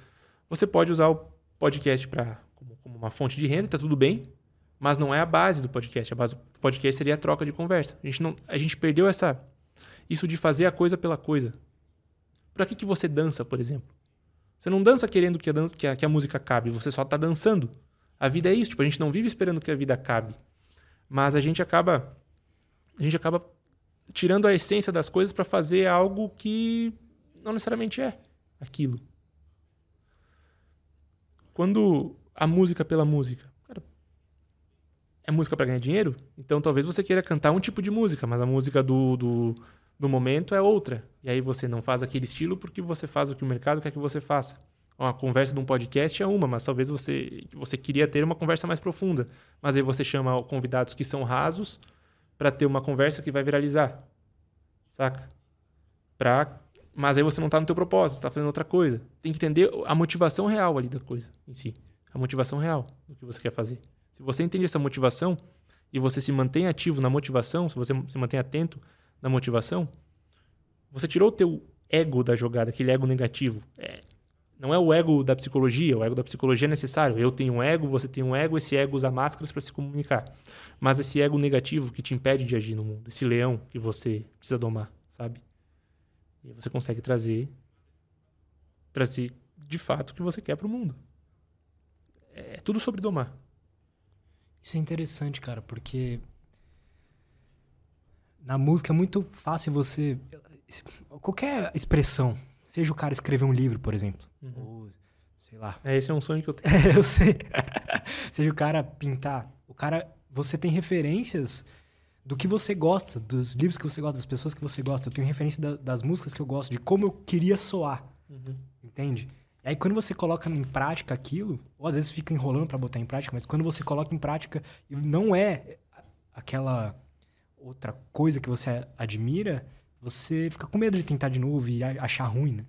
Você pode usar o podcast para como, uma fonte de renda, tá tudo bem, mas não é a base do podcast. A base do podcast seria a troca de conversa. A gente não, a gente perdeu essa isso de fazer a coisa pela coisa. Para que que você dança, por exemplo? Você não dança querendo que a, dança, que a, que a música acabe, você só está dançando. A vida é isso, tipo, a gente não vive esperando que a vida acabe. Mas a gente acaba a gente acaba tirando a essência das coisas para fazer algo que não necessariamente é aquilo. Quando a música pela música, cara, é música para ganhar dinheiro, então talvez você queira cantar um tipo de música, mas a música do, do do momento é outra. E aí você não faz aquele estilo porque você faz o que o mercado quer que você faça. Uma conversa de um podcast é uma, mas talvez você, você queria ter uma conversa mais profunda. Mas aí você chama convidados que são rasos para ter uma conversa que vai viralizar. Saca? Pra... Mas aí você não está no teu propósito, está fazendo outra coisa. Tem que entender a motivação real ali da coisa em si. A motivação real do que você quer fazer. Se você entende essa motivação e você se mantém ativo na motivação, se você se mantém atento na motivação, você tirou o teu ego da jogada, aquele ego negativo. É, não é o ego da psicologia, o ego da psicologia é necessário. Eu tenho um ego, você tem um ego, esse ego usa máscaras para se comunicar. Mas esse ego negativo que te impede de agir no mundo, esse leão que você precisa domar, sabe? E você consegue trazer trazer de fato o que você quer para o mundo. É tudo sobre domar. Isso é interessante, cara, porque na música é muito fácil você. Qualquer expressão, seja o cara escrever um livro, por exemplo, uhum. ou sei lá. É, esse é um sonho que eu tenho. É, eu sei. seja o cara pintar. O cara. Você tem referências do que você gosta, dos livros que você gosta, das pessoas que você gosta. Eu tenho referência da, das músicas que eu gosto, de como eu queria soar. Uhum. Entende? Aí quando você coloca em prática aquilo, ou às vezes fica enrolando para botar em prática, mas quando você coloca em prática e não é aquela outra coisa que você admira, você fica com medo de tentar de novo e achar ruim, né?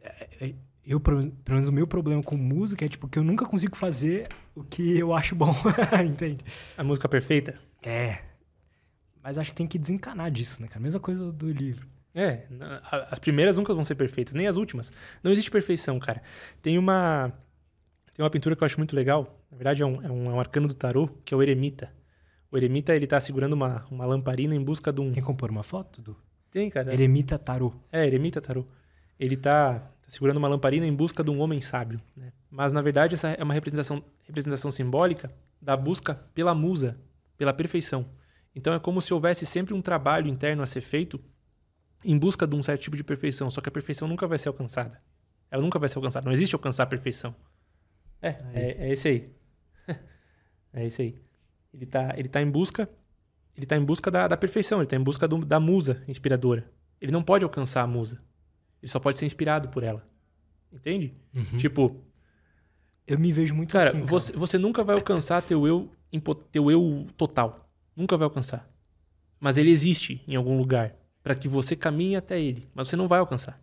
É, é, eu, pelo menos o meu problema com música é tipo que eu nunca consigo fazer o que eu acho bom, entende? A música perfeita? É. Mas acho que tem que desencanar disso, né, cara? Mesma coisa do livro. É, as primeiras nunca vão ser perfeitas, nem as últimas. Não existe perfeição, cara. Tem uma tem uma pintura que eu acho muito legal. Na verdade, é um, é um, é um arcano do tarô, que é o Eremita. O eremita, ele tá segurando uma, uma lamparina em busca de um... Tem como pôr uma foto, do Tem, cara. Eremita Tarô. É, Eremita Tarô. Ele tá, tá, segurando uma lamparina em busca de um homem sábio. Né? Mas, na verdade, essa é uma representação, representação simbólica da busca pela musa, pela perfeição. Então, é como se houvesse sempre um trabalho interno a ser feito em busca de um certo tipo de perfeição. Só que a perfeição nunca vai ser alcançada. Ela nunca vai ser alcançada. Não existe alcançar a perfeição. É, é, é esse aí. é esse aí. Ele está ele tá em busca ele tá em busca da, da perfeição, ele está em busca do, da musa inspiradora. Ele não pode alcançar a musa. Ele só pode ser inspirado por ela. Entende? Uhum. Tipo. Eu me vejo muito cara, assim. Cara. Você, você nunca vai alcançar teu eu, teu eu total. Nunca vai alcançar. Mas ele existe em algum lugar para que você caminhe até ele. Mas você não vai alcançar.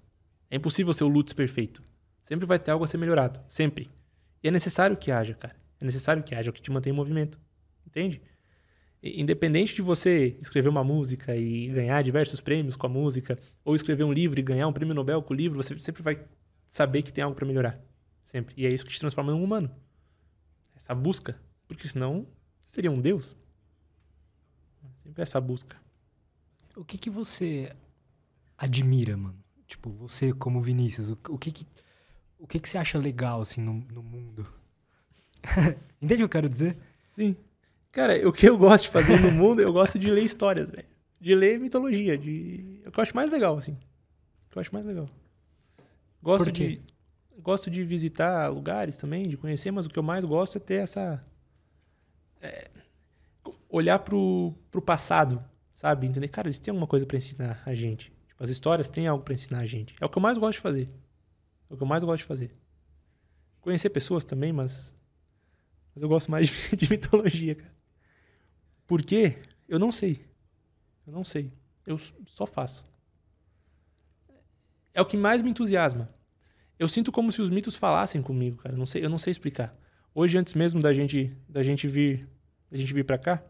É impossível ser o Lutz perfeito. Sempre vai ter algo a ser melhorado. Sempre. E é necessário que haja, cara. É necessário que haja, o que te mantém em movimento. Entende? Independente de você escrever uma música e ganhar diversos prêmios com a música, ou escrever um livro e ganhar um prêmio Nobel com o livro, você sempre vai saber que tem algo para melhorar. Sempre. E é isso que te transforma em um humano. Essa busca. Porque senão seria um Deus. Sempre essa busca. O que que você admira, mano? Tipo, você como Vinícius, o, o que que o que que você acha legal assim no, no mundo? Entende o que eu quero dizer? Sim. Cara, o que eu gosto de fazer no mundo, eu gosto de ler histórias, velho. De ler mitologia, de é o que eu acho mais legal assim. O que eu acho mais legal. Gosto de gosto de visitar lugares também, de conhecer, mas o que eu mais gosto é ter essa é, olhar pro, pro passado, sabe? Entender, cara, eles têm alguma coisa pra ensinar a gente. Tipo, as histórias têm algo pra ensinar a gente. É o que eu mais gosto de fazer. É o que eu mais gosto de fazer. Conhecer pessoas também, mas mas eu gosto mais de, mitologia, cara. Por quê? Eu não sei. Eu não sei. Eu só faço. É o que mais me entusiasma. Eu sinto como se os mitos falassem comigo, cara. Eu não sei, eu não sei explicar. Hoje, antes mesmo da gente, da gente vir, da gente vir para cá,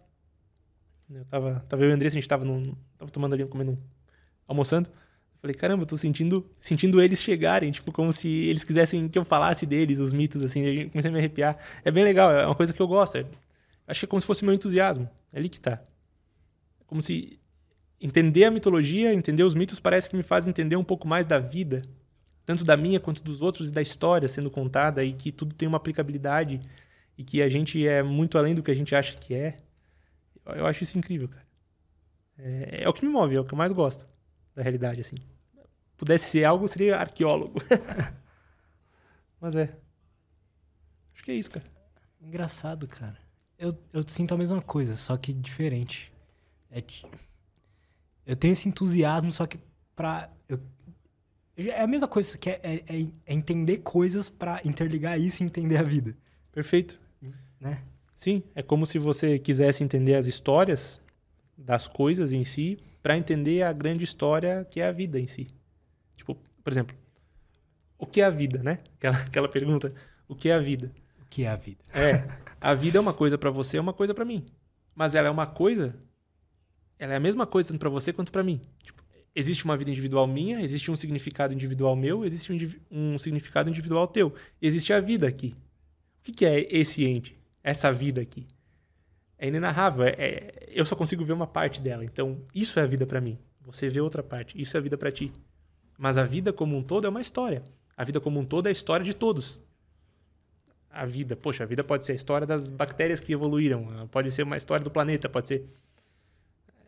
eu tava, tava eu e o Andressa, a gente tava, num, tava tomando ali, comendo, almoçando. Eu falei, caramba, eu tô sentindo, sentindo eles chegarem, tipo, como se eles quisessem que eu falasse deles, os mitos, assim. Eu comecei a me arrepiar. É bem legal, é uma coisa que eu gosto. é- acho que é como se fosse meu entusiasmo. É ali que tá. É como se entender a mitologia, entender os mitos, parece que me faz entender um pouco mais da vida, tanto da minha quanto dos outros e da história sendo contada e que tudo tem uma aplicabilidade e que a gente é muito além do que a gente acha que é. Eu, acho isso incrível, cara. É, é o que me move, é o que eu mais gosto da realidade, assim. Pudesse ser algo, seria arqueólogo. Mas é. Acho que é isso, cara. Engraçado, cara. Eu, eu sinto a mesma coisa, só que diferente. É, eu tenho esse entusiasmo, só que pra. eu- é a mesma coisa, que é, é- é- é entender coisas pra interligar isso e entender a vida, Perfeito. né? Sim, é como se você quisesse entender as histórias das coisas em si para entender a grande história que é a vida em si. Tipo, por exemplo, o que é a vida, né? Aquela, aquela pergunta, o que é a vida? O que é a vida? É, a vida é uma coisa para você, é uma coisa para mim. Mas ela é uma coisa, ela é a mesma coisa tanto para você quanto para mim. Tipo, existe uma vida individual minha, existe um significado individual meu, existe um, um significado individual teu. Existe a vida aqui. O que, que é esse ente? Essa vida aqui? É inenarrável. É, é- eu só consigo ver uma parte dela. Então, isso é a vida para mim. Você vê outra parte. Isso é a vida para ti. Mas a vida como um todo é uma história. A vida como um todo é a história de todos a vida. Poxa, a vida pode ser a história das bactérias que evoluíram, pode ser uma história do planeta, pode ser.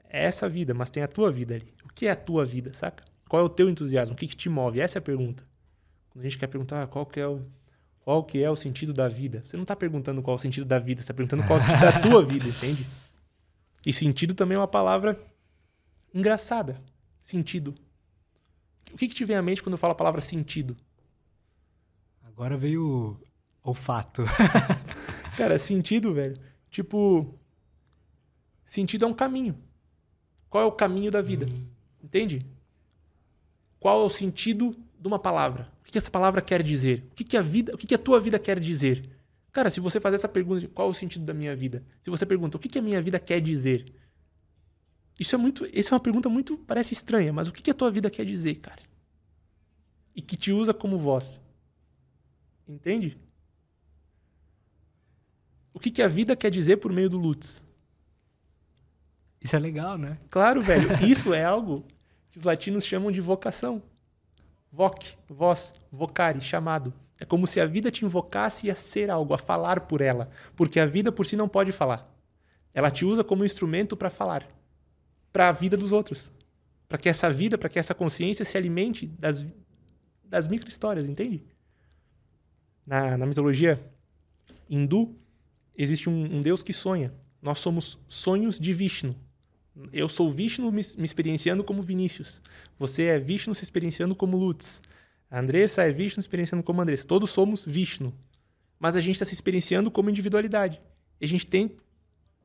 É essa vida, mas tem a tua vida ali. O que é a tua vida, saca? Qual é o teu entusiasmo? O que, que te move? Essa é a pergunta. Quando a gente quer perguntar ah, qual que é o qual que é o sentido da vida, você não está perguntando qual é o sentido da vida, você está perguntando qual é o sentido da tua vida, entende? E sentido também é uma palavra engraçada. Sentido. O que, que te vem à mente quando eu falo a palavra sentido? Agora veio o olfato. Cara, sentido, velho. Tipo, sentido é um caminho. Qual é o caminho da vida? Entende? Qual é o sentido de uma palavra? O que essa palavra quer dizer? O que, a vida, o que, a tua vida quer dizer? Cara, se você fazer essa pergunta, de qual é o sentido da minha vida? Se você pergunta, o que, a minha vida quer dizer? Isso é muito, essa é uma pergunta muito, parece estranha, mas o que, a tua vida quer dizer, cara? E que te usa como voz. Entende? O que, que a vida quer dizer por meio do Lutz? Isso é legal, né? Claro, velho. Isso é algo que os latinos chamam de vocação. Voc, voz, vocare, chamado. É como se a vida te invocasse a ser algo, a falar por ela. Porque a vida por si não pode falar. Ela te usa como instrumento para falar. Para a vida dos outros. Para que essa vida, para que essa consciência se alimente das, das micro-histórias, entende? Na, na mitologia hindu, existe um, um deus que sonha. Nós somos sonhos de Vishnu. Eu sou Vishnu me, experienciando como Vinícius. Você é Vishnu se experienciando como Lutz. A Andressa é Vishnu se experienciando como Andressa. Todos somos Vishnu. Mas a gente está se experienciando como individualidade. E a gente tem,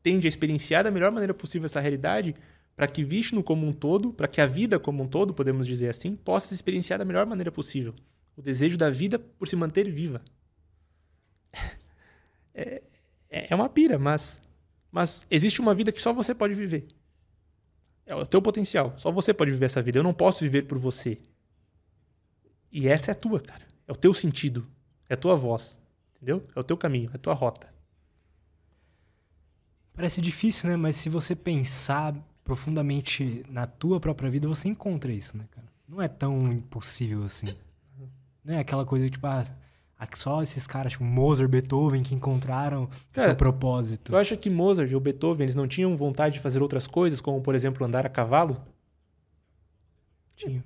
tende a experienciar da melhor maneira possível essa realidade para que Vishnu como um todo, para que a vida como um todo, podemos dizer assim, possa se experienciar da melhor maneira possível. O desejo da vida por se manter viva. É, é uma pira, mas, mas existe uma vida que só você pode viver. É o teu potencial. Só você pode viver essa vida. Eu não posso viver por você. E essa é a tua, cara. É o teu sentido. É a tua voz. Entendeu? É o teu caminho. É a tua rota. Parece difícil, né? Mas se você pensar profundamente na tua própria vida, você encontra isso, né, cara? Não é tão impossível assim. Não é aquela coisa tipo, ah, só esses caras, tipo Mozart, Beethoven, que encontraram Cara, seu propósito. Tu acha que Mozart ou Beethoven eles não tinham vontade de fazer outras coisas, como por exemplo andar a cavalo? Tinha.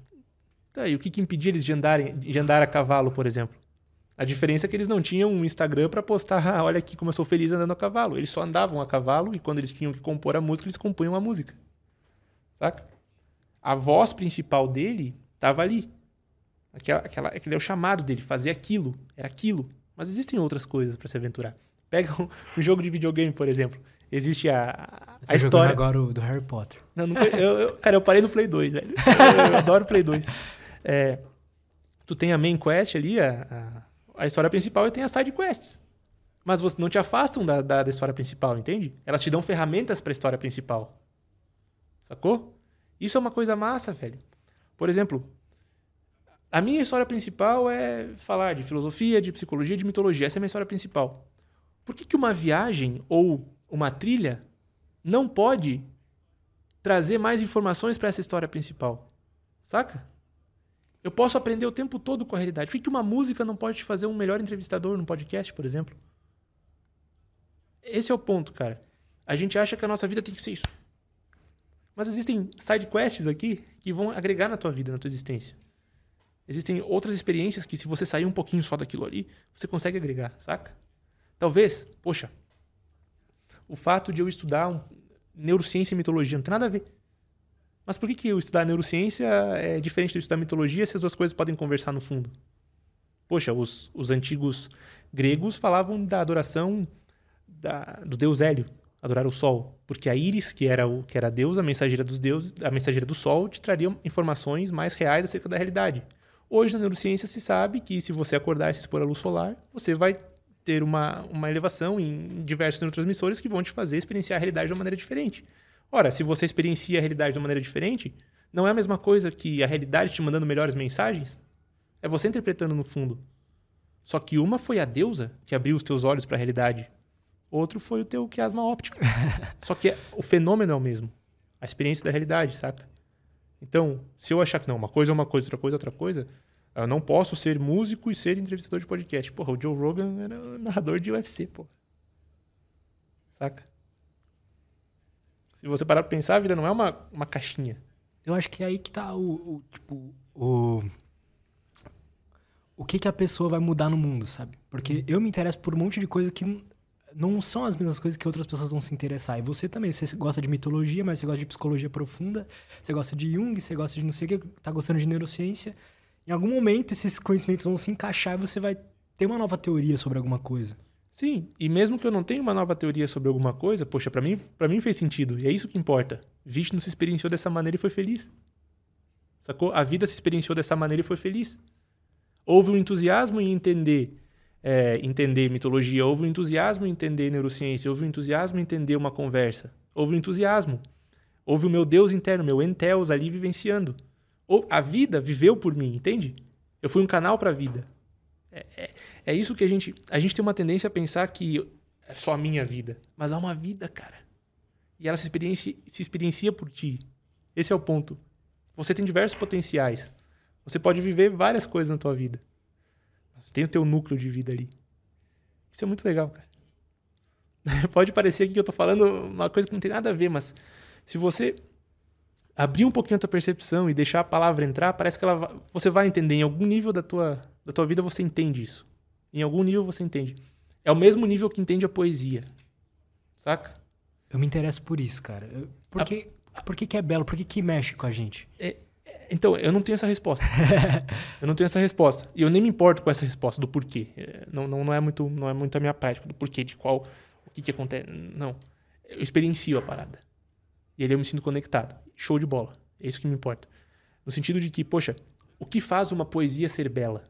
Tá, e o que, que impedia eles de, andarem, de andar a cavalo, por exemplo? A diferença é que eles não tinham um Instagram para postar, ah, olha aqui como eu sou feliz andando a cavalo. Eles só andavam a cavalo e quando eles tinham que compor a música, eles compunham a música. Saca? A voz principal dele estava ali. Aquela, aquela, aquele é o chamado dele, fazer aquilo. Era aquilo. Mas existem outras coisas para se aventurar. Pega um, um, jogo de videogame, por exemplo. Existe a, a história. agora o do Harry Potter. Não, eu, eu, cara, eu parei no Play 2, velho. Eu, eu adoro Play 2. É, tu tem a main quest ali, a, a, a, história principal, e tem as side quests. Mas você não te afastam da, da, da história principal, entende? Elas te dão ferramentas para a história principal. Sacou? Isso é uma coisa massa, velho. Por exemplo, a minha história principal é falar de filosofia, de psicologia, de mitologia. Essa é a minha história principal. Por que, que uma viagem ou uma trilha não pode trazer mais informações para essa história principal? Saca? Eu posso aprender o tempo todo com a realidade. Por que, que uma música não pode te fazer um melhor entrevistador no podcast, por exemplo? Esse é o ponto, cara. A gente acha que a nossa vida tem que ser isso. Mas existem side quests aqui que vão agregar na tua vida, na tua existência. Existem outras experiências que, se você sair um pouquinho só daquilo ali, você consegue agregar, saca? Talvez, poxa, o fato de eu estudar um, neurociência e mitologia não tem nada a ver. Mas por que, que eu estudar neurociência é diferente de eu estudar mitologia se as duas coisas podem conversar no fundo? Poxa, os, os antigos gregos falavam da adoração da, do deus Hélio, adorar o sol, porque a Íris, que era o que era a deusa, a mensageira dos deuses, a mensageira do sol, te traria informações mais reais acerca da realidade. Hoje, na neurociência, se sabe que se você acordar e se expor à luz solar, você vai ter uma, uma elevação em diversos neurotransmissores que vão te fazer experienciar a realidade de uma maneira diferente. Ora, se você experiencia a realidade de uma maneira diferente, não é a mesma coisa que a realidade te mandando melhores mensagens? É você interpretando no fundo. Só que uma foi a deusa que abriu os teus olhos para a realidade. Outro foi o teu quiasma óptico. Só que o fenômeno é o mesmo. A experiência da realidade, saca? Então, se eu achar que não, uma coisa é uma coisa, outra coisa é outra coisa, eu não posso ser músico e ser entrevistador de podcast. Porra, o Joe Rogan era narrador de UFC, pô. Saca? Se você parar pra pensar, a vida não é uma, uma caixinha. Eu acho que é aí que tá o, o tipo, o... O que que a pessoa vai mudar no mundo, sabe? Porque eu me interesso por um monte de coisa que não são as mesmas coisas que outras pessoas vão se interessar. E você também, você gosta de mitologia, mas você gosta de psicologia profunda, você gosta de Jung, você gosta de não sei o que, tá gostando de neurociência. Em algum momento esses conhecimentos vão se encaixar e você vai ter uma nova teoria sobre alguma coisa. Sim, e mesmo que eu não tenha uma nova teoria sobre alguma coisa, poxa, para mim, para mim fez sentido, e é isso que importa. Vishnu se experienciou dessa maneira e foi feliz. Sacou? A vida se experienciou dessa maneira e foi feliz. Houve um entusiasmo em entender é, entender mitologia, houve um entusiasmo em entender neurociência, houve um entusiasmo em entender uma conversa, houve um entusiasmo. Houve o meu Deus interno, meu enteos ali vivenciando. A vida viveu por mim, entende? Eu fui um canal para a vida. É, é, é, isso que a gente. A gente tem uma tendência a pensar que é só a minha vida. Mas há uma vida, cara. E ela se experiencia, se experiencia por ti. Esse é o ponto. Você tem diversos potenciais. Você pode viver várias coisas na tua vida. Você tem o teu núcleo de vida ali. Isso é muito legal, cara. Pode parecer que eu tô falando uma coisa que não tem nada a ver, mas se você abrir um pouquinho a tua percepção e deixar a palavra entrar, parece que ela, você vai entender. Em algum nível da tua, da tua vida você entende isso. Em algum nível você entende. É o mesmo nível que entende a poesia. Saca? Eu me interesso por isso, cara. por, que, a... por que, que é belo? Por que, que mexe com a gente? É, então, eu não tenho essa resposta. eu não tenho essa resposta. E eu nem me importo com essa resposta do porquê. É, não, não, não, é, muito, não é muito a minha prática, do porquê, de qual, o que, que acontece. Não. Eu experiencio a parada. E ali eu me sinto conectado. Show de bola. É isso que me importa. No sentido de que, poxa, o que faz uma poesia ser bela?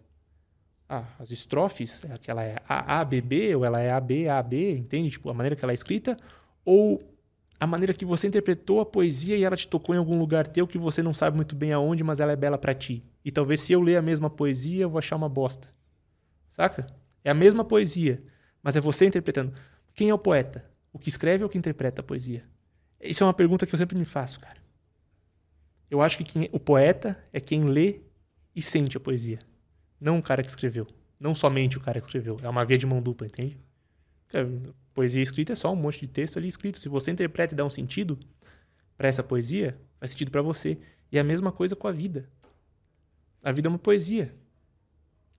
Ah, as estrofes, é ela é A, A, B, B, ou ela é A, B, A, B, entende? Tipo, a maneira que ela é escrita, ou a maneira que você interpretou a poesia e ela te tocou em algum lugar teu que você não sabe muito bem aonde, mas ela é bela para ti. E talvez se eu ler a mesma poesia, eu vou achar uma bosta. Saca? É a mesma poesia, mas é você interpretando. Quem é o poeta? O que escreve ou o que interpreta a poesia? Isso é uma pergunta que eu sempre me faço, cara. Eu acho que quem, o poeta é quem lê e sente a poesia. Não o cara que escreveu. Não somente o cara que escreveu. É uma via de mão dupla, entende? Poesia escrita é só um monte de texto ali escrito. Se você interpreta e dá um sentido para essa poesia, faz sentido para você. E é a mesma coisa com a vida. A vida é uma poesia.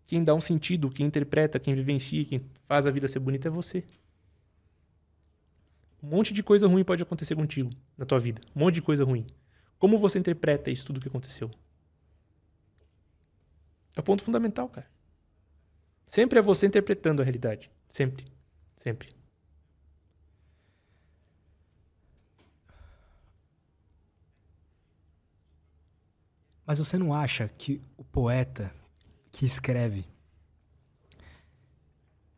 Quem dá um sentido, quem interpreta, quem vivencia, quem faz a vida ser bonita é você. Um monte de coisa ruim pode acontecer contigo na tua vida. Um monte de coisa ruim. Como você interpreta isso tudo que aconteceu? É o ponto fundamental, cara. Sempre é você interpretando a realidade. Sempre. Sempre. Mas você não acha que o poeta que escreve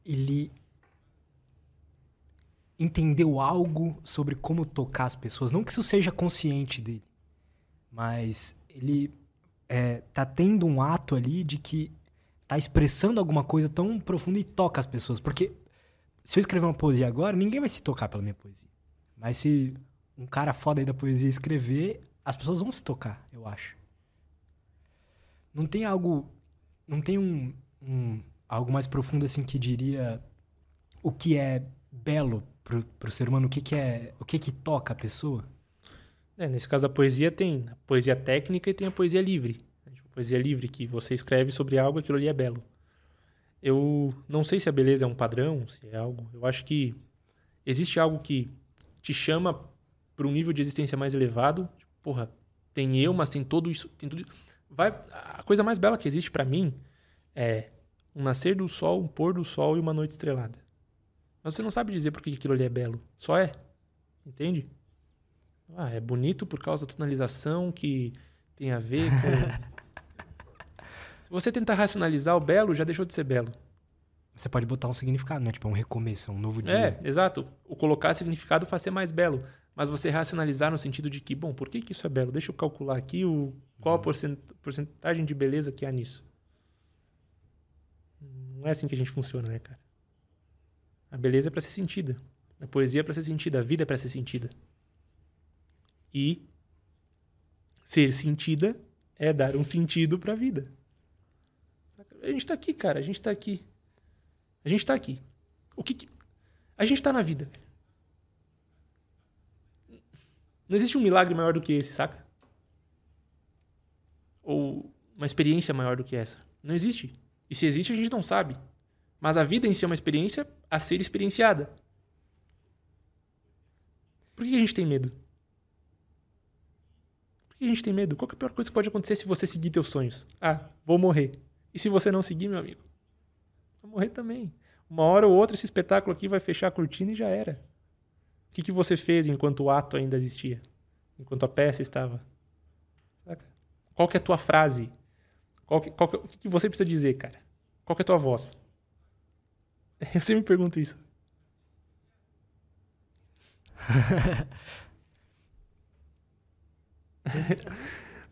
ele entendeu algo sobre como tocar as pessoas. Não que isso seja consciente dele, mas ele é, tá tendo um ato ali de que tá expressando alguma coisa tão profunda e toca as pessoas. Porque se eu escrever uma poesia agora, ninguém vai se tocar pela minha poesia. Mas se um cara foda aí da poesia escrever, as pessoas vão se tocar, eu acho. Não tem algo. Não tem um, um algo mais profundo assim que diria o que é belo pro, pro ser humano, o que, que é. O que que toca a pessoa? É, nesse caso a poesia tem a poesia técnica e tem a poesia livre. A tipo, poesia livre que você escreve sobre algo, aquilo ali é belo. Eu não sei se a beleza é um padrão, se é algo. Eu acho que existe algo que te chama para um nível de existência mais elevado. Tipo, porra, tem eu, mas tem todo isso, tem tudo. Vai, a coisa mais bela que existe para mim é um nascer do sol, um pôr do sol e uma noite estrelada. Mas você não sabe dizer por que aquilo ali é belo. Só é. Entende? Ah, é bonito por causa da tonalização que tem a ver com. Se você tentar racionalizar o belo, já deixou de ser belo. Você pode botar um significado, né? Tipo, é um recomeço, é um novo dia. É, exato. O colocar significado faz ser mais belo. Mas você racionalizar no sentido de que, bom, por que, que isso é belo? Deixa eu calcular aqui o, qual a porcentagem de beleza que há nisso. Não é assim que a gente funciona, né, cara? A beleza é para ser sentida. A poesia é para ser sentida. A vida é para ser sentida. E ser sentida é dar um sentido para a vida. A gente está aqui, cara. A gente está aqui. A gente está aqui. O que, que... A gente está na vida. Não existe um milagre maior do que esse, saca? Uma experiência maior do que essa. Não existe. E se existe, a gente não sabe. Mas a vida em si é uma experiência a ser experienciada. Por que a gente tem medo? Por que a gente tem medo? Qual é a pior coisa que pode acontecer se você seguir teus sonhos? Ah, vou morrer. E se você não seguir, meu amigo? Vai morrer também. Uma hora ou outra esse espetáculo aqui vai fechar a cortina e já era. O que, que você fez enquanto o ato ainda existia? Enquanto a peça estava? Qual que é a tua frase? Qual que, qual que, o que, você precisa dizer, cara? Qual que é a tua voz? Eu sempre me pergunto isso.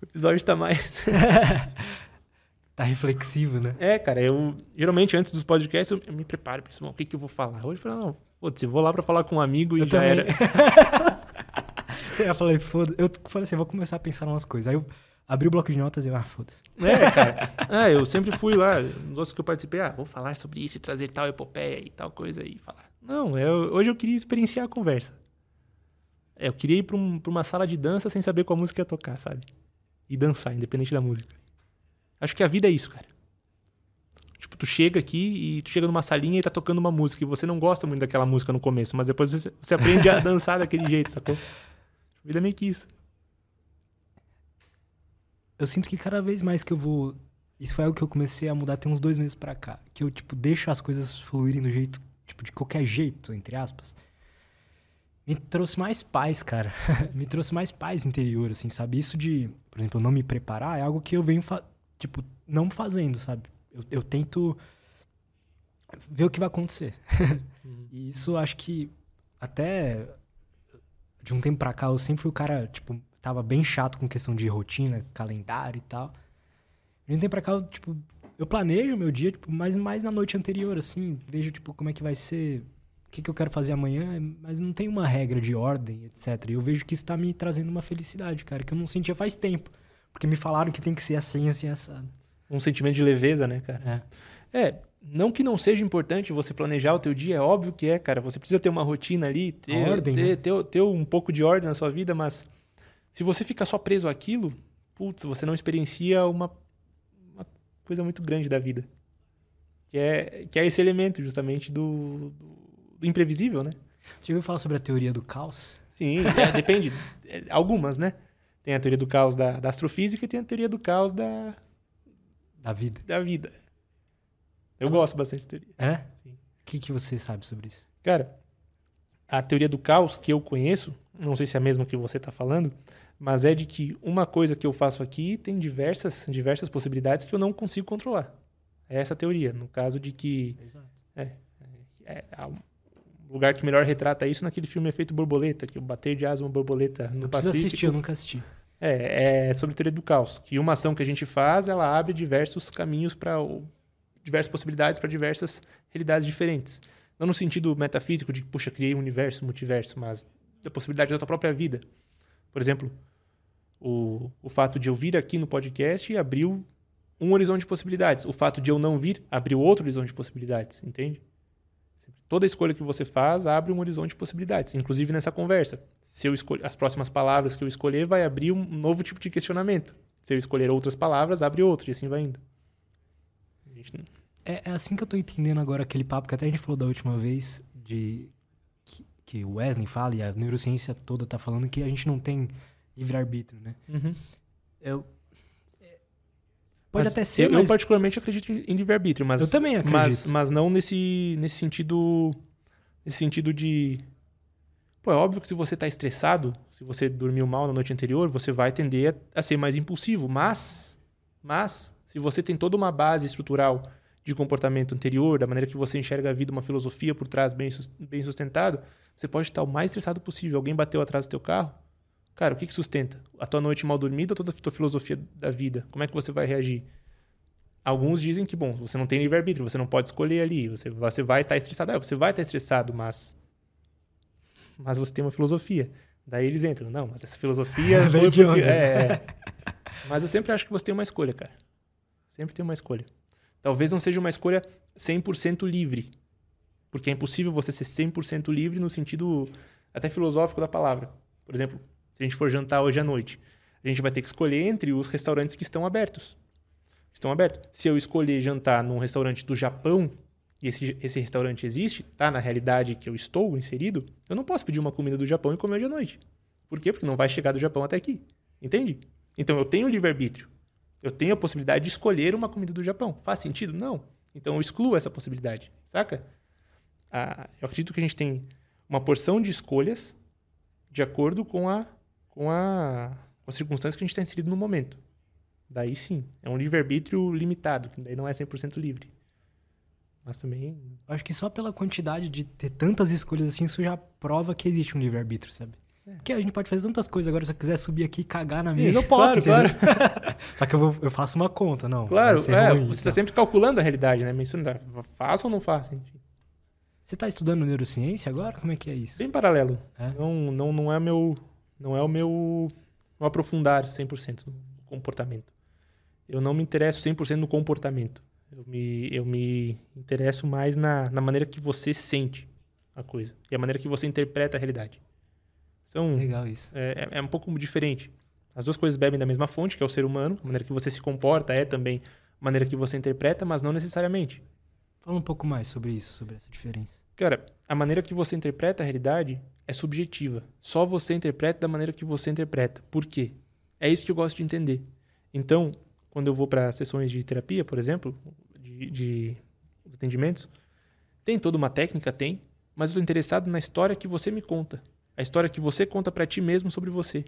o episódio está mais. tá reflexivo, né? É, cara, eu geralmente antes dos podcasts eu, eu me preparo, penso, o que, que eu vou falar? Hoje eu falo, não, foda-se, vou lá pra falar com um amigo e eu já também. era. eu falei, foda Eu falei assim, vou começar a pensar em umas coisas. Aí eu abri o bloco de notas e eu, ah, foda-se. É, cara. ah, eu sempre fui lá, nos outros que eu participei, ah, vou falar sobre isso e trazer tal epopeia e tal coisa e falar. Não, eu, hoje eu queria experienciar a conversa. É, eu queria ir pra, um, pra uma sala de dança sem saber qual música ia tocar, sabe? E dançar, independente da música. Acho que a vida é isso, cara. Tipo, tu chega aqui e tu chega numa salinha e tá tocando uma música e você não gosta muito daquela música no começo, mas depois você, você aprende a dançar daquele jeito, sacou? A vida é meio que isso eu sinto que cada vez mais que eu vou. Isso foi algo que eu comecei a mudar tem uns dois meses pra cá. Que eu, tipo, deixo as coisas fluírem do jeito, tipo, de qualquer jeito, entre aspas. Me trouxe mais paz, cara. me trouxe mais paz interior, assim, sabe? Isso de, por exemplo, não me preparar é algo que eu venho, tipo, não fazendo, sabe? Eu, eu tento ver o que vai acontecer. uhum. E isso acho que até de um tempo pra cá eu sempre fui o cara, tipo, tava bem chato com questão de rotina, calendário e tal. De um tempo pra cá, eu, tipo, eu planejo meu dia, tipo, mais, mais na noite anterior, assim, vejo, tipo, como é que vai ser, o que, que eu quero fazer amanhã, mas não tem uma regra de ordem, etc. E eu vejo que isso tá me trazendo uma felicidade, cara, que eu não sentia faz tempo. Porque me falaram que tem que ser assim, assim, assado. Um sentimento de leveza, né, cara? É. É, não que não seja importante você planejar o teu dia, é óbvio que é, cara. Você precisa ter uma rotina ali, ter, ordem, ter, né? ter, ter um pouco de ordem na sua vida, mas se você fica só preso àquilo, putz, você não experiencia uma, uma coisa muito grande da vida. Que é, que é esse elemento, justamente, do, do, imprevisível, né? Você ouviu falar sobre a teoria do caos? Sim, é, depende. É, algumas, né? Tem a teoria do caos da, da astrofísica e tem a teoria do caos da, Da vida. da vida. Eu gosto bastante dessa teoria. É? Sim. O que, que você sabe sobre isso? Cara, a teoria do caos que eu conheço, não sei se é a mesma que você está falando, mas é de que uma coisa que eu faço aqui tem diversas, diversas possibilidades que eu não consigo controlar. É essa a teoria, no caso de que Exato. é, há um lugar que melhor retrata isso naquele filme Efeito Borboleta, que o bater de asa uma borboleta no Eu preciso Pacífico. assistir, eu nunca assisti. É, é sobre a teoria do caos, que uma ação que a gente faz, ela abre diversos caminhos para diversas possibilidades para diversas realidades diferentes. Não no sentido metafísico de, puxa, criei um universo, multiverso, mas da possibilidade da tua própria vida. Por exemplo, o, o fato de eu vir aqui no podcast abriu um horizonte de possibilidades. O fato de eu não vir abriu outro horizonte de possibilidades, entende? Toda escolha que você faz abre um horizonte de possibilidades, inclusive nessa conversa. Se eu escolher as próximas palavras que eu escolher vai abrir um novo tipo de questionamento. Se eu escolher outras palavras, abre outro e assim vai indo. É, é assim que eu tô entendendo agora aquele papo que até a gente falou da última vez, de que, que o Wesley fala e a neurociência toda tá falando que a gente não tem livre-arbítrio, né? Uhum. Eu, pode Mas até ser, eu, mas... eu particularmente acredito em em livre-arbítrio, mas Eu também acredito. Mas, mas não nesse, nesse sentido nesse sentido de pô, é óbvio que se você está estressado, se você dormiu mal na noite anterior, você vai tender a, a ser mais impulsivo, mas mas se você tem toda uma base estrutural de comportamento anterior, da maneira que você enxerga a vida, uma filosofia por trás bem, bem sustentado, você pode estar o mais estressado possível. Alguém bateu atrás do teu carro, cara, o que, que sustenta? A tua noite mal dormida ou toda a tua filosofia da vida? Como é que você vai reagir? Alguns dizem que, bom, você não tem livre-arbítrio, você não pode escolher ali, você, você vai estar estressado. É, você vai estar estressado, mas. Mas você tem uma filosofia. Daí eles entram, não, mas essa filosofia. Veio foi de porque- onde? É, é. Mas eu sempre acho que você tem uma escolha, cara. Sempre tem uma escolha. Talvez não seja uma escolha 100% livre. Porque é impossível você ser 100% livre no sentido até filosófico da palavra. Por exemplo, se a gente for jantar hoje à noite, a gente vai ter que escolher entre os restaurantes que estão abertos. Estão abertos. Se eu escolher jantar num restaurante do Japão, e esse, esse restaurante existe, tá na realidade que eu estou inserido, eu não posso pedir uma comida do Japão e comer hoje à noite. Por quê? Porque não vai chegar do Japão até aqui. Entende? Então eu tenho livre-arbítrio. Eu tenho a possibilidade de escolher uma comida do Japão. Faz sentido? Não. Então eu excluo essa possibilidade. Saca? Ah, eu acredito que a gente tem uma porção de escolhas de acordo com a, com a, com as circunstâncias que a gente está inserido no momento. Daí sim, é um livre-arbítrio limitado, que daí não é 100% livre. Mas também. Acho que só pela quantidade de ter tantas escolhas assim, isso já prova que existe um livre-arbítrio, sabe? É. Porque a gente pode fazer tantas coisas. Agora, se eu quiser subir aqui e cagar na mesa, eu posso, claro, entendeu? Só que eu, vou- eu faço uma conta, não. Claro, é, ruim, você está então. sempre calculando a realidade, né? Dá. Faço ou não faço? Enfim. Você tá estudando neurociência agora? Como é que é isso? Bem paralelo. É? Não, não, não é meu. Não é o meu. Não aprofundar 100% no comportamento. Eu não me interesso 100% no comportamento. Eu me, eu me interesso mais na, na maneira que você sente a coisa. E a maneira que você interpreta a realidade. São, Legal isso. é, é- é um pouco diferente. As duas coisas bebem da mesma fonte, que é o ser humano. A maneira que você se comporta é também a maneira que você interpreta, mas não necessariamente. Fala um pouco mais sobre isso, sobre essa diferença. Cara, a maneira que você interpreta a realidade é subjetiva. Só você interpreta da maneira que você interpreta. Por quê? É isso que eu gosto de entender. Então, quando eu vou para sessões de terapia, por exemplo, de, de atendimentos, tem toda uma técnica, tem, mas eu estou interessado na história que você me conta. A história que você conta para ti mesmo sobre você.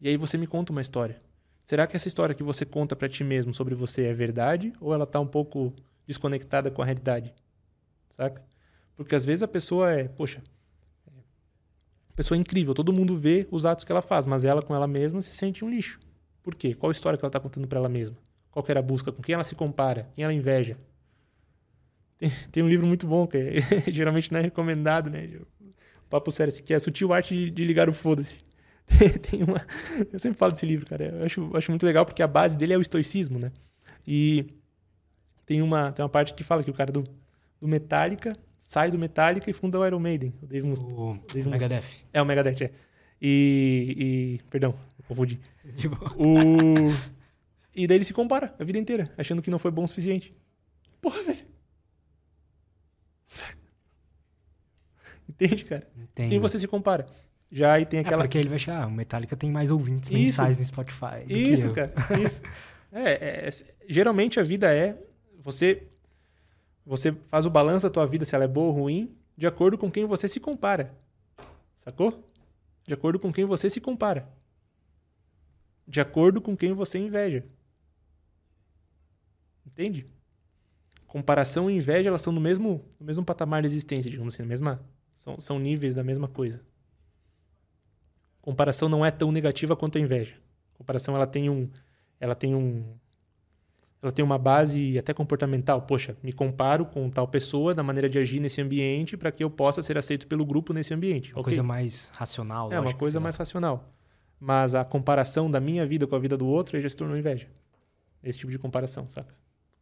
E aí você me conta uma história. Será que essa história que você conta para ti mesmo sobre você é verdade ou ela está um pouco desconectada com a realidade? Saca? Porque às vezes a pessoa é, poxa, pessoa incrível, todo mundo vê os atos que ela faz, mas ela com ela mesma se sente um lixo. Por quê? Qual a história que ela está contando para ela mesma? Qual que era a busca? Com quem ela se compara? Quem ela inveja? Tem, tem um livro muito bom, que é, geralmente não é recomendado, né? Papo sério, aqui é a Sutil Arte de, de Ligar o Foda-se. tem uma, eu sempre falo desse livro, cara. Eu acho, acho muito legal porque a base dele é o estoicismo, né? E tem uma, tem uma parte que fala que o cara do, do Metallica sai do Metallica e funda o Iron Maiden. O, Dave Must o, Dave Megadeth. É, o Megadeth, é. E, e perdão, confundi. o, e daí ele se compara a vida inteira, achando que não foi bom o suficiente. Porra, velho. Entende, cara? Entendo. Quem você se compara? Já aí tem é, aquela. É porque ele vai achar, ah, o Metallica tem mais ouvintes isso. mensais no Spotify. isso, cara. Isso. É, é, geralmente a vida é. Você, você faz o balanço da tua vida, se ela é boa ou ruim, de acordo com quem você se compara. Sacou? De acordo com quem você se compara. De acordo com quem você inveja. Entende? Comparação e inveja, elas estão no mesmo, no mesmo patamar de existência, digamos assim, mesma, são, são níveis da mesma coisa. Comparação não é tão negativa quanto a inveja. Comparação ela tem um ela tem um ela tem uma base até comportamental. Poxa, me comparo com tal pessoa da maneira de agir nesse ambiente para que eu possa ser aceito pelo grupo nesse ambiente. Uma okay? coisa mais racional. É, uma coisa mais racional. Mas a comparação da minha vida com a vida do outro já se tornou inveja. Esse tipo de comparação, saca?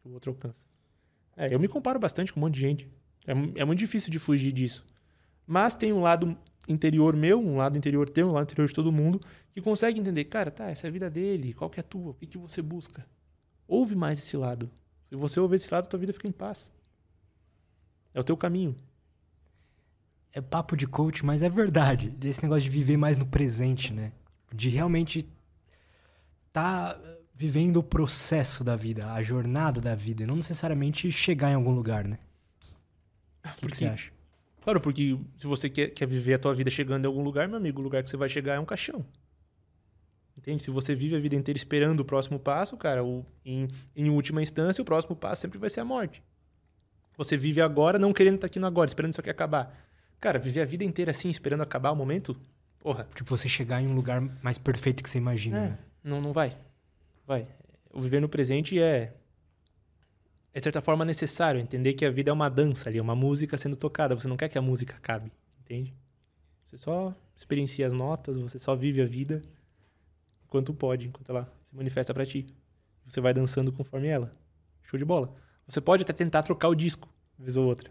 Que o outro alcança. É, eu me comparo bastante com um monte de gente. É, é muito difícil de fugir disso. Mas tem um lado interior meu, um lado interior teu, um lado interior de todo mundo, que consegue entender, cara, tá, essa é a vida dele, qual que é a tua? O que, que você busca? Ouve mais esse lado. Se você ouvir esse lado, tua vida fica em paz. É o teu caminho. É papo de coach, mas é verdade. Esse negócio de viver mais no presente, né? De realmente tá vivendo o processo da vida, a jornada da vida, e não necessariamente chegar em algum lugar, né? O que, que você acha? Claro, porque se você quer, quer viver a tua vida chegando em algum lugar, meu amigo, o lugar que você vai chegar é um caixão. Entende? Se você vive a vida inteira esperando o próximo passo, cara, o, em, em última instância, o próximo passo sempre vai ser a morte. Você vive agora não querendo estar aqui no agora, esperando isso aqui acabar. Cara, viver a vida inteira assim, esperando acabar o momento, porra. Tipo, você chegar em um lugar mais perfeito que você imagina. É, né? não, não vai. Vai. O viver no presente é é de certa forma necessário entender que a vida é uma dança ali, é uma música sendo tocada. Você não quer que a música acabe, entende? Você só experiencia as notas, você só vive a vida enquanto pode, enquanto ela se manifesta para ti. Você vai dançando conforme ela. Show de bola. Você pode até tentar trocar o disco, vez ou outra.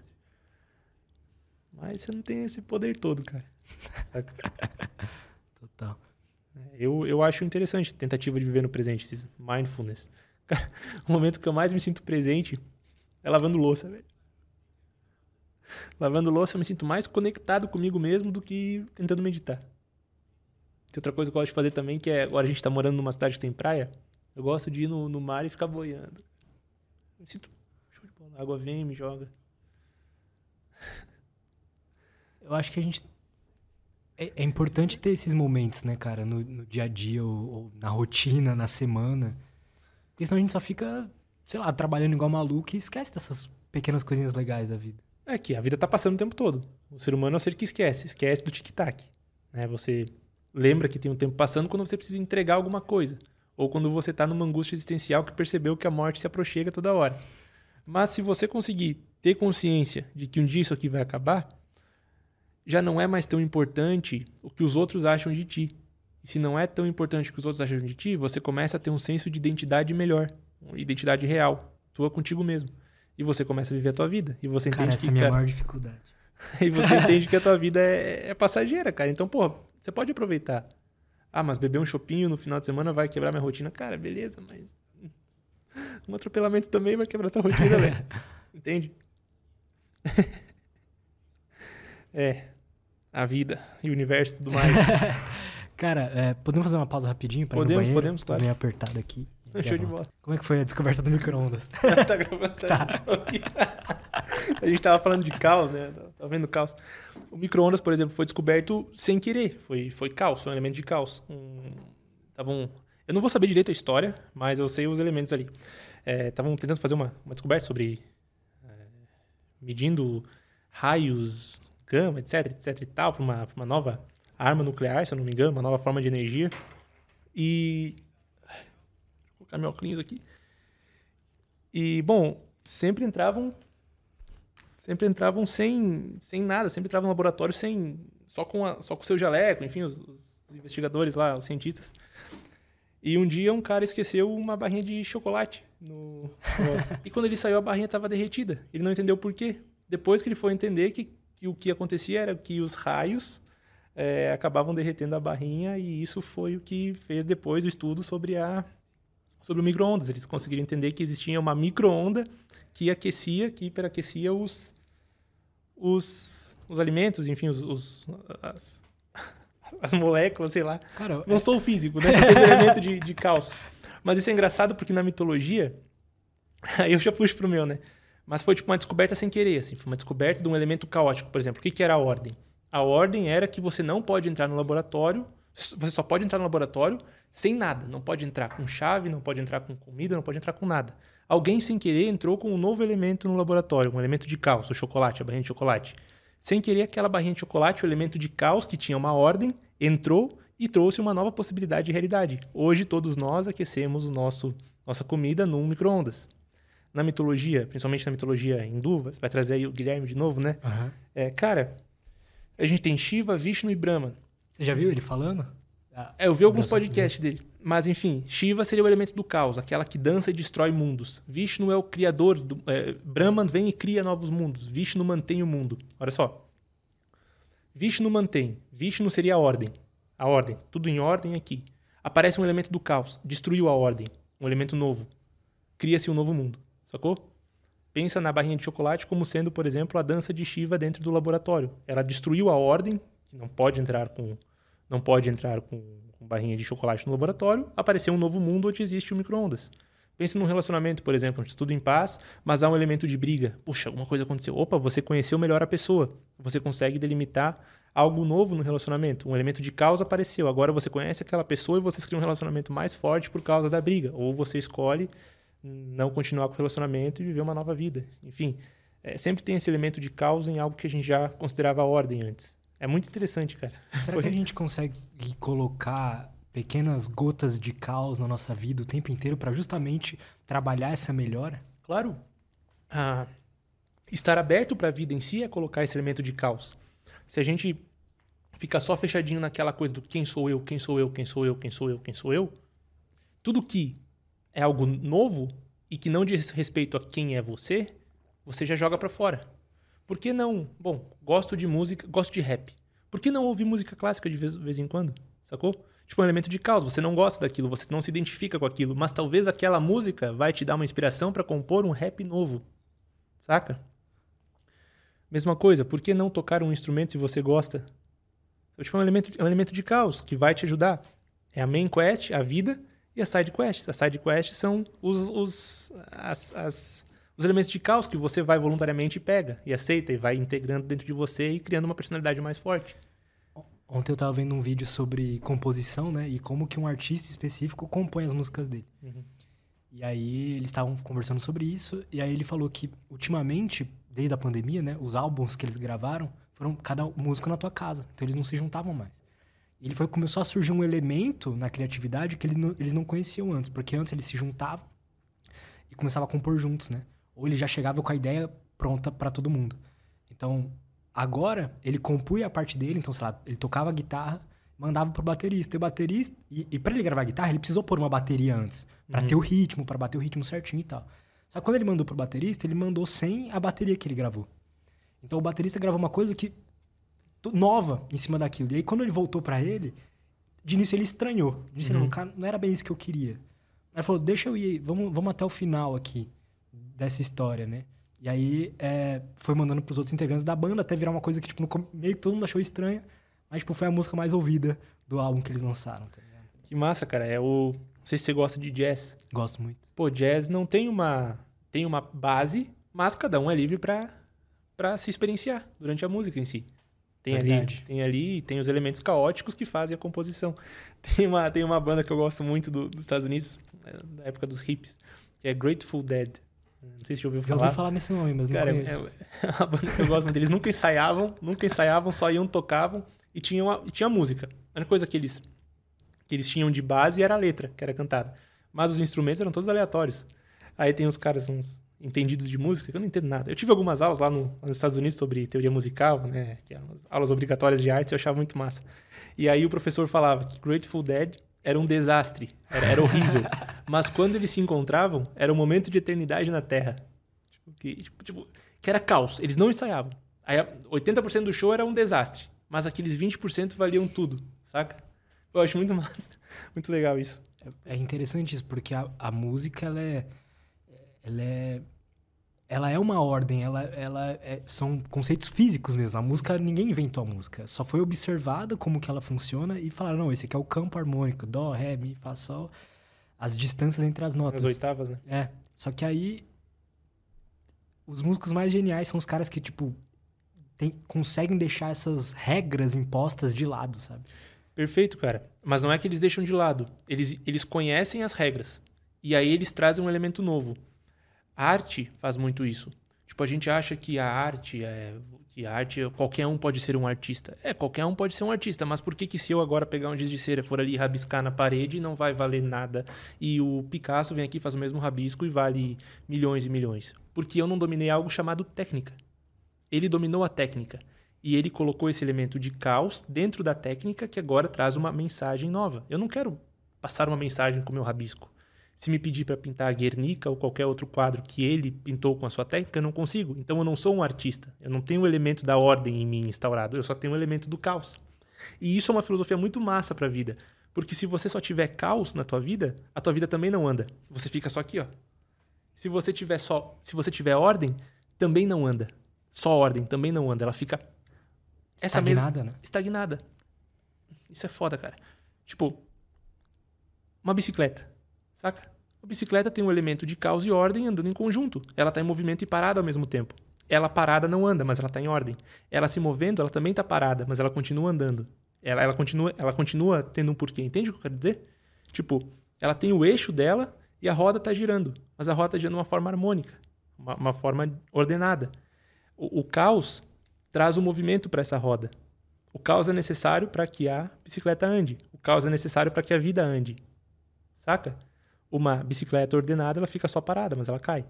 Mas você não tem esse poder todo, cara. Saca? Total. É, eu, eu acho interessante a tentativa de viver no presente, mindfulness. o momento que eu mais me sinto presente é lavando louça, velho. Lavando louça eu me sinto mais conectado comigo mesmo do que tentando meditar. Tem outra coisa que eu gosto de fazer também, que é agora a gente tá morando numa cidade que tem praia. Eu gosto de ir no, no mar e ficar boiando. Eu me sinto show de bola. A água vem, me joga. Eu acho que a gente. É, é importante ter esses momentos, né, cara, no, no dia a dia ou, ou na rotina, na semana porque senão a gente só fica, sei lá, trabalhando igual maluco e esquece dessas pequenas coisinhas legais da vida. É que a vida tá passando o tempo todo. O ser humano é o ser que esquece. Esquece do tic-tac. Né? Você lembra que tem um tempo passando quando você precisa entregar alguma coisa. Ou quando você tá numa angústia existencial que percebeu que a morte se aproxima toda hora. Mas se você conseguir ter consciência de que um dia isso aqui vai acabar, já não é mais tão importante o que os outros acham de ti. E se não é tão importante que os outros acham de ti, você começa a ter um senso de identidade melhor, uma identidade real, tua contigo mesmo. E você começa a viver a tua vida. E você cara, entende essa que, é a minha cara, maior dificuldade. e você entende que a tua vida é, é passageira, cara. Então, pô, você pode aproveitar. Ah, mas beber um chopinho no final de semana vai quebrar minha rotina. Cara, beleza, mas um atropelamento também vai quebrar tua rotina, velho. Entende? é. A vida e o universo e tudo mais. Cara, é, podemos fazer uma pausa rapidinho para podemos, ir no banheiro? Podemos, claro. Tô meio apertado aqui. Show de bola. Como é que foi a descoberta do micro-ondas? tá gravando. Tá. a gente tava falando de caos, né? Tava vendo caos. O micro-ondas, por exemplo, foi descoberto sem querer. Foi, foi caos, foi um elemento de caos. Um, tavam, eu não vou saber direito a história, mas eu sei os elementos ali. Estavam é, tentando fazer uma, uma descoberta sobre... É, medindo raios, gama, etc, etc e tal, para uma, uma nova arma nuclear, se eu não me engano, uma nova forma de energia. E. Colocar meu óculos aqui. E, bom, sempre entravam sempre entravam sem, sem nada, sempre entravam no laboratório sem só com a, só com o seu jaleco, enfim, os, os investigadores lá, os cientistas. E um dia um cara esqueceu uma barrinha de chocolate no, e quando ele saiu a barrinha estava derretida. Ele não entendeu por quê. Depois que ele foi entender que, que o que acontecia era que os raios é, acabavam derretendo a barrinha e isso foi o que fez depois o estudo sobre a sobre o micro-ondas. Eles conseguiram entender que existia uma micro-onda que aquecia, que hiperaquecia os, os, os alimentos, enfim, os, os as, as, moléculas, sei lá. Cara, Não é... sou físico, né? Sei elemento de, de cálcio. Mas isso é engraçado porque na mitologia, aí eu já puxo pro meu, né? Mas foi tipo uma descoberta sem querer, assim. Foi uma descoberta de um elemento caótico, por exemplo. O que, que era a ordem? A ordem era que você não pode entrar no laboratório, você só pode entrar no laboratório sem nada. Não pode entrar com chave, não pode entrar com comida, não pode entrar com nada. Alguém, sem querer, entrou com um novo elemento no laboratório, um elemento de caos, o chocolate, a barrinha de chocolate. Sem querer, aquela barrinha de chocolate, o elemento de caos que tinha uma ordem, entrou e trouxe uma nova possibilidade de realidade. Hoje, todos nós aquecemos o nosso nossa comida num micro-ondas. Na mitologia, principalmente na mitologia hindu, vai trazer aí o Guilherme de novo, né? Uhum. É, cara, a gente tem Shiva, Vishnu e Brahma. Você já viu ele falando? É, eu vi alguns podcasts dele. Mas, enfim, Shiva seria o elemento do caos, aquela que dança e destrói mundos. Vishnu é o criador. Do, é, Brahman vem e cria novos mundos. Vishnu mantém o mundo. Olha só. Vishnu mantém. Vishnu seria a ordem. A ordem. Tudo em ordem aqui. Aparece um elemento do caos. Destruiu a ordem. Um elemento novo. Cria-se um novo mundo. Sacou? Pensa na barrinha de chocolate como sendo, por exemplo, a dança de Shiva dentro do laboratório. Ela destruiu a ordem, que não pode entrar com não pode entrar com, com barrinha de chocolate no laboratório, apareceu um novo mundo onde existe o micro-ondas. Pense num relacionamento, por exemplo, onde tudo em paz, mas há um elemento de briga. Puxa, alguma coisa aconteceu. Opa, você conheceu melhor a pessoa. Você consegue delimitar algo novo no relacionamento. Um elemento de causa apareceu. Agora você conhece aquela pessoa e você cria um relacionamento mais forte por causa da briga. Ou você escolhe não continuar com o relacionamento e viver uma nova vida. Enfim, é, sempre tem esse elemento de causa em algo que a gente já considerava ordem antes. É muito interessante, cara. Será Foi... que a gente consegue colocar pequenas gotas de caos na nossa vida o tempo inteiro para justamente trabalhar essa melhora? Claro. Ah, estar aberto para a vida em si é colocar esse elemento de caos. Se a gente fica só fechadinho naquela coisa do quem sou eu, quem sou eu, quem sou eu, quem sou eu, quem sou eu, tudo que é algo novo e que não diz respeito a quem é você, você já joga para fora. Por que não? Bom, gosto de música, gosto de rap. Por que não ouvir música clássica de vez, vez em quando? Sacou? Tipo, um elemento de causa. Você não gosta daquilo, você não se identifica com aquilo, mas talvez aquela música vai te dar uma inspiração para compor um rap novo. Saca? Mesma coisa, por que não tocar um instrumento se você gosta? Então, tipo, é um elemento, é um elemento de caos que vai te ajudar. É a main quest, a vida, e as side quests. As side quests são os, os, as, as os elementos de caos que você vai voluntariamente e pega e aceita e vai integrando dentro de você e criando uma personalidade mais forte. Ontem eu estava vendo um vídeo sobre composição, né? E como que um artista específico compõe as músicas dele. Uhum. E aí eles estavam conversando sobre isso e aí ele falou que ultimamente, desde a pandemia, né, os álbuns que eles gravaram foram cada músico na tua casa, então eles não se juntavam mais. E ele foi começou a surgir um elemento na criatividade que eles não, eles não conheciam antes, porque antes eles se juntavam e começavam a compor juntos, né? Ou ele já chegava com a ideia pronta para todo mundo. Então, agora, ele compunha a parte dele, então, sei lá, ele tocava a guitarra, mandava pro baterista. E o baterista. E, e para ele gravar a guitarra, ele precisou pôr uma bateria antes. para uhum. ter o ritmo, para bater o ritmo certinho e tal. Só que quando ele mandou pro baterista, ele mandou sem a bateria que ele gravou. Então o baterista gravou uma coisa que. nova em cima daquilo. E aí quando ele voltou para ele, de início ele estranhou. Disse, uhum. não, não era bem isso que eu queria. Ele falou, deixa eu ir, vamos, vamos até o final aqui dessa história, né? E aí é, foi mandando pros outros integrantes da banda até virar uma coisa que, tipo, no, meio que todo mundo achou estranha, mas, tipo, foi a música mais ouvida do álbum que eles lançaram, tá ligado? Que massa, cara. É o. Não sei se você gosta de jazz. Gosto muito. Pô, jazz não tem uma. Tem uma base, mas cada um é livre pra, pra se experienciar durante a música em si. Tem Verdade. ali, tem ali, tem os elementos caóticos que fazem a composição. Tem uma, tem uma banda que eu gosto muito do, dos Estados Unidos, é, da época dos hips, que é Grateful Dead. Não sei se já ouviu falar. Já ouvi falar nesse nome, mas Cara, não conheço. É, é uma banda que eu gosto muito deles. Nunca ensaiavam, nunca ensaiavam, só iam, tocavam e tinha, uma, e tinha música. A única coisa que eles, que eles tinham de base era a letra, que era cantada. Mas os instrumentos eram todos aleatórios. Aí tem uns caras, uns entendidos de música, que eu não entendo nada. Eu tive algumas aulas lá no, nos Estados Unidos sobre teoria musical, né? Que eram aulas obrigatórias de arte, eu achava muito massa. E aí o professor falava que Grateful Dead era um desastre, era, era horrível. Mas quando eles se encontravam, era um momento de eternidade na Terra. Tipo, que, tipo, tipo, que era caos, eles não ensaiavam. Aí 80% do show era um desastre, mas aqueles 20% valiam tudo, saca? Eu acho muito massa, muito legal isso. É interessante isso, porque a, a música, ela é, ela é ela é uma ordem, ela, ela é, são conceitos físicos mesmo. A música, ninguém inventou a música. Só foi observada como que ela funciona e falaram, não, esse aqui é o campo harmônico, dó, ré, mi, fá, sol. As distâncias entre as notas. As oitavas, né? É. Só que aí, os músicos mais geniais são os caras que, tipo, tem, conseguem deixar essas regras impostas de lado, sabe? Perfeito, cara. Mas não é que eles deixam de lado. Eles, eles conhecem as regras. E aí eles trazem um elemento novo. A arte faz muito isso. Tipo, a gente acha que a arte é. Que a arte, qualquer um pode ser um artista. É, qualquer um pode ser um artista, mas por que, que se eu agora pegar um giz de cera, for ali rabiscar na parede, não vai valer nada? E o Picasso vem aqui, faz o mesmo rabisco e vale milhões e milhões. Porque eu não dominei algo chamado técnica. Ele dominou a técnica. E ele colocou esse elemento de caos dentro da técnica que agora traz uma mensagem nova. Eu não quero passar uma mensagem com o meu rabisco. Se me pedir para pintar a Guernica ou qualquer outro quadro que ele pintou com a sua técnica, eu não consigo. Então eu não sou um artista. Eu não tenho o elemento da ordem em mim instaurado. Eu só tenho o elemento do caos. E isso é uma filosofia muito massa para a vida. Porque se você só tiver caos na tua vida, a tua vida também não anda. Você fica só aqui, ó. Se você tiver só, se você tiver ordem, também não anda. Só ordem também não anda. Ela fica essa estagnada, mesma... né? Estagnada. Isso é foda, cara. Tipo, uma bicicleta. Saca? A bicicleta tem um elemento de caos e ordem andando em conjunto. Ela está em movimento e parada ao mesmo tempo. Ela parada não anda, mas ela está em ordem. Ela se movendo, ela também está parada, mas ela continua andando. Ela, ela, continua, ela continua tendo um porquê. Entende o que eu quero dizer? Tipo, ela tem o eixo dela e a roda está girando. Mas a roda está girando de uma forma harmônica, uma, uma forma ordenada. O, o caos traz o um movimento para essa roda. O caos é necessário para que a bicicleta ande. O caos é necessário para que a vida ande. Saca? Uma bicicleta ordenada, ela fica só parada, mas ela cai.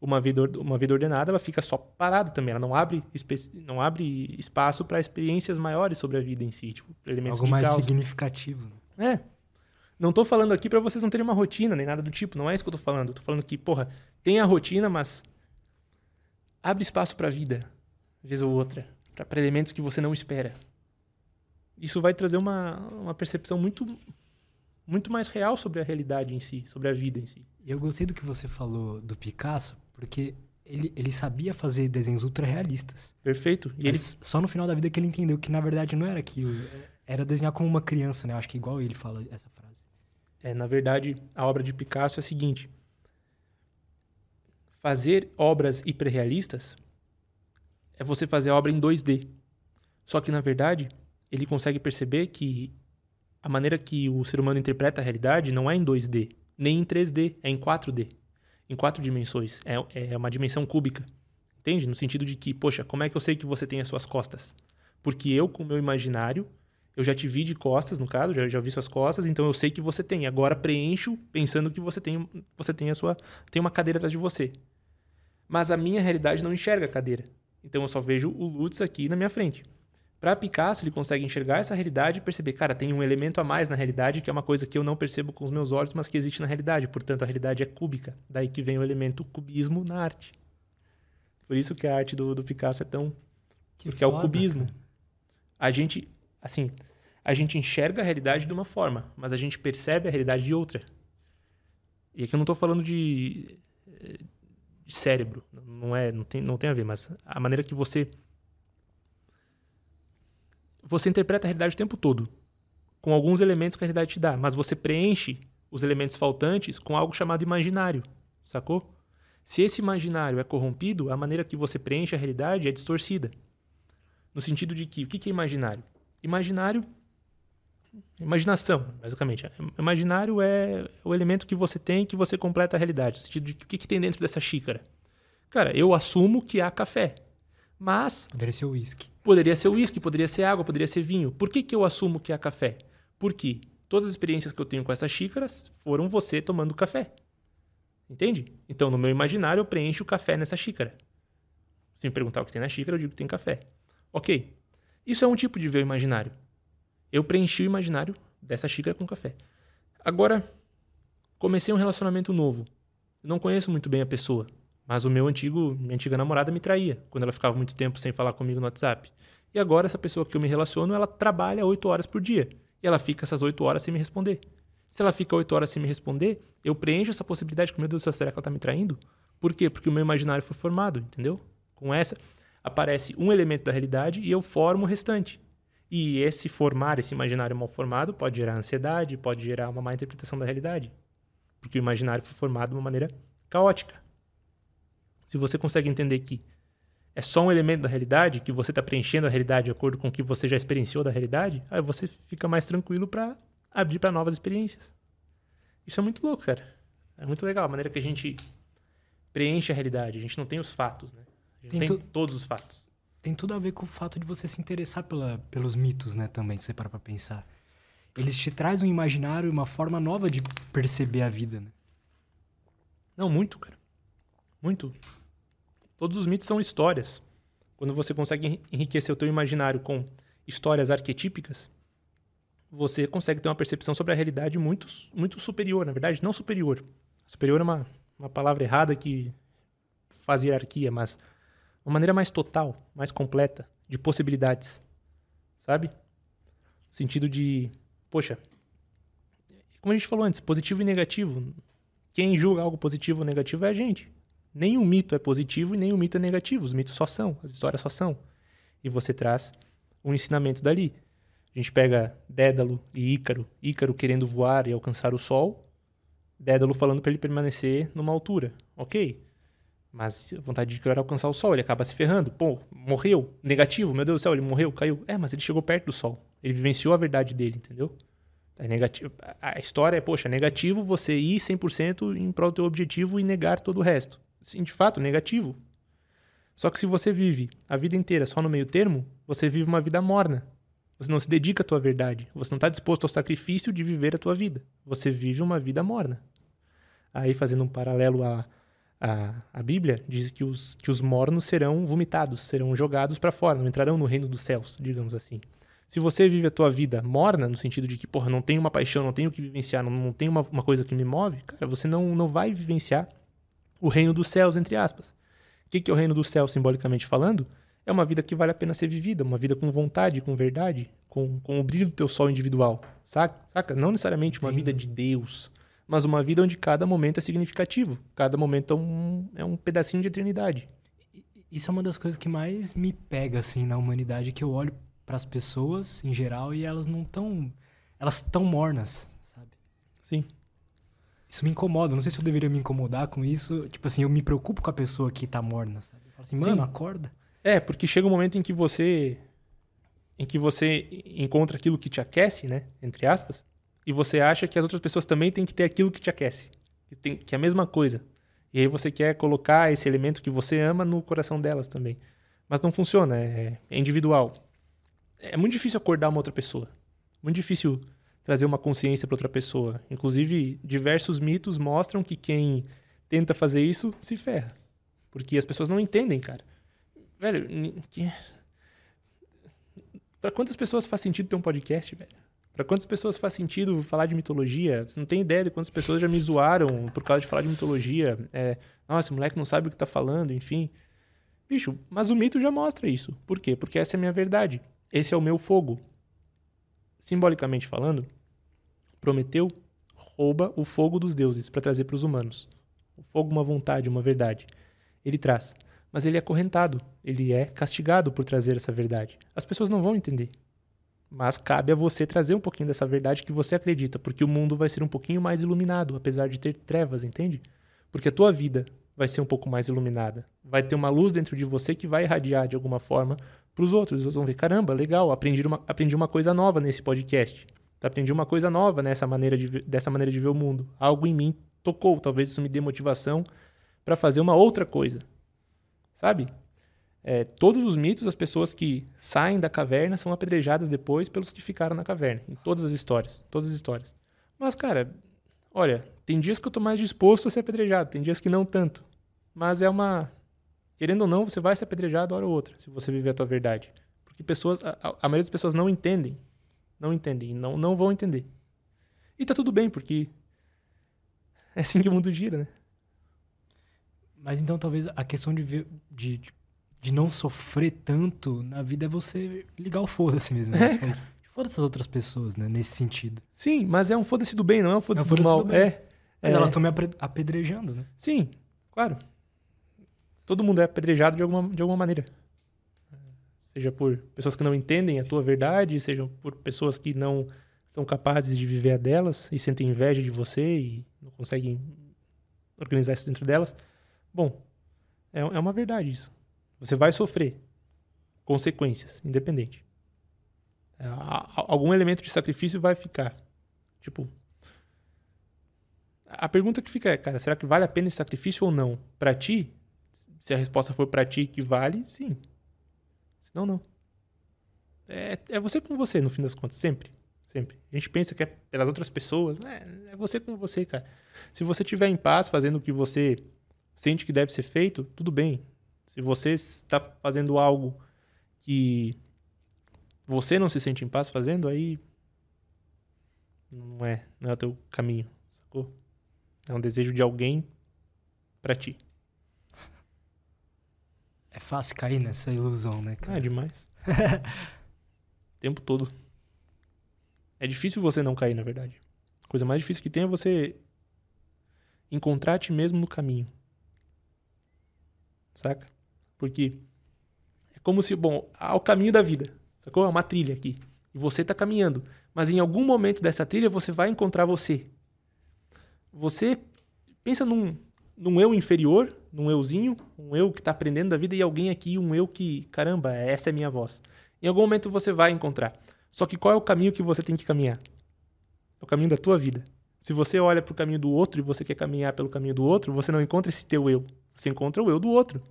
Uma vida, uma vida ordenada, ela fica só parada também. Ela não abre, não abre espaço para experiências maiores sobre a vida em si, tipo, elementos Algo mais caos. significativo. É. Não tô falando aqui para vocês não terem uma rotina, nem nada do tipo. Não é isso que eu tô falando. Eu tô falando que, porra, tem a rotina, mas abre espaço para a vida, vez ou outra, para elementos que você não espera. Isso vai trazer uma, uma percepção muito muito mais real sobre a realidade em si, sobre a vida em si. Eu gostei do que você falou do Picasso, porque ele, ele sabia fazer desenhos ultra realistas. Perfeito. E ele... só no final da vida que ele entendeu que na verdade não era aquilo. Era desenhar como uma criança, né? Acho que igual ele fala essa frase. É, na verdade, a obra de Picasso é a seguinte: fazer obras hiperrealistas é você fazer a obra em 2D. Só que na verdade, ele consegue perceber que a maneira que o ser humano interpreta a realidade não é em 2D, nem em 3D, é em 4D. Em quatro dimensões. É, é uma dimensão cúbica. Entende? No sentido de que, poxa, como é que eu sei que você tem as suas costas? Porque eu, com o meu imaginário, eu já te vi de costas, no caso, já, já vi suas costas, então eu sei que você tem. Agora preencho pensando que você tem, você tem a sua. tem uma cadeira atrás de você. Mas a minha realidade não enxerga a cadeira. Então eu só vejo o Lutz aqui na minha frente. Para Picasso, ele consegue enxergar essa realidade e perceber, cara, tem um elemento a mais na realidade que é uma coisa que eu não percebo com os meus olhos, mas que existe na realidade. Portanto, a realidade é cúbica. Daí que vem o elemento cubismo na arte. Por isso que a arte do, do Picasso é tão. Que porque foda, é o cubismo. Cara. A gente, assim, a gente enxerga a realidade de uma forma, mas a gente percebe a realidade de outra. E aqui eu não estou falando de, de cérebro, não é, não tem, não tem a ver, mas a maneira que você você interpreta a realidade o tempo todo, com alguns elementos que a realidade te dá, mas você preenche os elementos faltantes com algo chamado imaginário, sacou? Se esse imaginário é corrompido, a maneira que você preenche a realidade é distorcida. No sentido de que, o que é imaginário? Imaginário, imaginação, basicamente. Imaginário é o elemento que você tem que você completa a realidade. No sentido de que, o que tem dentro dessa xícara? Cara, eu assumo que há café. Mas. Poderia ser uísque. Poderia ser uísque, poderia ser água, poderia ser vinho. Por que, que eu assumo que é café? Porque todas as experiências que eu tenho com essas xícaras foram você tomando café. Entende? Então, no meu imaginário, eu preencho o café nessa xícara. Se me perguntar o que tem na xícara, eu digo que tem café. Ok. Isso é um tipo de ver o imaginário. Eu preenchi o imaginário dessa xícara com café. Agora, comecei um relacionamento novo. Eu não conheço muito bem a pessoa, mas o meu antigo, minha antiga namorada me traía quando ela ficava muito tempo sem falar comigo no WhatsApp. E agora essa pessoa que eu me relaciono, ela trabalha oito horas por dia. E ela fica essas oito horas sem me responder. Se ela fica oito horas sem me responder, eu preencho essa possibilidade com, meu Deus, será que ela está me traindo? Por quê? Porque o meu imaginário foi formado, entendeu? Com essa, aparece um elemento da realidade e eu formo o restante. E esse formar, esse imaginário mal formado, pode gerar ansiedade, pode gerar uma má interpretação da realidade. Porque o imaginário foi formado de uma maneira caótica. Se você consegue entender que é só um elemento da realidade, que você está preenchendo a realidade de acordo com o que você já experienciou da realidade, aí você fica mais tranquilo para abrir para novas experiências. Isso é muito louco, cara. É muito legal a maneira que a gente preenche a realidade. A gente não tem os fatos, né? A gente tem, tem tu... todos os fatos. Tem tudo a ver com o fato de você se interessar pela, pelos mitos, né? Também, se você parar pra pensar. Eles te trazem um imaginário e uma forma nova de perceber a vida, né? Não, muito, cara. Muito. Todos os mitos são histórias. Quando você consegue enriquecer o teu imaginário com histórias arquetípicas, você consegue ter uma percepção sobre a realidade muito, muito superior, na verdade, não superior. Superior é uma, uma palavra errada que faz hierarquia, mas uma maneira mais total, mais completa, de possibilidades. Sabe? Sentido de, poxa, como a gente falou antes, positivo e negativo. Quem julga algo positivo ou negativo é a gente. Nenhum mito é positivo e nenhum mito é negativo. Os mitos só são, as histórias só são. E você traz um ensinamento dali. A gente pega Dédalo e Ícaro, Ícaro querendo voar e alcançar o Sol, Dédalo falando para ele permanecer numa altura. Ok. Mas a vontade de Ícaro era alcançar o Sol, ele acaba se ferrando. Pô, morreu, negativo, meu Deus do céu, ele morreu, caiu. É, mas ele chegou perto do Sol. Ele vivenciou a verdade dele, entendeu? É negativo. A história é, poxa, negativo você ir 100% em prol do teu objetivo e negar todo o resto sim, de fato, negativo. Só que se você vive a vida inteira só no meio termo, você vive uma vida morna. Você não se dedica à tua verdade. Você não está disposto ao sacrifício de viver a tua vida. Você vive uma vida morna. Aí, fazendo um paralelo à, à, à Bíblia, diz que os, que os mornos serão vomitados, serão jogados para fora, não entrarão no reino dos céus, digamos assim. Se você vive a tua vida morna, no sentido de que, porra, não tenho uma paixão, não tenho o que vivenciar, não, não tenho uma, uma coisa que me move, cara, você não, não vai vivenciar o reino dos céus, entre aspas. O que, que é o reino dos céus, simbolicamente falando? É uma vida que vale a pena ser vivida, uma vida com vontade, com verdade, com, com o brilho do teu sol individual, saca? saca? Não necessariamente uma Sim. vida de Deus, mas uma vida onde cada momento é significativo, cada momento é um, é um pedacinho de eternidade. Isso é uma das coisas que mais me pega, assim, na humanidade, que eu olho para as pessoas, em geral, e elas não estão... Elas estão mornas, sabe? Sim. Isso me incomoda. Não sei se eu deveria me incomodar com isso. Tipo assim, eu me preocupo com a pessoa que tá morna, sabe? Eu falo assim, mano, Sim. acorda. É, porque chega um momento em que você em que você encontra aquilo que te aquece, né, entre aspas, e você acha que as outras pessoas também têm que ter aquilo que te aquece, que tem que é a mesma coisa. E aí você quer colocar esse elemento que você ama no coração delas também. Mas não funciona, é, é individual. É muito difícil acordar uma outra pessoa. Muito difícil trazer uma consciência para outra pessoa. Inclusive, diversos mitos mostram que quem tenta fazer isso se ferra. Porque as pessoas não entendem, cara. Velho, que... para quantas pessoas faz sentido ter um podcast, velho? Para quantas pessoas faz sentido falar de mitologia? Você não tem ideia de quantas pessoas já me zoaram por causa de falar de mitologia. É, Nossa, o moleque não sabe o que tá falando, enfim. Bicho, mas o mito já mostra isso. Por quê? Porque essa é a minha verdade. Esse é o meu fogo simbolicamente falando, Prometeu rouba o fogo dos deuses para trazer para os humanos. O fogo, uma vontade, uma verdade. Ele traz. Mas ele é acorrentado, ele é castigado por trazer essa verdade. As pessoas não vão entender. Mas cabe a você trazer um pouquinho dessa verdade que você acredita, porque o mundo vai ser um pouquinho mais iluminado, apesar de ter trevas, entende? Porque a tua vida vai ser um pouco mais iluminada. Vai ter uma luz dentro de você que vai irradiar de alguma forma para os outros. Eles vão ver, caramba, legal, aprendi uma, aprendi uma coisa nova nesse podcast. Aprendi uma coisa nova nessa maneira de, dessa maneira de ver o mundo. Algo em mim tocou. Talvez isso me dê motivação para fazer uma outra coisa. Sabe? É, todos os mitos, as pessoas que saem da caverna são apedrejadas depois pelos que ficaram na caverna. Em todas as histórias. Todas as histórias. Mas, cara, Olha, tem dias que eu tô mais disposto a ser apedrejado, tem dias que não tanto. Mas é uma. Querendo ou não, você vai ser apedrejado hora ou outra, se você viver a tua verdade. Porque pessoas. A, a maioria das pessoas não entendem. Não entendem. Não, não vão entender. E tá tudo bem, porque. É assim que o mundo gira, né? Mas então talvez a questão de, ver, de, de não sofrer tanto na vida é você ligar o foda-se mesmo. Né? É. Foda-se as outras pessoas, né? Nesse sentido. Sim, mas é um foda-se do bem, não é um foda-se É um do foda-se mal. do bem. É. Mas é. elas estão me apedrejando, né? Sim, claro. Todo mundo é apedrejado de alguma, de alguma maneira. Seja por pessoas que não entendem a tua verdade, seja por pessoas que não são capazes de viver a delas e sentem inveja de você e não conseguem organizar isso dentro delas. Bom, é, é uma verdade isso. Você vai sofrer consequências, independente. É, algum elemento de sacrifício vai ficar. Tipo, a pergunta que fica é, cara, será que vale a pena esse sacrifício ou não? Pra ti, se a resposta for pra ti que vale, sim. Senão, não. É, é você com você, no fim das contas, sempre. Sempre. A gente pensa que é pelas outras pessoas. É, é você com você, cara. Se você estiver em paz fazendo o que você sente que deve ser feito, tudo bem. Se você está fazendo algo que você não se sente em paz fazendo, aí não é, não é o teu caminho, sacou? É um desejo de alguém pra ti. É fácil cair nessa ilusão, né, Ah, é cara? demais. o tempo todo. É difícil você não cair, na verdade. A coisa mais difícil que tem é você encontrar ti mesmo no caminho. Saca? Porque é como se, bom, há o caminho da vida. Sacou? É uma trilha aqui. E você tá caminhando. Mas em algum momento dessa trilha você vai encontrar você. Você pensa num, num eu inferior, num euzinho, um eu que tá aprendendo da vida e alguém aqui, um eu que, caramba, essa é minha voz. Em algum momento você vai encontrar. Só que qual é o caminho que você tem que caminhar? É o caminho da tua vida. Se você olha pro caminho do outro e você quer caminhar pelo caminho do outro, você não encontra esse teu eu. Você encontra o eu do outro.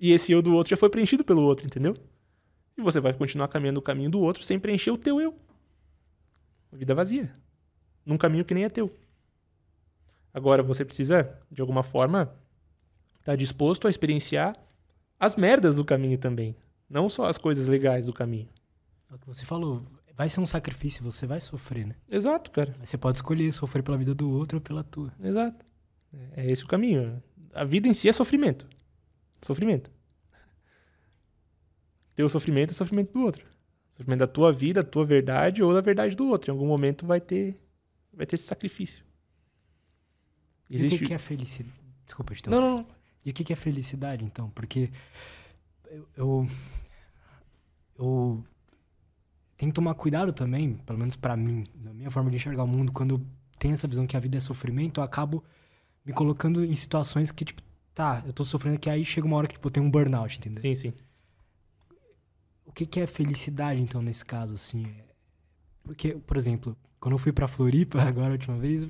E esse eu do outro já foi preenchido pelo outro, entendeu? E você vai continuar caminhando o caminho do outro sem preencher o teu eu. Vida vazia. Num caminho que nem é teu. Agora você precisa, de alguma forma, estar disposto a experienciar as merdas do caminho também. Não só as coisas legais do caminho. É o que você falou. Vai ser um sacrifício, você vai sofrer, né? Exato, cara. Mas você pode escolher sofrer pela vida do outro ou pela tua. Exato. É esse o caminho. A vida em si é sofrimento. Sofrimento. Teu sofrimento é sofrimento do outro. Sofrimento da tua vida, da tua verdade ou da verdade do outro. Em algum momento vai ter, vai ter esse sacrifício. E o que, que é felicidade? Desculpa, te Não, não, não. E o que, que é felicidade, então? Porque eu, eu, eu tenho que tomar cuidado também, pelo menos pra mim, na minha forma de enxergar o mundo, quando eu tenho essa visão que a vida é sofrimento, eu acabo me colocando em situações que, tipo, tá, eu tô sofrendo aqui, aí chega uma hora que, tipo, eu tenho um burnout, entendeu? Sim, sim. O que, que é felicidade, então, nesse caso, assim? É- Porque, por exemplo, quando eu fui pra Floripa, agora a última vez,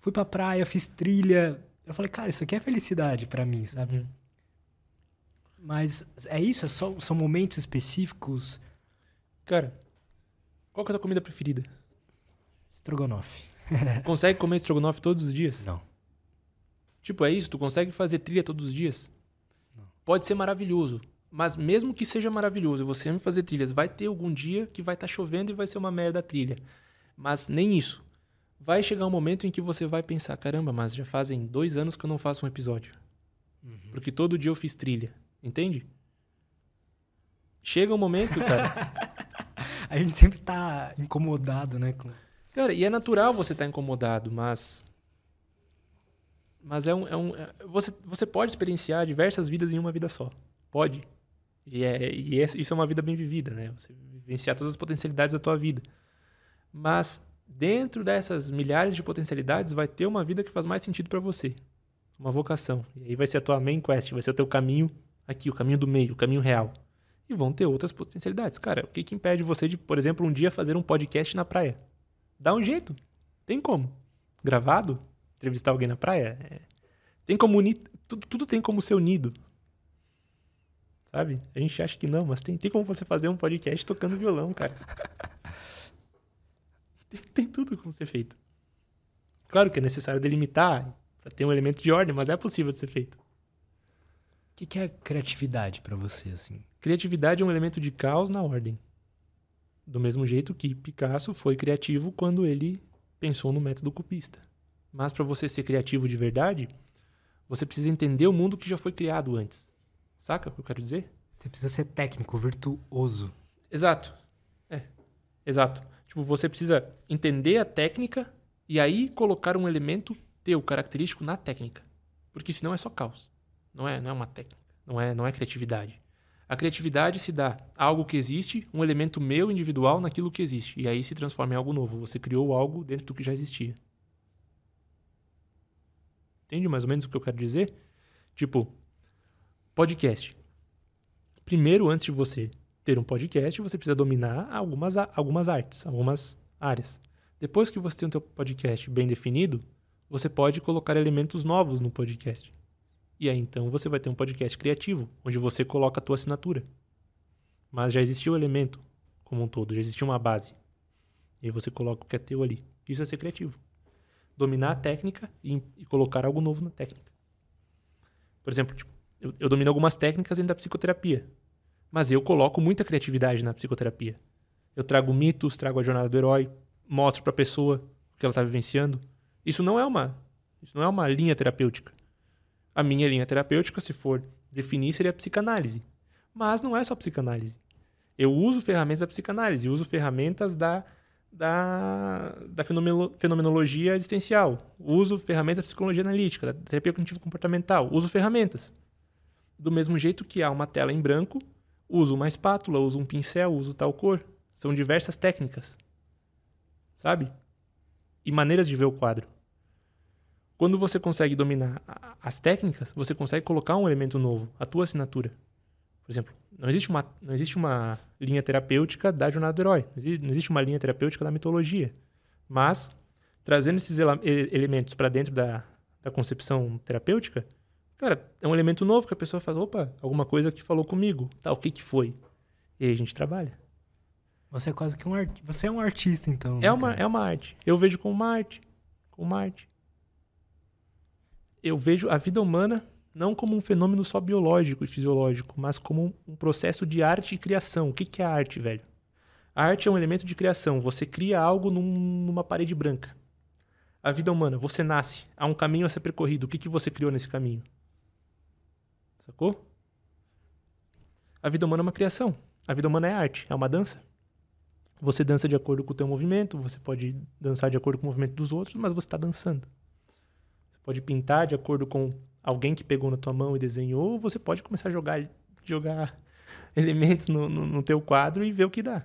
fui pra praia, fiz trilha. Eu falei, cara, isso aqui é felicidade pra mim, sabe? Uhum. Mas é isso? É só, são momentos específicos? Cara, qual que é a tua comida preferida? Estrogonofe. Consegue comer estrogonofe todos os dias? Não. Tipo, é isso? Tu consegue fazer trilha todos os dias? Não. Pode ser maravilhoso. Mas mesmo que seja maravilhoso, você me fazer trilhas, vai ter algum dia que vai estar chovendo e vai ser uma merda a trilha. Mas nem isso. Vai chegar um momento em que você vai pensar, caramba, mas já fazem dois anos que eu não faço um episódio. Porque todo dia eu fiz trilha. Entende? Chega um momento, cara. A gente sempre tá incomodado, né? Com... Cara, e é natural você estar incomodado, mas. Mas é um. É um é- você, você pode experienciar diversas vidas em uma vida só. Pode. E, é, e é- isso é uma vida bem vivida, né? Você vivenciar todas as potencialidades da tua vida. Mas dentro dessas milhares de potencialidades vai ter uma vida que faz mais sentido pra você. Uma vocação. E aí vai ser a tua main quest, vai ser o teu caminho aqui, o caminho do meio, o caminho real. E vão ter outras potencialidades. Cara, o que, que impede você de, por exemplo, um dia fazer um podcast na praia? Dá um jeito. Tem como. Gravado? Entrevistar alguém na praia? É. Tem como unir. Tudo, tudo tem como ser unido. Sabe? A gente acha que não, mas tem, tem como você fazer um podcast tocando violão, cara. Tem, tem tudo como ser feito. Claro que é necessário delimitar para ter um elemento de ordem, mas é possível de ser feito. O que, que é criatividade para você, assim? Criatividade é um elemento de caos na ordem. Do mesmo jeito que Picasso foi criativo quando ele pensou no método cubista. Mas para você ser criativo de verdade, você precisa entender o mundo que já foi criado antes. Saca o que eu quero dizer? Você precisa ser técnico, virtuoso. Exato. É. Exato. Tipo, você precisa entender a técnica e aí colocar um elemento teu característico na técnica. Porque senão é só caos. Não é, não é uma técnica. Não é, não é criatividade. A criatividade se dá a algo que existe, um elemento meu individual naquilo que existe. E aí se transforma em algo novo. Você criou algo dentro do que já existia. Entende mais ou menos o que eu quero dizer? Tipo, podcast. Primeiro, antes de você ter um podcast, você precisa dominar algumas, algumas artes, algumas áreas. Depois que você tem o seu podcast bem definido, você pode colocar elementos novos no podcast. E aí então você vai ter um podcast criativo, onde você coloca a tua assinatura. Mas já existiu o elemento como um todo, já existiu uma base. E aí você coloca o que é teu ali. Isso é ser criativo. Dominar a técnica e, e colocar algo novo na técnica. Por exemplo, tipo, eu, eu domino algumas técnicas dentro da psicoterapia. Mas eu coloco muita criatividade na psicoterapia. Eu trago mitos, trago a jornada do herói, mostro para a pessoa o que ela está vivenciando. Isso não é uma, isso não é uma linha terapêutica. A minha linha terapêutica, se for definir, seria a psicanálise. Mas não é só psicanálise. Eu uso ferramentas da psicanálise, uso ferramentas da, da, da fenomenologia existencial, uso ferramentas da psicologia analítica, da terapia cognitivo-comportamental, uso ferramentas. Do mesmo jeito que há uma tela em branco, uso uma espátula, uso um pincel, uso tal cor. São diversas técnicas. Sabe? E maneiras de ver o quadro. Quando você consegue dominar as técnicas, você consegue colocar um elemento novo, a tua assinatura. Por exemplo, não existe uma, não existe uma linha terapêutica da jornada do herói, não existe uma linha terapêutica da mitologia. Mas, trazendo esses ele elementos para dentro da, da concepção terapêutica, cara, é um elemento novo que a pessoa fala, opa, alguma coisa que falou comigo, tá, o que que foi? E aí a gente trabalha. Você é quase que um artista. Você é um artista, então. É né, uma, cara? é uma arte. Eu vejo como uma arte. Como uma arte eu vejo a vida humana não como um fenômeno só biológico e fisiológico, mas como um processo de arte e criação. O que, que é arte, velho? A arte é um elemento de criação. Você cria algo num, numa parede branca. A vida humana, você nasce, há um caminho a ser percorrido. O que, que você criou nesse caminho? Sacou? A vida humana é uma criação. A vida humana é arte, é uma dança. Você dança de acordo com o teu movimento, você pode dançar de acordo com o movimento dos outros, mas você está dançando pode pintar de acordo com alguém que pegou na tua mão e desenhou, ou você pode começar a jogar, jogar elementos no, no, no teu quadro e ver o que dá.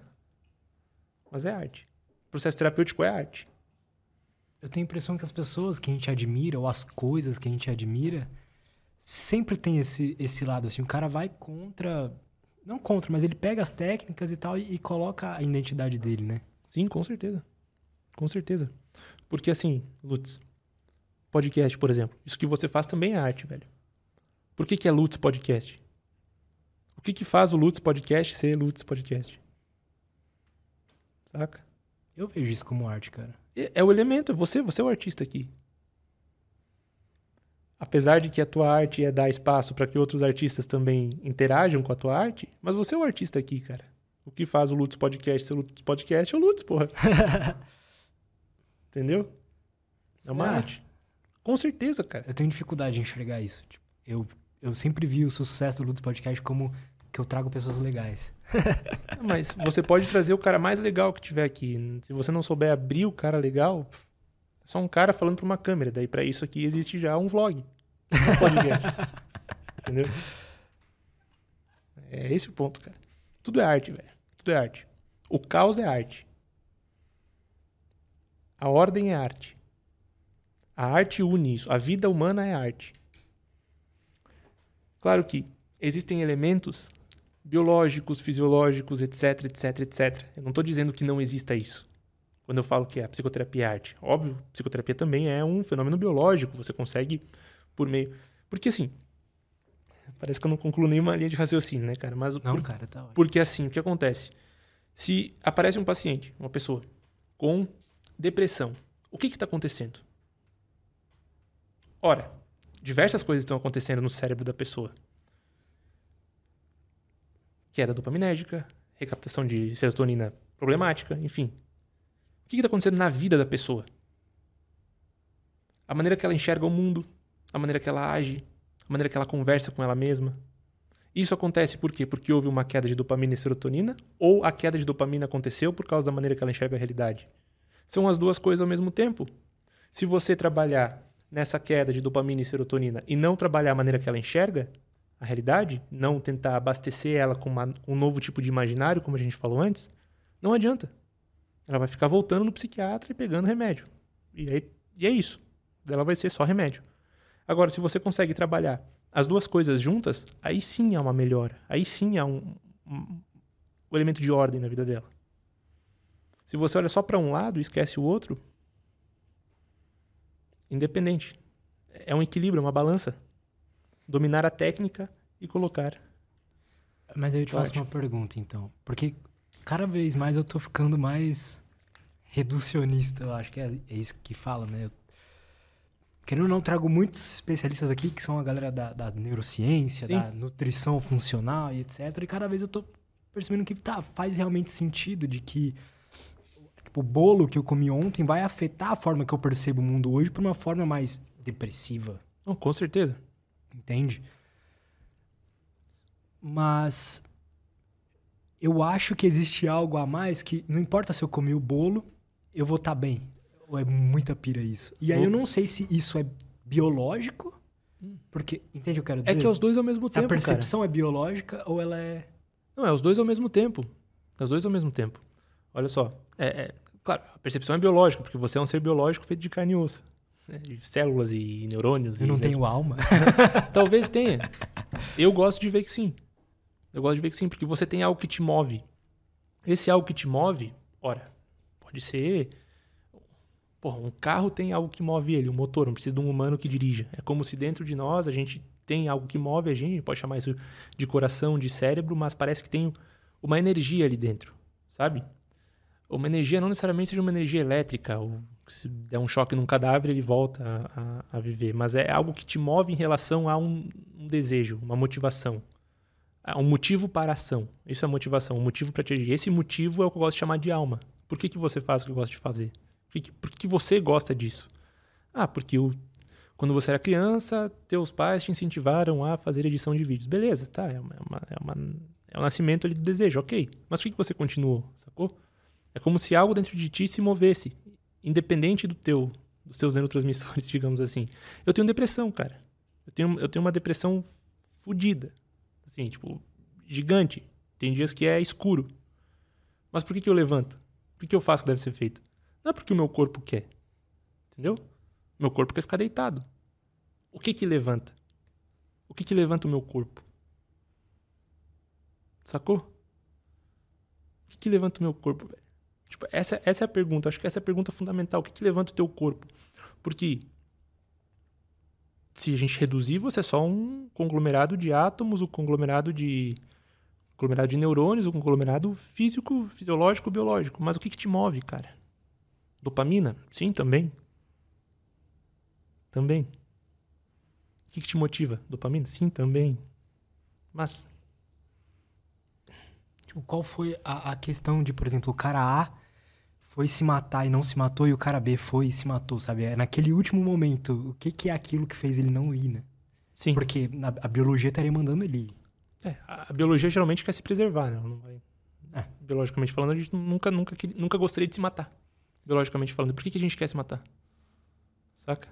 Mas é arte. O processo terapêutico é arte. Eu tenho a impressão que as pessoas que a gente admira, ou as coisas que a gente admira, sempre tem esse, esse lado, assim, o cara vai contra... Não contra, mas ele pega as técnicas e tal e, e coloca a identidade dele, né? Sim, com certeza. Com certeza. Porque assim, Lutz, podcast, por exemplo. Isso que você faz também é arte, velho. Por que, que é Lutz Podcast? O que, que faz o Lutz Podcast ser Lutz Podcast? Saca? Eu vejo isso como arte, cara. É, é o elemento, é você, você é o artista aqui. Apesar de que a tua arte é dar espaço para que outros artistas também interajam com a tua arte, mas você é o artista aqui, cara. O que faz o Lutz Podcast ser Lutz Podcast é o Lutz, porra. Entendeu? É uma arte. Com certeza, cara. Eu tenho dificuldade em enxergar isso. Tipo, eu, eu sempre vi o sucesso do Ludos Podcast como que eu trago pessoas legais. Mas você pode trazer o cara mais legal que tiver aqui. Se você não souber abrir o cara legal, é só um cara falando para uma câmera. Daí para isso aqui existe já um vlog. Um podcast. Entendeu? É esse o ponto, cara. Tudo é arte, velho. Tudo é arte. O caos é arte. A ordem é arte. A arte une isso. A vida humana é arte. Claro que existem elementos biológicos, fisiológicos, etc, etc, etc. Eu não estou dizendo que não exista isso. Quando eu falo que a psicoterapia é arte. Óbvio, psicoterapia também é um fenômeno biológico. Você consegue por meio... Porque assim... Parece que eu não concluo nenhuma linha de raciocínio, né, cara? Mas não, por... cara, tá ótimo. Porque assim, o que acontece? Se aparece um paciente, uma pessoa, com depressão, o que está acontecendo? Ora, diversas coisas estão acontecendo no cérebro da pessoa. Queda dopaminérgica, recaptação de serotonina problemática, enfim. Que está acontecendo na vida da pessoa? A maneira que ela enxerga o mundo, a maneira que ela age, a maneira que ela conversa com ela mesma. Isso acontece por quê? Porque houve uma queda de dopamina e serotonina, ou a queda de dopamina aconteceu por causa da maneira que ela enxerga a realidade. São as duas coisas ao mesmo tempo. Se você trabalhar nessa queda de dopamina e serotonina e não trabalhar a maneira que ela enxerga a realidade, não tentar abastecer ela com uma, um novo tipo de imaginário, como a gente falou antes, não adianta. Ela vai ficar voltando no psiquiatra e pegando remédio. E, aí, e é isso. Ela vai ser só remédio. Agora, se você consegue trabalhar as duas coisas juntas, aí sim há uma melhora. Aí sim há um, um, um elemento de ordem na vida dela. Se você olha só para um lado e esquece o outro, independente. É um equilíbrio, é uma balança. Dominar a técnica e colocar. Mas aí eu te faço uma pergunta, então. Porque cada vez mais eu tô ficando mais reducionista, eu acho que é, é isso que fala, né? Eu, querendo ou não, trago muitos especialistas aqui que são a galera da, da neurociência, Sim. da nutrição funcional e etc. E cada vez eu tô percebendo que tá, faz realmente sentido de que Tipo, o bolo que eu comi ontem vai afetar a forma que eu percebo o mundo hoje por uma forma mais depressiva. Oh, com certeza. Entende? Mas eu acho que existe algo a mais que não importa se eu comi o bolo, eu vou estar tá bem. Ou é muita pira isso. E aí eu não sei se isso é biológico, porque entende o que eu quero dizer? É que é os dois ao mesmo tempo, A percepção cara. é biológica ou ela é Não, é os dois ao mesmo tempo. É os dois ao mesmo tempo. Olha só, é, é, claro, a percepção é biológica, porque você é um ser biológico feito de carne e osso. Né? De células e neurônios. Eu e, não né? tenho alma. Talvez tenha. Eu gosto de ver que sim. Eu gosto de ver que sim, porque você tem algo que te move. Esse algo que te move, ora, pode ser. Porra, um carro tem algo que move ele, um motor, não precisa de um humano que dirija. É como se dentro de nós a gente tem algo que move a gente, pode chamar isso de coração, de cérebro, mas parece que tem uma energia ali dentro, sabe? uma energia não necessariamente seja uma energia elétrica, ou se der um choque num cadáver ele volta a, a, a viver, mas é algo que te move em relação a um, um, desejo, uma motivação, um motivo para a ação. Isso é motivação, um motivo para te agir. Esse motivo é o que eu gosto de chamar de alma. Por que, que você faz o que gosta de fazer? Por que, por que você gosta disso? Ah, porque o, quando você era criança, teus pais te incentivaram a fazer edição de vídeos. Beleza, tá, é, uma, é, uma, é, é o nascimento do desejo, ok. Mas por que, que você continuou, sacou? É como se algo dentro de ti se movesse, independente do teu, dos teus neurotransmissores, digamos assim. Eu tenho depressão, cara. Eu tenho, eu tenho uma depressão fodida. Assim, tipo, gigante. Tem dias que é escuro. Mas por que, que eu levanto? Por que eu faço que deve ser feito? Não é porque o meu corpo quer. Entendeu? Meu corpo quer ficar deitado. O que que levanta? O que que levanta o meu corpo? Sacou? O que que levanta o meu corpo, velho? Tipo, essa, essa é a pergunta. Acho que essa é a pergunta fundamental. O que, que levanta o teu corpo? Porque se a gente reduzir, você é só um conglomerado de átomos, um conglomerado de conglomerado de neurônios, um conglomerado físico, fisiológico, biológico. Mas o que, que te move, cara? Dopamina? Sim, também. Também. O que, que te motiva? Dopamina? Sim, também. Mas. Tipo, qual foi a, a questão de, por exemplo, o cara A foi se matar e não se matou, e o cara B foi e se matou, sabe? É naquele último momento, o que, que é aquilo que fez ele não ir, né? Sim. Porque a, a biologia estaria mandando ele ir. É, a biologia geralmente quer se preservar, né? Vai... É, biologicamente falando, a gente nunca, nunca, nunca gostaria de se matar. Biologicamente falando. Por que, que a gente quer se matar? Saca?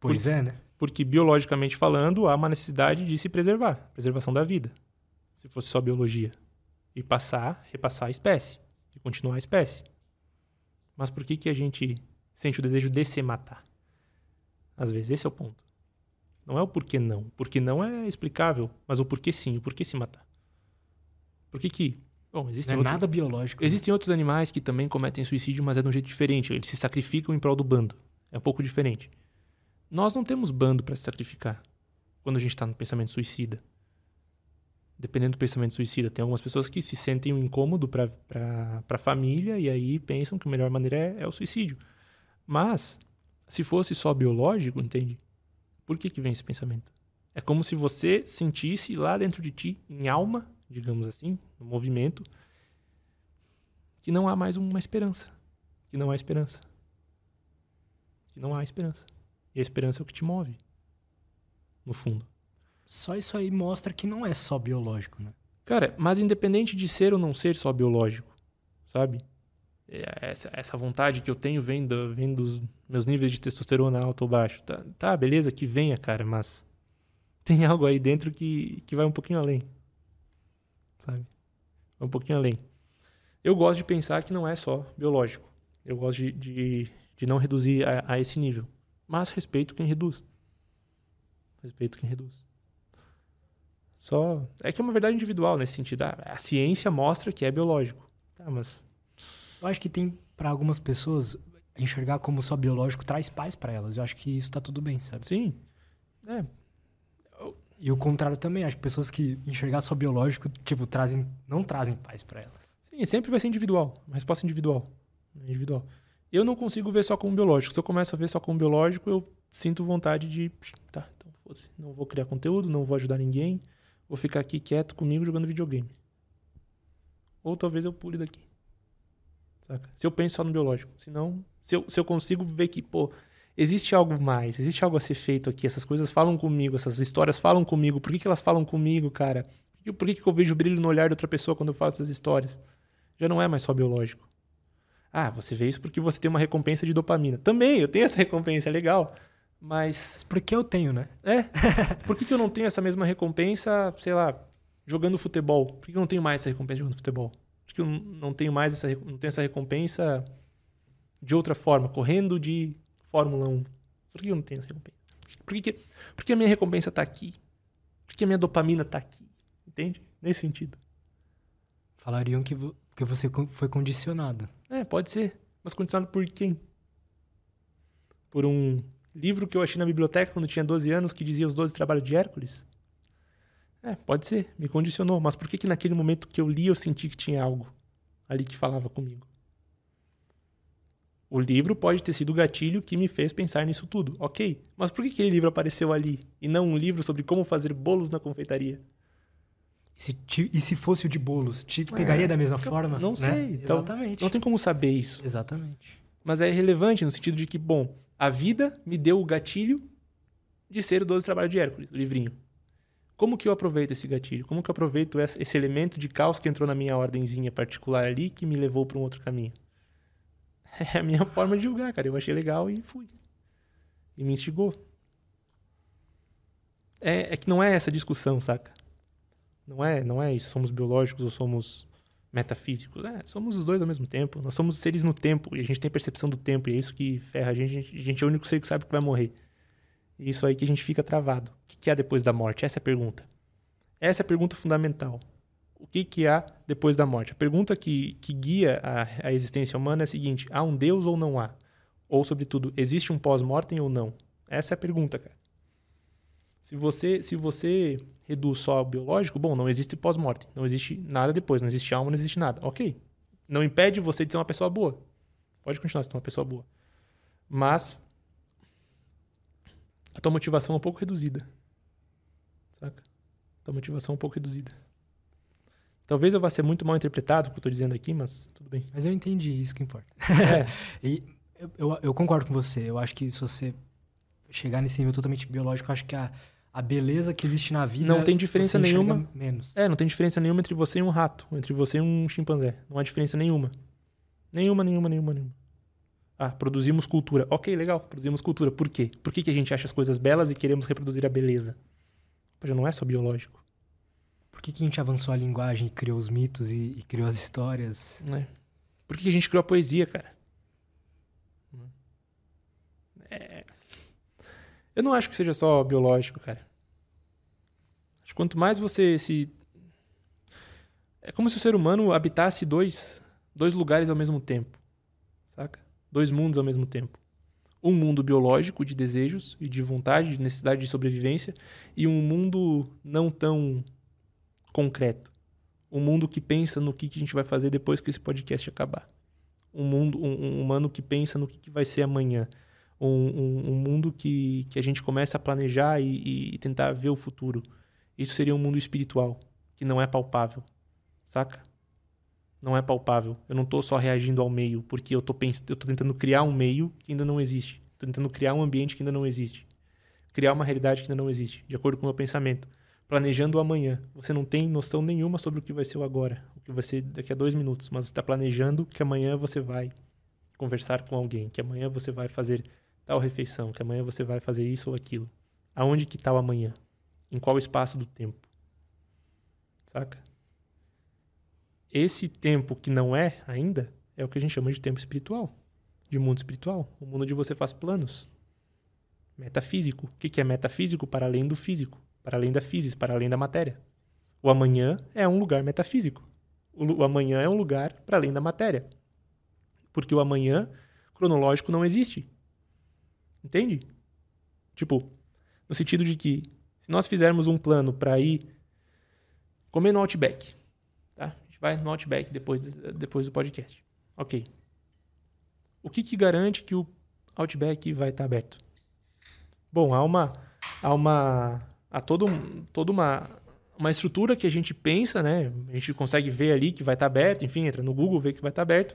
Pois é, né? Porque biologicamente falando, há uma necessidade de se preservar. Preservação da vida. Se fosse só biologia. E passar, repassar a espécie de continuar a espécie. Mas por que, que a gente sente o desejo de se matar? Às vezes esse é o ponto. Não é o porquê não. Porque não é explicável, mas o porquê sim, o porquê se matar. Por que que... Bom, existem não é outro... nada biológico. Né? Existem né? outros animais que também cometem suicídio, mas é de um jeito diferente. Eles se sacrificam em prol do bando. É um pouco diferente. Nós não temos bando para se sacrificar quando a gente está no pensamento suicida dependendo do pensamento suicida. Tem algumas pessoas que se sentem um incômodo para a família e aí pensam que a melhor maneira é, é, o suicídio. Mas Se fosse só biológico, entende? Por que, que vem esse pensamento? É como se você sentisse lá dentro de ti, em alma, digamos assim, no movimento, que não há mais uma esperança. Que não há esperança. Que não há esperança. E a esperança é o que te move. No fundo. Só isso aí mostra que não é só biológico, né? Cara, mas independente de ser ou não ser só biológico, sabe? É, essa, essa vontade que eu tenho vem, do, vem dos meus níveis de testosterona alto ou baixo. Tá, tá, beleza, que venha, cara, mas tem algo aí dentro que, que vai um pouquinho além. Sabe? Vai um pouquinho além. Eu gosto de pensar que não é só biológico. Eu gosto de, de, de não reduzir a, a esse nível. Mas respeito quem reduz. Respeito quem reduz. Só. É que é uma verdade individual nesse sentido. Ah, a ciência mostra que é biológico. Tá, mas. Eu acho que tem, para algumas pessoas, enxergar como só biológico traz paz para elas. Eu acho que isso tá tudo bem, sabe? Sim. É. E o contrário também. Acho que pessoas que enxergar só biológico, tipo, trazem, não trazem paz para elas. Sim, sempre vai ser individual. Uma resposta individual. Individual. Eu não consigo ver só como biológico. Se eu começo a ver só como biológico, eu sinto vontade de. Tá, então foda-se. Não vou criar conteúdo, não vou ajudar ninguém. Vou ficar aqui quieto comigo jogando videogame. Ou talvez eu pule daqui. Saca? Se eu penso só no biológico. Senão, se eu, se eu consigo ver que, pô, existe algo mais, existe algo a ser feito aqui. Essas coisas falam comigo, essas histórias falam comigo. Por que, que elas falam comigo, cara? Por que, que eu vejo brilho no olhar de outra pessoa quando eu falo essas histórias? Já não é mais só biológico. Ah, você vê isso porque você tem uma recompensa de dopamina. Também, eu tenho essa recompensa, é legal. Mas. Mas por que eu tenho, né? É. Por que, que eu não tenho essa mesma recompensa, sei lá, jogando futebol? Por que eu não tenho mais essa recompensa jogando futebol? Por que eu não tenho mais essa, não tenho essa recompensa de outra forma, correndo de Fórmula 1? Por que eu não tenho essa recompensa? Por que, por que a minha recompensa está aqui? Por que a minha dopamina está aqui? Entende? Nesse sentido. Falariam que, que você foi condicionado. É, pode ser. Mas condicionado por quem? Por um livro que eu achei na biblioteca quando tinha 12 anos que dizia os 12 trabalhos de Hércules? É, pode ser, me condicionou. Mas por que, que naquele momento que eu li eu senti que tinha algo ali que falava comigo? O livro pode ter sido o gatilho que me fez pensar nisso tudo, ok. Mas por que aquele livro apareceu ali e não um livro sobre como fazer bolos na confeitaria? E se, te, e se fosse o de bolos, te pegaria É, da mesma forma? não né? sei, então- Exatamente. Não tem como saber isso. Exatamente. Mas é relevante no sentido de que, bom, a vida me deu o gatilho de ser o 12 Trabalhos de Hércules, o livrinho. Como que eu aproveito esse gatilho? Como que eu aproveito esse elemento de caos que entrou na minha ordenzinha particular ali que me levou para um outro caminho? É a minha forma de julgar, cara. Eu achei legal e fui. E me instigou. É, é que não é essa discussão, saca? Não é, não é isso. Somos biológicos ou somos metafísicos. É, somos os dois ao mesmo tempo. Nós somos seres no tempo e a gente tem percepção do tempo. E é isso que ferra a gente. A gente é o único ser que sabe que vai morrer. Isso aí que a gente fica travado. O que que há depois da morte? Essa é a pergunta. Essa é a pergunta fundamental. O que, que há depois da morte? A pergunta que, que guia a, a existência humana é a seguinte: há um Deus ou não há? Ou, sobretudo, existe um pós-mortem ou não? Essa é a pergunta, cara. Se você, se você reduz só ao biológico, bom, não existe pós-morte. Não existe nada depois. Não existe alma, não existe nada. Ok. Não impede você de ser uma pessoa boa. Pode continuar sendo uma pessoa boa. Mas a tua motivação é um pouco reduzida. Saca? A tua motivação é um pouco reduzida. Talvez eu vá ser muito mal interpretado o que eu tô dizendo aqui, mas tudo bem. Mas eu entendi, isso que importa. É, E eu, eu, eu concordo com você. Eu acho que se você chegar nesse nível totalmente biológico, eu acho que a, a beleza que existe na vida. Não tem diferença nenhuma. Menos. é, não tem diferença nenhuma entre você e um rato, entre você e um chimpanzé. Não há diferença nenhuma. Nenhuma, nenhuma, nenhuma, nenhuma. Ah, produzimos cultura. Ok, legal, produzimos cultura. Por quê? Por que, que a gente acha as coisas belas e queremos reproduzir a beleza? Já não é só biológico. Por que, que a gente avançou a linguagem e criou os mitos e, e criou as histórias? né? Por que que a gente criou a poesia, cara? É... Eu não acho que seja só biológico, cara. Acho que quanto mais você se. É como se o ser humano habitasse dois, dois lugares ao mesmo tempo. Saca? Dois mundos ao mesmo tempo. Um mundo biológico de desejos e de vontade, de necessidade de sobrevivência, e um mundo não tão concreto. Um mundo que pensa no que que a gente vai fazer depois que esse podcast acabar. Um mundo, um, um humano que pensa no que, que vai ser amanhã. um, um, um mundo que, que a gente começa a planejar e, e tentar ver o futuro. Isso seria um mundo espiritual, que não é palpável, saca? Não é palpável. Eu não estou só reagindo ao meio, porque eu estou tentando criar um meio que ainda não existe. Estou tentando criar um ambiente que ainda não existe. Criar uma realidade que ainda não existe, de acordo com o meu pensamento. Planejando o amanhã. Você não tem noção nenhuma sobre o que vai ser o agora, o que vai ser daqui a dois minutos, mas você está planejando que amanhã você vai conversar com alguém, que amanhã você vai fazer tal refeição, que amanhã você vai fazer isso ou aquilo. Aonde que está o amanhã? Em qual espaço do tempo? Saca? Esse tempo que não é ainda é o que a gente chama de tempo espiritual, de mundo espiritual, o mundo onde você faz planos. Metafísico. O que é metafísico? Para além do físico, para além da física, para além da matéria. O amanhã é um lugar metafísico. O amanhã é um lugar para além da matéria. Porque o amanhã cronológico não existe. Entende? Tipo, no sentido de que se nós fizermos um plano para ir comer no Outback, vai no Outback depois, depois do podcast. Ok. O que, que garante que o Outback vai estar tá aberto? Bom, há uma há uma há todo, toda uma uma estrutura que a gente pensa, né? A gente consegue ver ali que vai estar tá aberto, enfim, entra no Google, vê que vai estar tá aberto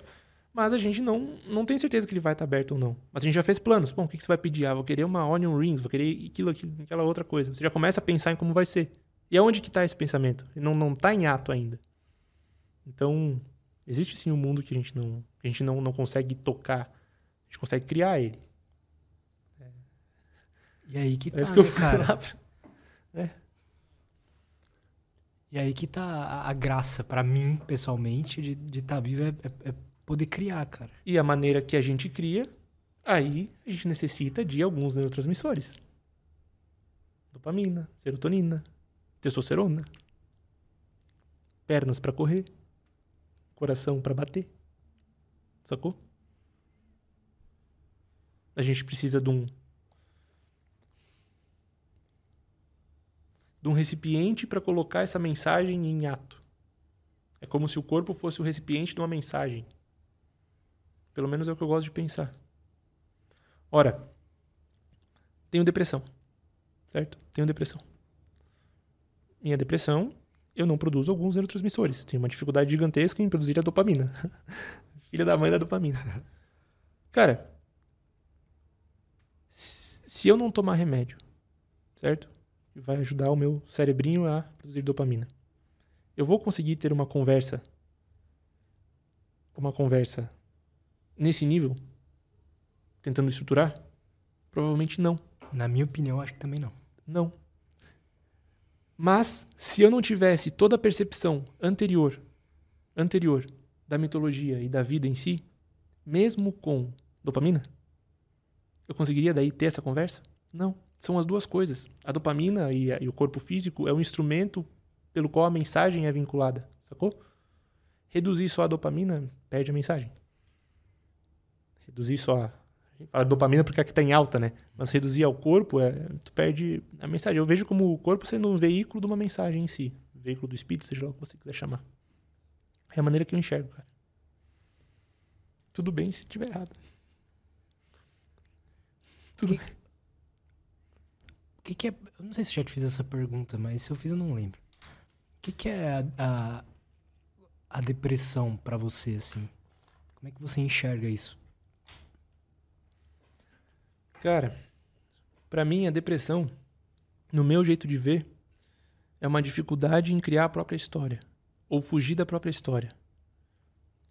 mas a gente não, não tem certeza que ele vai estar aberto ou não. Mas a gente já fez planos. Bom, o que, que você vai pedir? Ah, vou querer uma onion rings, vou querer aquilo, aquilo, aquela outra coisa. Você já começa a pensar em como vai ser. E aonde que está esse pensamento? Não está em ato ainda. Então, existe sim um mundo que a gente não a gente não, não consegue tocar. A gente consegue criar ele. É. E aí que tá, é isso que eu né, cara. Pra... É. E aí que tá a, a graça, para mim, pessoalmente, de estar de tá vivo é, é, é poder criar, cara. E a maneira que a gente cria, aí a gente necessita de alguns neurotransmissores. Dopamina, serotonina, testosterona, pernas para correr, coração para bater. Sacou? A gente precisa de um de um recipiente para colocar essa mensagem em ato. É como se o corpo fosse o recipiente de uma mensagem. Pelo menos é o que eu gosto de pensar. Ora, tenho depressão. Certo? Tenho depressão. Minha depressão, eu não produzo alguns neurotransmissores. Tenho uma dificuldade gigantesca em produzir a dopamina. Filha da mãe da dopamina. Cara, se eu não tomar remédio, certo? Vai ajudar o meu cerebrinho a produzir dopamina. Eu vou conseguir ter uma conversa uma conversa nesse nível? Tentando estruturar? Provavelmente não. Na minha opinião, acho que também não. Não. Mas, se eu não tivesse toda a percepção anterior, anterior da mitologia e da vida em si, mesmo com dopamina, eu conseguiria daí ter essa conversa? Não. São as duas coisas. A dopamina e, a, e o corpo físico é um instrumento pelo qual a mensagem é vinculada, sacou? Reduzir só a dopamina perde a mensagem reduzir só. A fala dopamina porque aqui está em alta, né? Mas reduzir ao corpo, é, tu perde a mensagem. Eu vejo como o corpo sendo um veículo de uma mensagem em si. Veículo do espírito, seja lá o que você quiser chamar. É a maneira que eu enxergo, cara. Tudo bem se estiver errado. Tudo que, bem. O que, que, é. Eu não sei se já te fiz essa pergunta, mas se eu fiz, eu não lembro. O que, que é a, a, a depressão para você, assim? Como é que você enxerga isso? Cara, para mim a depressão, no meu jeito de ver, é uma dificuldade em criar a própria história ou fugir da própria história.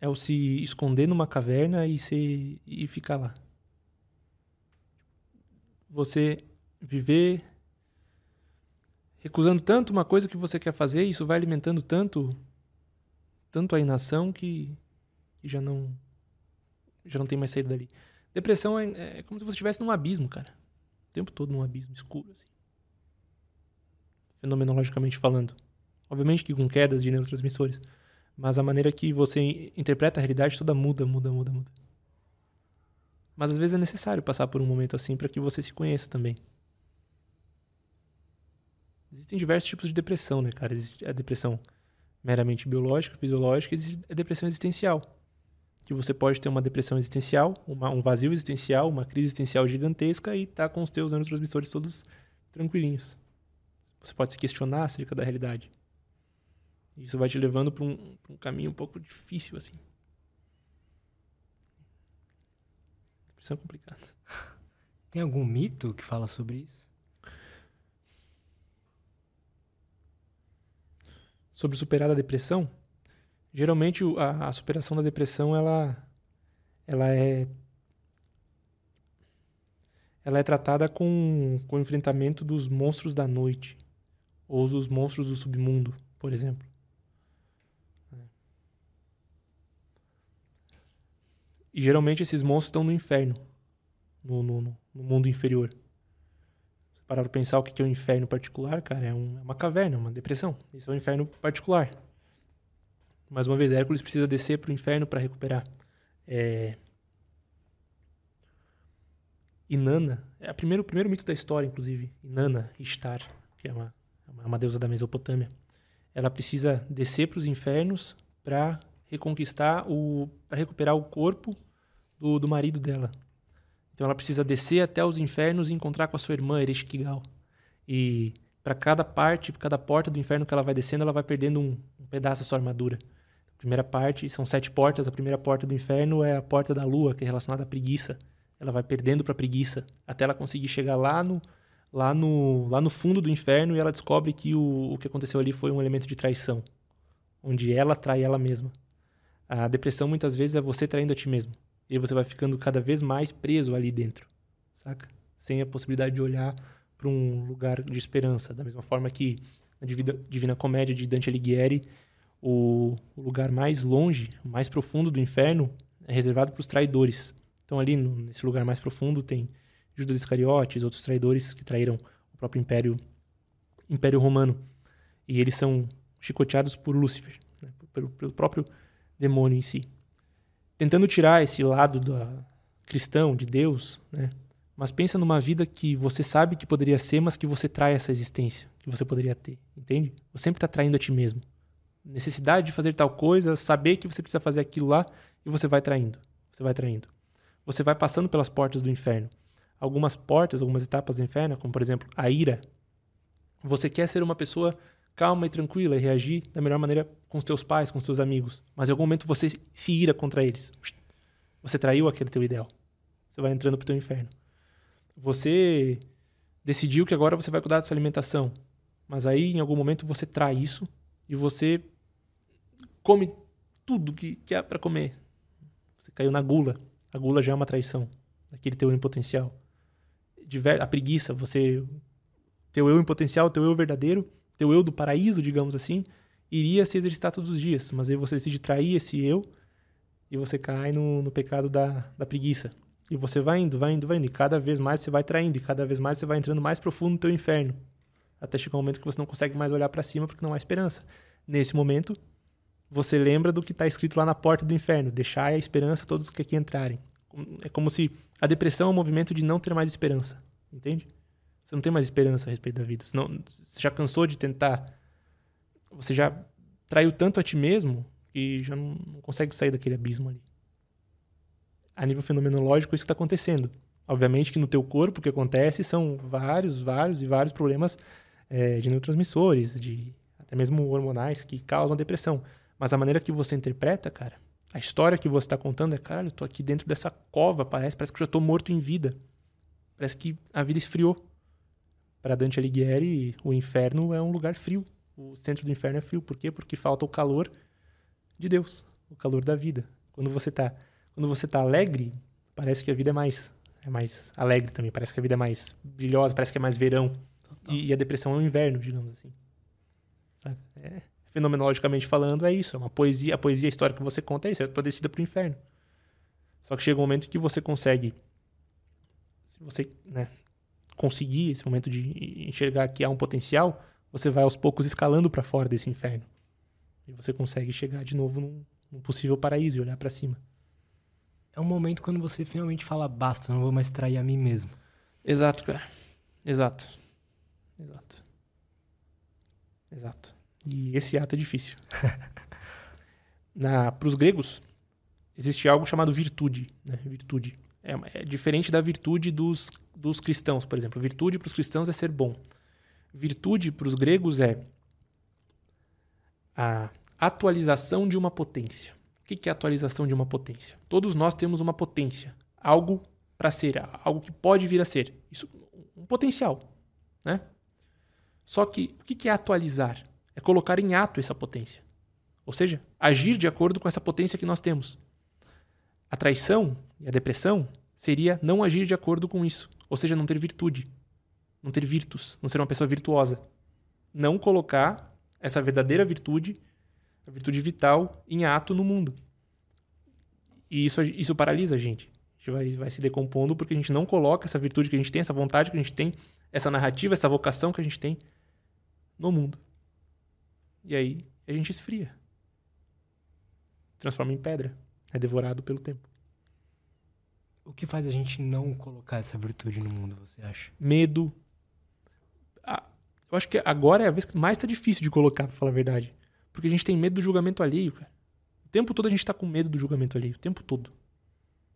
É o se esconder numa caverna e se e ficar lá. Você viver recusando tanto uma coisa que você quer fazer, isso vai alimentando tanto tanto a inação que, que já não já não tem mais saída dali. Depressão é, é como se você estivesse num abismo, cara. O tempo todo num abismo escuro, assim. Fenomenologicamente falando. Obviamente que com quedas de neurotransmissores. Mas a maneira que você interpreta a realidade toda muda, muda, muda, muda. Mas às vezes é necessário passar por um momento assim para que você se conheça também. Existem diversos tipos de depressão, né, cara? Existe a depressão meramente biológica, fisiológica, existe a depressão existencial que você pode ter uma depressão existencial, uma, um vazio existencial, uma crise existencial gigantesca e tá com os teus neurotransmissores todos tranquilinhos. Você pode se questionar acerca da realidade. Isso vai te levando para um, um caminho um pouco difícil, assim. Depressão é complicada. Tem algum mito que fala sobre isso? Sobre superar a depressão? Geralmente a, a superação da depressão ela, ela é ela é tratada com, com o enfrentamento dos monstros da noite ou dos monstros do submundo, por exemplo. E geralmente esses monstros estão no inferno, no, no, no mundo inferior. Se parar para pensar o que é o um inferno particular, cara, é, um, é uma caverna, uma depressão. Isso é um inferno particular. Mais uma vez, Hércules precisa descer para o inferno para recuperar. É... Inanna, é o primeiro, primeiro mito da história, inclusive. Inanna, Ishtar, que é uma, é uma deusa da Mesopotâmia. Ela precisa descer para os infernos para reconquistar o. para recuperar o corpo do, do marido dela. Então ela precisa descer até os infernos e encontrar com a sua irmã, Ereshkigal. E para cada parte, cada porta do inferno que ela vai descendo, ela vai perdendo um, um pedaço da sua armadura primeira parte, são sete portas. A primeira porta do inferno é a porta da lua, que é relacionada à preguiça. Ela vai perdendo para preguiça até ela conseguir chegar lá no, lá no, lá no fundo do inferno e ela descobre que o, o que aconteceu ali foi um elemento de traição, onde ela trai ela mesma. A depressão muitas vezes é você traindo a ti mesmo. E você vai ficando cada vez mais preso ali dentro, saca? Sem a possibilidade de olhar para um lugar de esperança. Da mesma forma que na Divina Comédia de Dante Alighieri, o, lugar mais longe, mais profundo do inferno é reservado para os traidores. Então, ali no, nesse lugar mais profundo tem Judas Iscariotes, outros traidores que traíram o próprio Império, Império Romano. E eles são chicoteados por Lúcifer, né? pelo, pelo próprio demônio em si. Tentando tirar esse lado da cristão, de Deus, né? Mas pensa numa vida que você sabe que poderia ser, mas que você trai essa existência que você poderia ter, entende? Você sempre está traindo a ti mesmo necessidade de fazer tal coisa, saber que você precisa fazer aquilo lá e você vai traindo. Você vai traindo. Você vai passando pelas portas do inferno. Algumas portas, algumas etapas do inferno, como por exemplo a ira. Você quer ser uma pessoa calma e tranquila e reagir da melhor maneira com os teus pais, com os teus amigos, mas em algum momento você se ira contra eles. Você traiu aquele teu ideal. Você vai entrando pro teu inferno. Você decidiu que agora você vai cuidar da sua alimentação, mas aí em algum momento você trai isso e você come tudo que, que há para comer. Você caiu na gula. A gula já é uma traição daquele teu eu em potencial. A preguiça, você. Teu eu em potencial, teu eu verdadeiro, teu eu do paraíso, digamos assim, iria se exercitar todos os dias. Mas aí você decide trair esse eu e você cai no, no pecado da, da preguiça. E você vai indo, vai indo, vai indo. E cada vez mais você vai traindo. E cada vez mais você vai entrando mais profundo no teu inferno. Até chegar um momento que você não consegue mais olhar para cima porque não há esperança. Nesse momento, você lembra do que está escrito lá na porta do inferno: deixai a esperança todos que aqui entrarem. É como se a depressão é um movimento de não ter mais esperança, entende? Você não tem mais esperança a respeito da vida. Você, não, você já cansou de tentar. Você já traiu tanto a ti mesmo que já não, não consegue sair daquele abismo ali. A nível fenomenológico, isso está acontecendo. Obviamente que no teu corpo o que acontece são vários, vários e vários problemas é, de neurotransmissores, de até mesmo hormonais que causam depressão. Mas a maneira que você interpreta, cara, a história que você está contando é, caralho, eu tô aqui dentro dessa cova, parece, parece que eu já tô morto em vida. Parece que a vida esfriou. Para Dante Alighieri, o inferno é um lugar frio. O centro do inferno é frio. Por quê? Porque falta o calor de Deus, o calor da vida. Quando você tá, quando você tá alegre, parece que a vida é mais é mais alegre também, parece que a vida é mais brilhosa, parece que é mais verão. E, e, a depressão é o inverno, digamos assim. É, fenomenologicamente falando, é isso. É uma poesia. A poesia a história que você conta é isso. É a tua descida pro inferno. Só que chega um momento que você consegue. Se você né, conseguir esse momento de enxergar que há um potencial, você vai aos poucos escalando para fora desse inferno. E você consegue chegar de novo num, num possível paraíso e olhar para cima. É um momento quando você finalmente fala: basta, não vou mais trair a mim mesmo. Exato, cara. Exato. Exato. Exato. E esse ato é difícil. Para os gregos, existe algo chamado virtude. Né? Virtude. É, é diferente da virtude dos, dos cristãos, por exemplo. Virtude para os cristãos é ser bom. Virtude para os gregos é a atualização de uma potência. O que é a atualização de uma potência? Todos nós temos uma potência, algo para ser, algo que pode vir a ser. Isso, um potencial, né? Só que o que é atualizar? É colocar em ato essa potência. Ou seja, agir de acordo com essa potência que nós temos. A traição e a depressão seria não agir de acordo com isso. Ou seja, não ter virtude. Não ter virtus. Não ser uma pessoa virtuosa. Não colocar essa verdadeira virtude, a virtude vital, em ato no mundo. E isso, isso paralisa a gente. A gente vai, vai se decompondo porque a gente não coloca essa virtude que a gente tem, essa vontade que a gente tem, essa narrativa, essa vocação que a gente tem no mundo. E aí a gente esfria. Transforma em pedra. É devorado pelo tempo. O que faz a gente não colocar essa virtude no mundo, você acha? Medo. Ah, eu acho que agora é a vez que mais está difícil de colocar, pra falar a verdade. Porque a gente tem medo do julgamento alheio, cara. O tempo todo a gente está com medo do julgamento alheio. O tempo todo.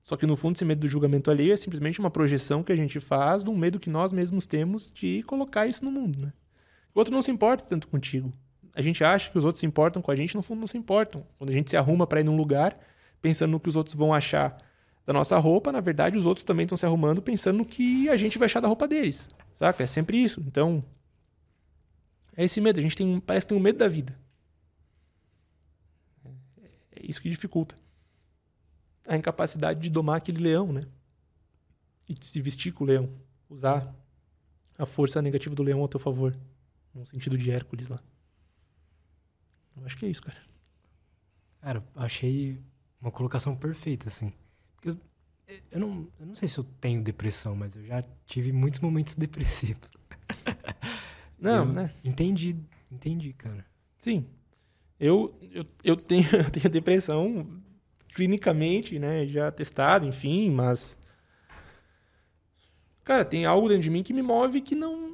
Só que no fundo, esse medo do julgamento alheio é simplesmente uma projeção que a gente faz de um medo que nós mesmos temos de colocar isso no mundo, né? O outro não se importa tanto contigo. A gente acha que os outros se importam com a gente, no fundo não se importam. Quando a gente se arruma para ir num lugar, pensando no que os outros vão achar da nossa roupa, na verdade os outros também estão se arrumando pensando no que a gente vai achar da roupa deles. Saca? É sempre isso. Então, é esse medo. A gente tem, parece que tem um medo da vida. É isso que dificulta. A incapacidade de domar aquele leão, né? E de se vestir com o leão. Usar a força negativa do leão ao teu favor. No sentido de Hércules lá. Eu acho que é isso, cara. Cara, achei uma colocação perfeita, assim. Eu, eu, não, eu não sei se eu tenho depressão, mas eu já tive muitos momentos depressivos. Não, eu né? Entendi, entendi, cara. Sim. Eu, eu, eu, tenho, eu tenho depressão clinicamente, né? Já testado, enfim, mas. Cara, tem algo dentro de mim que me move que não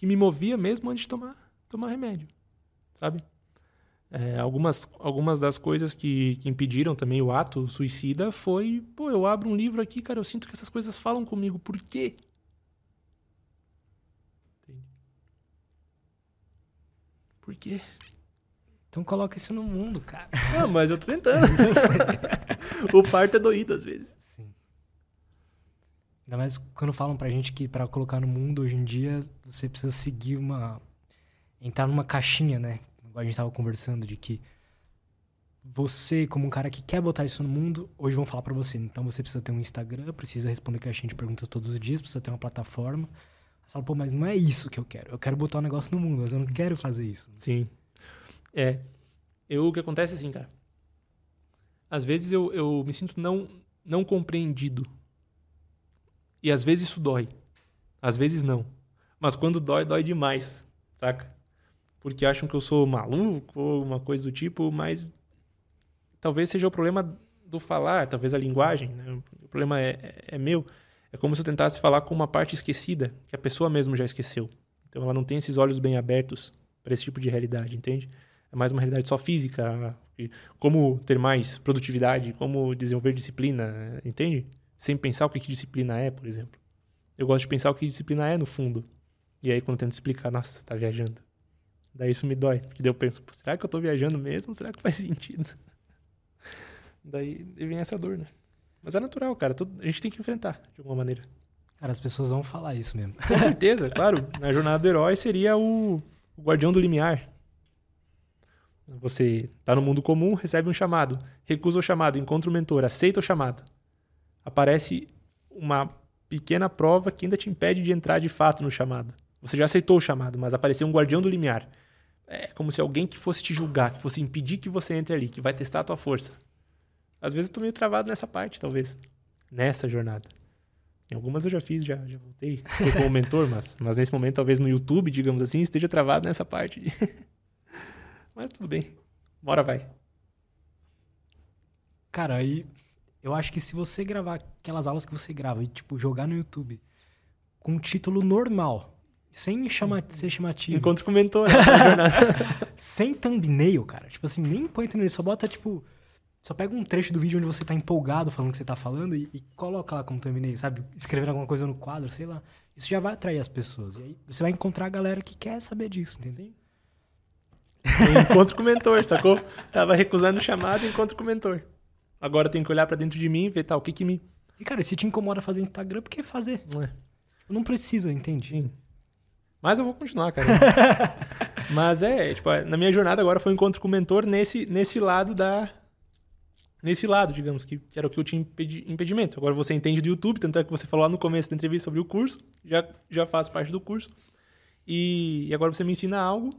que me movia mesmo antes de tomar, tomar remédio, sabe? É, algumas, algumas das coisas que, que impediram também o ato suicida foi, pô, eu abro um livro aqui, cara, eu sinto que essas coisas falam comigo, por quê? Por quê? Então coloca isso no mundo, cara. Não, mas eu tô tentando. o parto é doído às vezes. Ainda mais quando falam pra gente que para colocar no mundo hoje em dia você precisa seguir uma. entrar numa caixinha, né? A gente tava conversando de que você, como um cara que quer botar isso no mundo, hoje vão falar para você. Então você precisa ter um Instagram, precisa responder caixinha de perguntas todos os dias, precisa ter uma plataforma. Você fala, pô, mas não é isso que eu quero. Eu quero botar um negócio no mundo, mas eu não quero fazer isso. Sim. É. Eu, o que acontece é assim, cara. Às vezes eu, eu me sinto não, não compreendido e às vezes isso dói. Às vezes não. Mas quando dói, dói demais, saca? Porque acham que eu sou maluco ou uma coisa do tipo, mas talvez seja o problema do falar, talvez a linguagem. Né? O problema é, é, é meu. É como se eu tentasse falar com uma parte esquecida, que a pessoa mesmo já esqueceu. Então ela não tem esses olhos bem abertos para esse tipo de realidade, entende? É mais uma realidade só física, como ter mais produtividade, como desenvolver disciplina, entende? Sem pensar o que, que disciplina é, por exemplo. Eu gosto de pensar o que disciplina é no fundo. E aí, quando eu tento explicar, nossa, tá viajando. Daí isso me dói. Porque daí eu penso, será que eu tô viajando mesmo? Será que faz sentido? Daí vem essa dor, né? Mas é natural, cara. a gente tem que enfrentar, de alguma maneira. Cara, as pessoas vão falar isso mesmo. Com certeza, claro. Na jornada do herói seria o, o guardião do limiar. Você tá no mundo comum, recebe um chamado, recusa o chamado, encontra o mentor, aceita o chamado aparece uma pequena prova que ainda te impede de entrar de fato no chamado. Você já aceitou o chamado, mas apareceu um guardião do limiar. É como se alguém que fosse te julgar, que fosse impedir que você entre ali, que vai testar a tua força. Às vezes eu tô meio travado nessa parte, talvez. Nessa jornada. Em algumas eu já fiz, já, já voltei. Foi como mentor, mas, mas nesse momento, talvez no YouTube, digamos assim, esteja travado nessa parte. mas tudo bem. Bora vai. Cara, aí eu acho que se você gravar aquelas aulas que você grava e, tipo, jogar no YouTube com um título normal, sem chama, ser chamativo. Enquanto comentou, né? sem thumbnail, cara. Tipo assim, nem põe thumbnail, só bota, tipo, Só pega um trecho do vídeo onde você tá empolgado falando o que você tá falando e, e coloca lá como thumbnail, sabe? Escrever alguma coisa no quadro, sei lá. Isso já vai atrair as pessoas. E aí você vai encontrar a galera que quer saber disso, entendeu? encontro com o mentor, sacou? Tava recusando o chamado, encontro com o mentor. Agora eu tenho que olhar para dentro de mim e ver, tá, o que que me... E, cara, se te incomoda fazer Instagram, por que fazer? Não, é. não precisa, entende? Sim. Mas eu vou continuar, cara. Mas é, tipo, na minha jornada agora foi um encontro com o mentor nesse, nesse lado da, nesse lado, digamos, que era o que eu tinha impedimento. Agora você entende do YouTube, tanto é que você falou lá no começo da entrevista sobre o curso, já, já faz parte do curso. E, e agora você me ensina algo,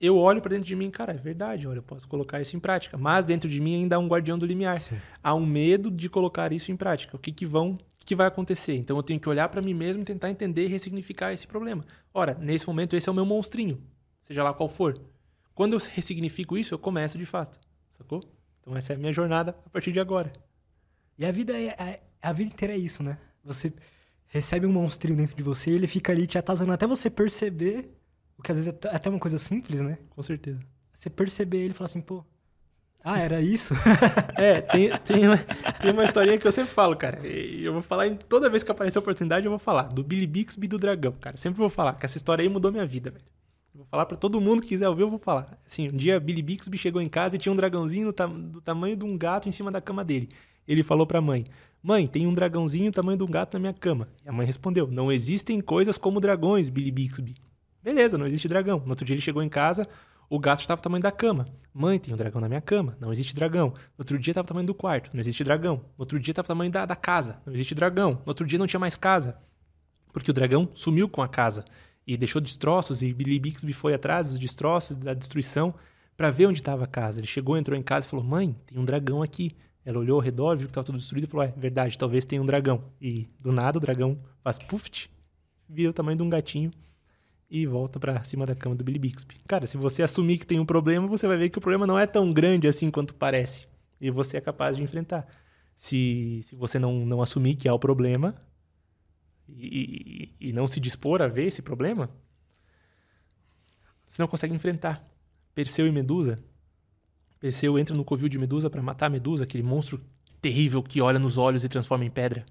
eu olho para dentro de mim, cara, é verdade, olha, eu posso colocar isso em prática. Mas dentro de mim ainda há um guardião do limiar. Sim. Há um medo de colocar isso em prática. O que, que vão, o que vai acontecer? Então eu tenho que olhar para mim mesmo e tentar entender e ressignificar esse problema. Ora, nesse momento esse é o meu monstrinho, seja lá qual for. Quando eu ressignifico isso, eu começo de fato, sacou? Então essa é a minha jornada a partir de agora. E a vida é, é a vida inteira é isso, né? Você recebe um monstrinho dentro de você ele fica ali te atazanando até você perceber, o que às vezes é, é até uma coisa simples, né? Com certeza. Você perceber ele e falar assim, pô, ah, era isso? é, tem, tem, uma, tem uma historinha que eu sempre falo, cara. Eu vou falar em toda vez que aparecer a oportunidade, eu vou falar do Billy Bixby do Dragão, cara. Sempre vou falar que essa história aí mudou minha vida, velho. Vou falar para todo mundo que quiser ouvir, eu vou falar. Assim, um dia Billy Bixby chegou em casa e tinha um dragãozinho do tamanho de um gato em cima da cama dele. Ele falou para a mãe: "Mãe, tem um dragãozinho do tamanho de um gato na minha cama". E a mãe respondeu: "Não existem coisas como dragões, Billy Bixby". Beleza, não existe dragão. No outro dia ele chegou em casa, o gato estava do tamanho da cama. Mãe, tem um dragão na minha cama. Não existe dragão. No outro dia estava do tamanho do quarto. Não existe dragão. No outro dia estava do tamanho da, da casa. Não existe dragão. No outro dia não tinha mais casa. Porque o dragão sumiu com a casa e deixou destroços, e Billy Bixby foi atrás dos destroços, da destruição, para ver onde estava a casa. Ele chegou, entrou em casa e falou: Mãe, tem um dragão aqui. Ela olhou ao redor, viu que estava tudo destruído e falou: É verdade, talvez tenha um dragão. E do nada o dragão faz puft, vira o tamanho de um gatinho e volta para cima da cama do Billy Bixby. Cara, se você assumir que tem um problema, você vai ver que o problema não é tão grande assim quanto parece. E você é capaz de enfrentar. Se, se você não, não assumir que há o problema, e, e, não se dispor a ver esse problema, você não consegue enfrentar. Perseu e Medusa. Perseu entra no covil de Medusa para matar a Medusa, aquele monstro terrível que olha nos olhos e transforma em pedra.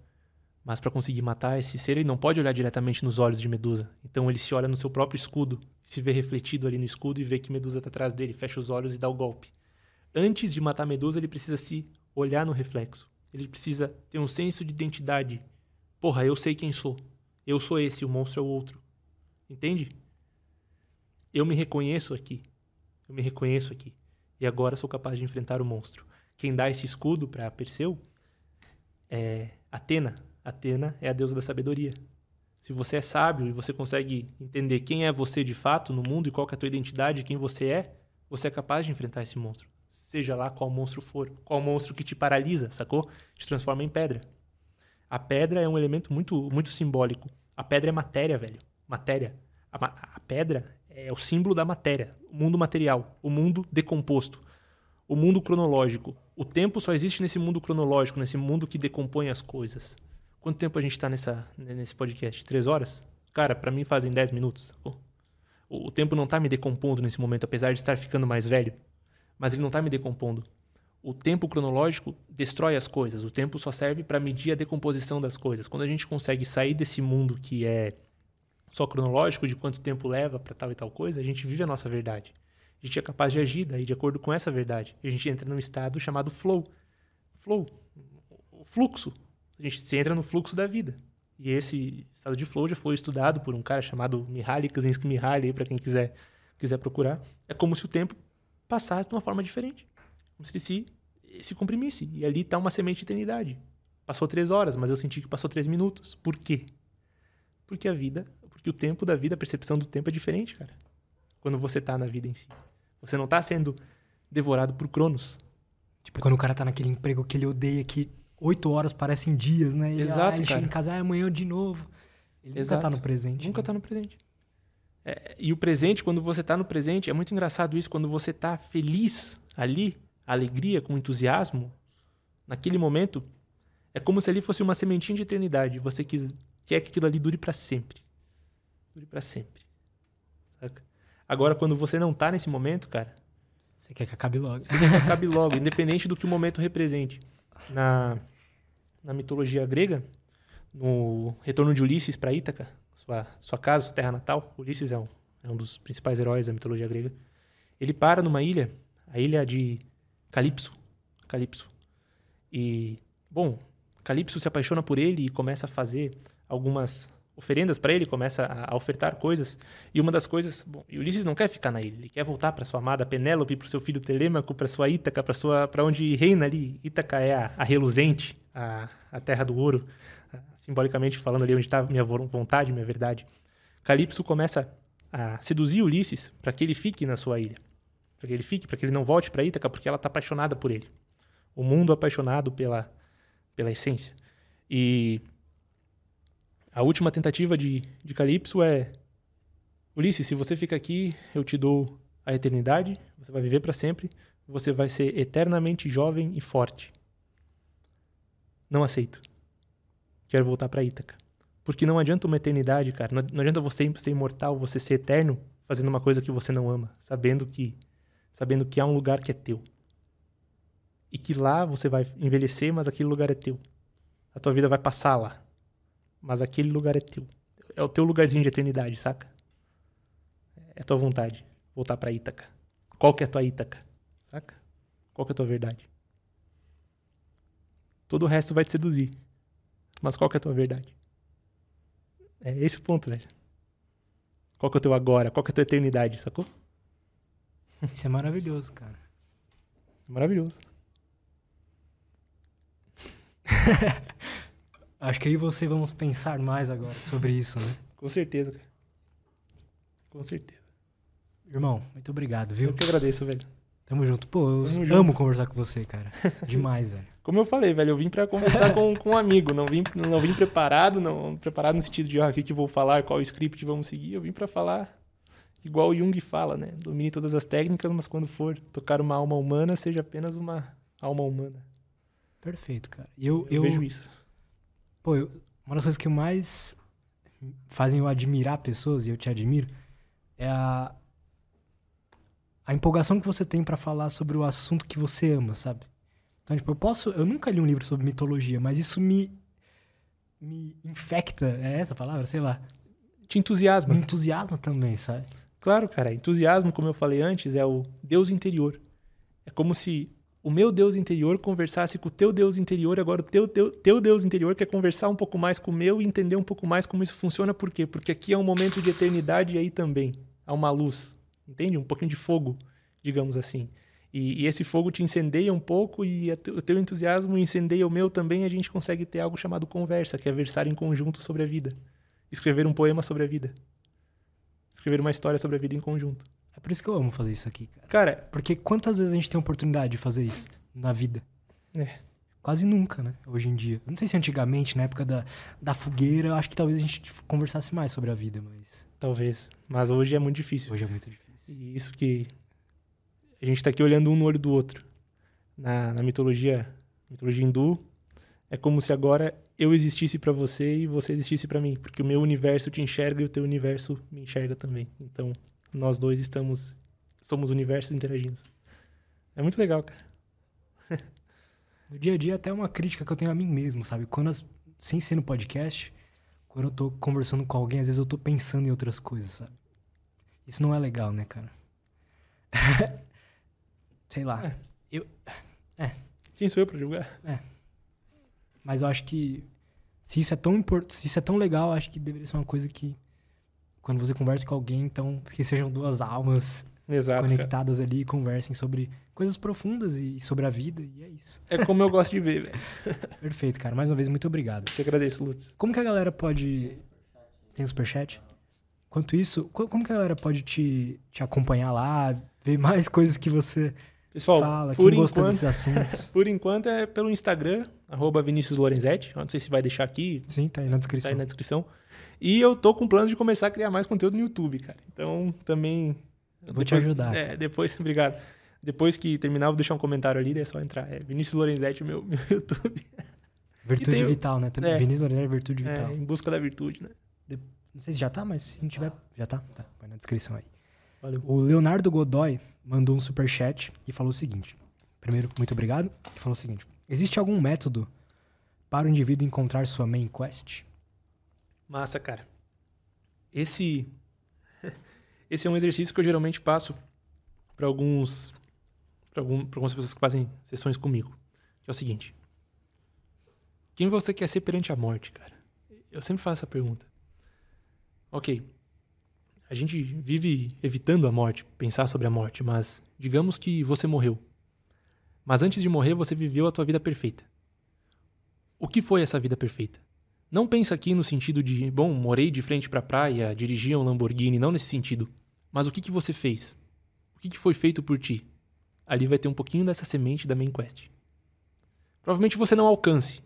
Mas para conseguir matar esse ser, ele não pode olhar diretamente nos olhos de Medusa. Então ele se olha no seu próprio escudo, se vê refletido ali no escudo e vê que Medusa está atrás dele, fecha os olhos e dá o golpe. Antes de matar Medusa, ele precisa se olhar no reflexo. Ele precisa ter um senso de identidade Porra, eu sei quem sou. Eu sou esse, o monstro é o outro. Entende? Eu me reconheço aqui. Eu me reconheço aqui. E agora sou capaz de enfrentar o monstro. Quem dá esse escudo para Perseu é Atena. Atena é a deusa da sabedoria. Se você é sábio e você consegue entender quem é você de fato no mundo e qual é a tua identidade, quem você é, você é capaz de enfrentar esse monstro. Seja lá qual monstro for, qual monstro que te paralisa, sacou? Te transforma em pedra. A pedra é um elemento muito, muito simbólico. A pedra é matéria, velho. Matéria. A, a pedra é o símbolo da matéria, o mundo material, o mundo decomposto, o mundo cronológico. O tempo só existe nesse mundo cronológico, nesse mundo que decompõe as coisas. Quanto tempo a gente está nesse podcast? Três horas? Cara, para mim fazem dez minutos. Sacou? O tempo não está me decompondo nesse momento, apesar de estar ficando mais velho. Mas ele não está me decompondo o tempo cronológico destrói as coisas. O tempo só serve para medir a decomposição das coisas. Quando a gente consegue sair desse mundo que é só cronológico de quanto tempo leva para tal e tal coisa, a gente vive a nossa verdade. A gente é capaz de agir daí de acordo com essa verdade. E a gente entra num estado chamado flow. Flow, o fluxo. A gente se entra no fluxo da vida. E esse estado de flow já foi estudado por um cara chamado Mihaly Csikszentmihalyi, para quem quiser quiser procurar. É como se o tempo passasse de uma forma diferente. Como se ele se, se comprimisse. E ali está uma semente de eternidade. Passou três horas, mas eu senti que passou três minutos. Por quê? Porque a vida, porque o tempo da vida, a percepção do tempo é diferente, cara. Quando você está na vida em si. Você não está sendo devorado por Cronos. Tipo, quando o cara tá naquele emprego que ele odeia, que oito horas parecem dias, né? Ele, Exato, ah, ele chega em casa, ah, amanhã de novo. Ele Exato. nunca tá no presente. Nunca né? tá no presente. É, e o presente, quando você tá no presente, é muito engraçado isso, quando você tá feliz ali, alegria, com entusiasmo, naquele momento, é como se ali fosse uma sementinha de eternidade. Você quer que aquilo ali dure para sempre. Dure para sempre. Saca? Agora, quando você não tá nesse momento, cara, Você quer que acabe logo. Você quer que acabe logo, independente do que o momento represente. Na, na mitologia grega, no retorno de Ulisses para Ítaca, sua, sua casa, sua terra natal, Ulisses é um, é um dos principais heróis da mitologia grega. Ele para numa ilha, a ilha de Calipso. Calipso. E, bom, Calipso se apaixona por ele e começa a fazer algumas oferendas para ele, começa a, a, ofertar coisas. E uma das coisas, bom, Ulisses não quer ficar na ilha, ele quer voltar para sua amada Penélope, para seu filho Telêmaco, para sua Ítaca, para sua para onde reina ali. Ítaca é a, a reluzente, a, a terra do ouro, simbolicamente falando ali onde está minha vontade, minha verdade. Calipso começa a seduzir Ulisses para que ele fique na sua ilha, para que ele fique, para que ele não volte para Ítaca, porque ela está apaixonada por ele. O mundo apaixonado pela pela essência. E a última tentativa de, de Calypso é: Ulisses, se você fica aqui, eu te dou a eternidade, você vai viver para sempre, você vai ser eternamente jovem e forte. Não aceito. Quero voltar para Ítaca. Porque não adianta uma eternidade, cara. Não, não adianta você ser imortal, você ser eterno, fazendo uma coisa que você não ama, sabendo que sabendo que há um lugar que é teu. E que lá você vai envelhecer, mas aquele lugar é teu. A tua vida vai passar lá. Mas aquele lugar é teu. É o teu lugarzinho de eternidade, saca? É tua vontade. Voltar pra Ítaca. Qual que é a tua Ítaca? Saca? Qual que é a tua verdade? Todo o resto vai te seduzir. Mas qual que é a tua verdade? É esse o ponto, velho. Qual que é o teu agora? Qual que é a tua eternidade, sacou? Isso é maravilhoso, cara. Maravilhoso. Acho que aí você vamos pensar mais agora sobre isso, né? Com certeza, cara. Com certeza. Irmão, muito obrigado, viu? Eu que agradeço, velho. Tamo junto. Pô, eu Tamo amo junto. conversar com você, cara. Demais, velho. Como eu falei, velho, eu vim pra conversar com, com um amigo. Não vim, não vim preparado, não preparado no sentido de, ah, o que, que vou falar, qual script vamos seguir. Eu vim pra falar igual o Jung fala, né? Domine todas as técnicas, mas quando for tocar uma alma humana, seja apenas uma alma humana. Perfeito, cara. Eu, Eu, eu, vejo isso. Pô, eu- uma das coisas que mais fazem eu admirar pessoas, e eu te admiro, é a, a empolgação que você tem pra falar sobre o assunto que você ama, sabe? Então, tipo, eu posso. Eu nunca li um livro sobre mitologia, mas isso me. me infecta. É essa a palavra? Sei lá. Te entusiasma. Me entusiasma também, sabe? Claro, cara. Entusiasmo, como eu falei antes, é o Deus interior. É como se o meu Deus interior conversasse com o teu Deus interior, agora o teu, teu, teu Deus interior quer conversar um pouco mais com o meu e entender um pouco mais como isso funciona. Por quê? Porque aqui é um momento de eternidade e aí também há uma luz, entende? Um pouquinho de fogo, digamos assim. E, e esse fogo te incendeia um pouco e o teu entusiasmo incendeia o meu também. E a gente consegue ter algo chamado conversa, que é versar em conjunto sobre a vida. Escrever um poema sobre a vida. Escrever uma história sobre a vida em conjunto. É por isso que eu amo fazer isso aqui, cara. Cara, Porque quantas vezes a gente tem a oportunidade de fazer isso na vida? É. Quase nunca, né? Hoje em dia. Não sei se antigamente, na época da, da fogueira, eu acho que talvez a gente conversasse mais sobre a vida, mas talvez. Mas hoje é muito difícil. hoje é muito difícil. E isso que a gente tá aqui olhando um no olho do outro. Na, na mitologia, mitologia hindu, é como se agora eu existisse pra você e você existisse pra mim, porque o meu universo te enxerga e o teu universo me enxerga também. Então, nós dois estamos somos universos interagindo. É muito legal, cara. No dia a dia, até uma crítica que eu tenho a mim mesmo, sabe? Quando as- sem ser no podcast, quando eu tô conversando com alguém, às vezes eu tô pensando em outras coisas, sabe? Isso não é legal, né, cara? sei lá. É. Quem sou eu pra julgar? Mas eu acho que se isso é tão importante, se isso é tão legal, eu acho que deveria ser uma coisa que quando você conversa com alguém, então que sejam duas almas Exato. Cara. conectadas ali e conversem sobre coisas profundas e sobre a vida, e é isso. É como eu gosto de ver, velho. Perfeito, cara. Mais uma vez, muito obrigado. Te agradeço, Lutz. Como que a galera pode. Tem um superchat? Enquanto isso, co- como que a galera pode te, te acompanhar lá, ver mais coisas que você Pessoal, fala, por quem gosta enquanto, desses assuntos? por enquanto é pelo Instagram, arroba Vinícius Lorenzetti. Não sei se vai deixar aqui, Sim, tá aí na tá descrição. aí na descrição. E eu tô com planos de começar a criar mais conteúdo no YouTube, cara. Então, também... Eu vou te depois- ajudar, É, depois, obrigado. Depois que terminar, eu vou deixar um comentário ali, daí é só entrar. É Vinícius Lorenzetti, meu, meu YouTube. Virtude tem vital, né? Também é. Vinícius Lorenzetti, Virtude Vital. É, em busca da virtude, né? Não sei se já tá, mas se não tiver, já tá. Tá, vai na descrição aí. Valeu. O Leonardo Godoy mandou um superchat e falou o seguinte. Primeiro, muito obrigado. E falou o seguinte: Existe algum método para o indivíduo encontrar sua main quest? Massa, cara. Esse esse é um exercício que eu geralmente passo para alguns para algum, algumas pessoas que fazem sessões comigo. Que é o seguinte: Quem você quer ser perante a morte, cara? Eu sempre faço essa pergunta. OK. A gente vive evitando a morte, pensar sobre a morte, mas digamos que você morreu. Mas antes de morrer, você viveu a tua vida perfeita. O que foi essa vida perfeita? Não pensa aqui no sentido de, bom, morei de frente para a praia, dirigia um Lamborghini, não nesse sentido. Mas o que, que você fez? O que, que foi feito por ti? Ali vai ter um pouquinho dessa semente da main quest. Provavelmente você não alcance.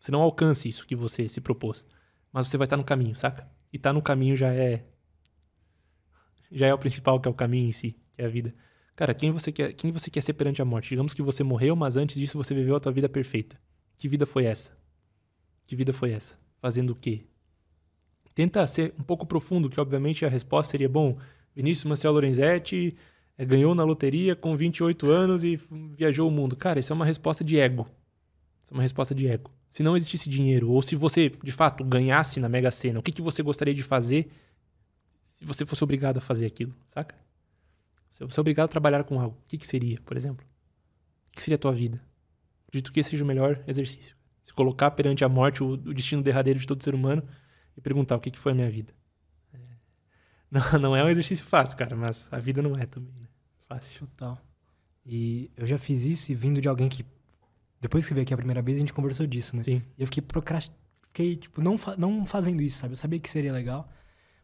Você não alcance isso que você se propôs. Mas você vai estar no caminho, saca? E estar tá no caminho já é. Já é o principal, que é o caminho em si, que é a vida. Cara, quem você quer, quem você quer ser perante a morte? Digamos que você morreu, mas antes disso você viveu a tua vida perfeita. Que vida foi essa? Que vida foi essa? Fazendo o quê? Tenta ser um pouco profundo, que obviamente a resposta seria: bom, Vinícius Maciel Lorenzetti é, ganhou na loteria com 28 anos e viajou o mundo. Cara, isso é uma resposta de ego. Isso é uma resposta de ego. Se não existisse dinheiro, ou se você, de fato, ganhasse na Mega Sena, o que, que você gostaria de fazer se você fosse obrigado a fazer aquilo, saca? Se você é obrigado a trabalhar com algo, o que, que seria, por exemplo? O que seria a tua vida? Acredito que esse seja o melhor exercício. Se colocar perante a morte o, o destino derradeiro de todo ser humano e perguntar o que, que foi a minha vida. É... Não, não é um exercício fácil, cara, mas a vida não é também, né? Fácil. Total. E eu já fiz isso e vindo de alguém que. Depois que veio aqui a primeira vez, a gente conversou disso, né? Sim. E eu fiquei procrastinando. Fiquei, tipo, não, fa não fazendo isso, sabe? Eu sabia que seria legal.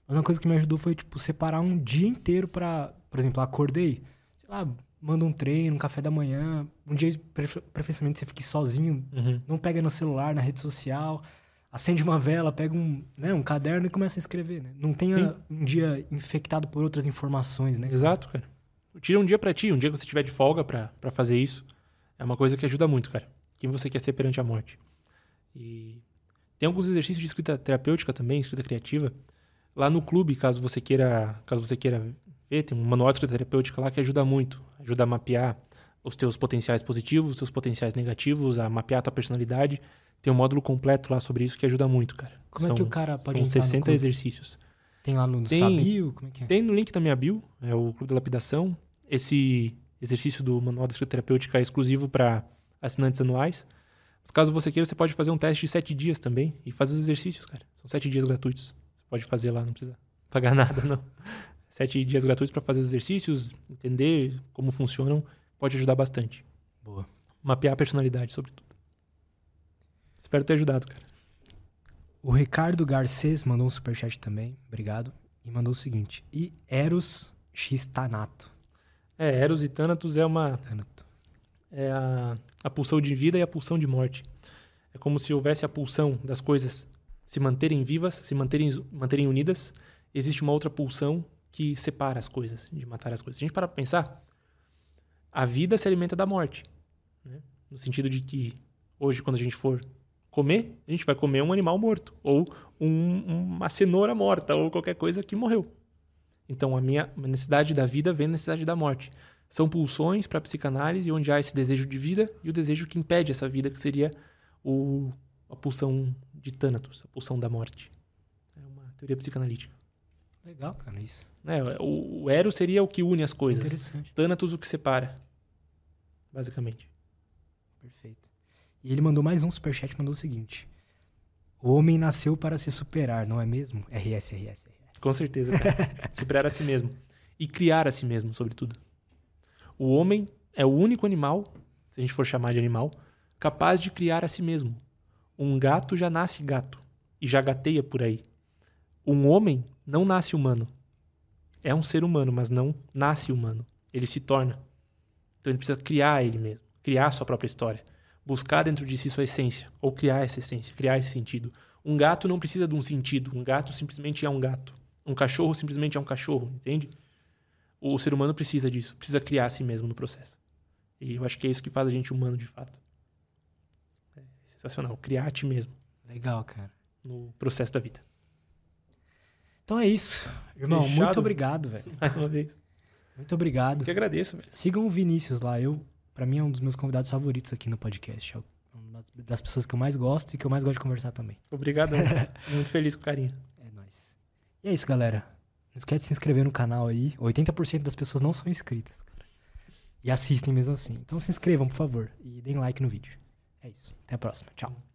Mas uma coisa que me ajudou foi, tipo, separar um dia inteiro para Por exemplo, acordei, sei lá, manda um treino, um café da manhã. Um dia, preferencialmente, você fique sozinho, uhum. não pega no celular, na rede social, acende uma vela, pega um, né, um caderno e começa a escrever, né? Não tenha Sim. um dia infectado por outras informações, né? Exato, cara. Tira um dia para ti, um dia que você tiver de folga para fazer isso. É uma coisa que ajuda muito, cara. Quem você quer ser perante a morte. E tem alguns exercícios de escrita terapêutica também, escrita criativa. Lá no clube, caso você queira, caso você queira ver, tem um manual de escrita terapêutica lá que ajuda muito. Ajuda a mapear os teus potenciais positivos, os teus potenciais negativos, a mapear a tua personalidade. Tem um módulo completo lá sobre isso que ajuda muito, cara. Como são, é que o cara pode são 60 exercícios. Tem lá no tem, bio? Como é que é? Tem no link da minha bio, é o Clube da Lapidação. Esse exercício do manual da escrita terapêutica é exclusivo para assinantes anuais. Mas caso você queira, você pode fazer um teste de sete dias também e fazer os exercícios, cara. São sete dias gratuitos. Pode fazer lá, não precisa pagar nada, não sete dias gratuitos para fazer os exercícios, entender como funcionam, pode ajudar bastante. Boa. Mapear a personalidade, sobretudo. Espero ter ajudado, cara. O Ricardo Garcês mandou um superchat também, obrigado. E mandou o seguinte: E Eros X Tanato. É, Eros e Thanatos é uma. Thanato. É a, a pulsão de vida e a pulsão de morte. É como se houvesse a pulsão das coisas se manterem vivas, se manterem, manterem unidas. Existe uma outra pulsão que separa as coisas, de matar as coisas. Se a gente parar para pensar, a vida se alimenta da morte. Né? No sentido de que hoje, quando a gente for comer, a gente vai comer um animal morto, ou um, uma cenoura morta, ou qualquer coisa que morreu. Então, a minha necessidade da vida vem da necessidade da morte. São pulsões para a psicanálise, onde há esse desejo de vida e o desejo que impede essa vida, que seria o, a pulsão de Thanatos, a pulsão da morte. É uma teoria psicanalítica. Legal, cara, isso. É, o, o Eros seria o que une as coisas. Interessante. Thanatos o que separa. Basicamente. Perfeito. E ele mandou mais um superchat, mandou o seguinte. O homem nasceu para se superar, não é mesmo? RS, RS, RS. Com certeza, cara. superar a si mesmo. E criar a si mesmo, sobretudo. O homem é o único animal, se a gente for chamar de animal, capaz de criar a si mesmo. Um gato já nasce gato e já gateia por aí. Um homem não nasce humano. É um ser humano, mas não nasce humano. Ele se torna. Então ele precisa criar ele mesmo, criar sua própria história, buscar dentro de si sua essência, ou criar essa essência, criar esse sentido. Um gato não precisa de um sentido, um gato simplesmente é um gato. Um cachorro simplesmente é um cachorro, entende? O ser humano precisa disso, precisa criar a si mesmo no processo. E eu acho que é isso que faz a gente humano de fato. É sensacional, criar a ti mesmo. Legal, cara. No processo da vida. Então é isso. Irmão, Fechado. muito obrigado, velho. Mais uma vez. Muito obrigado. Eu que agradeço, velho. Sigam o Vinícius lá. Eu, para mim, é um dos meus convidados favoritos aqui no podcast. É uma das pessoas que eu mais gosto e que eu mais gosto de conversar também. Obrigado. Muito feliz com o carinho. É nóis. E é isso, galera. Não esquece de se inscrever no canal aí. 80% das pessoas não são inscritas. Cara. E assistem mesmo assim. Então se inscrevam, por favor. E deem like no vídeo. É isso. Até a próxima. Tchau.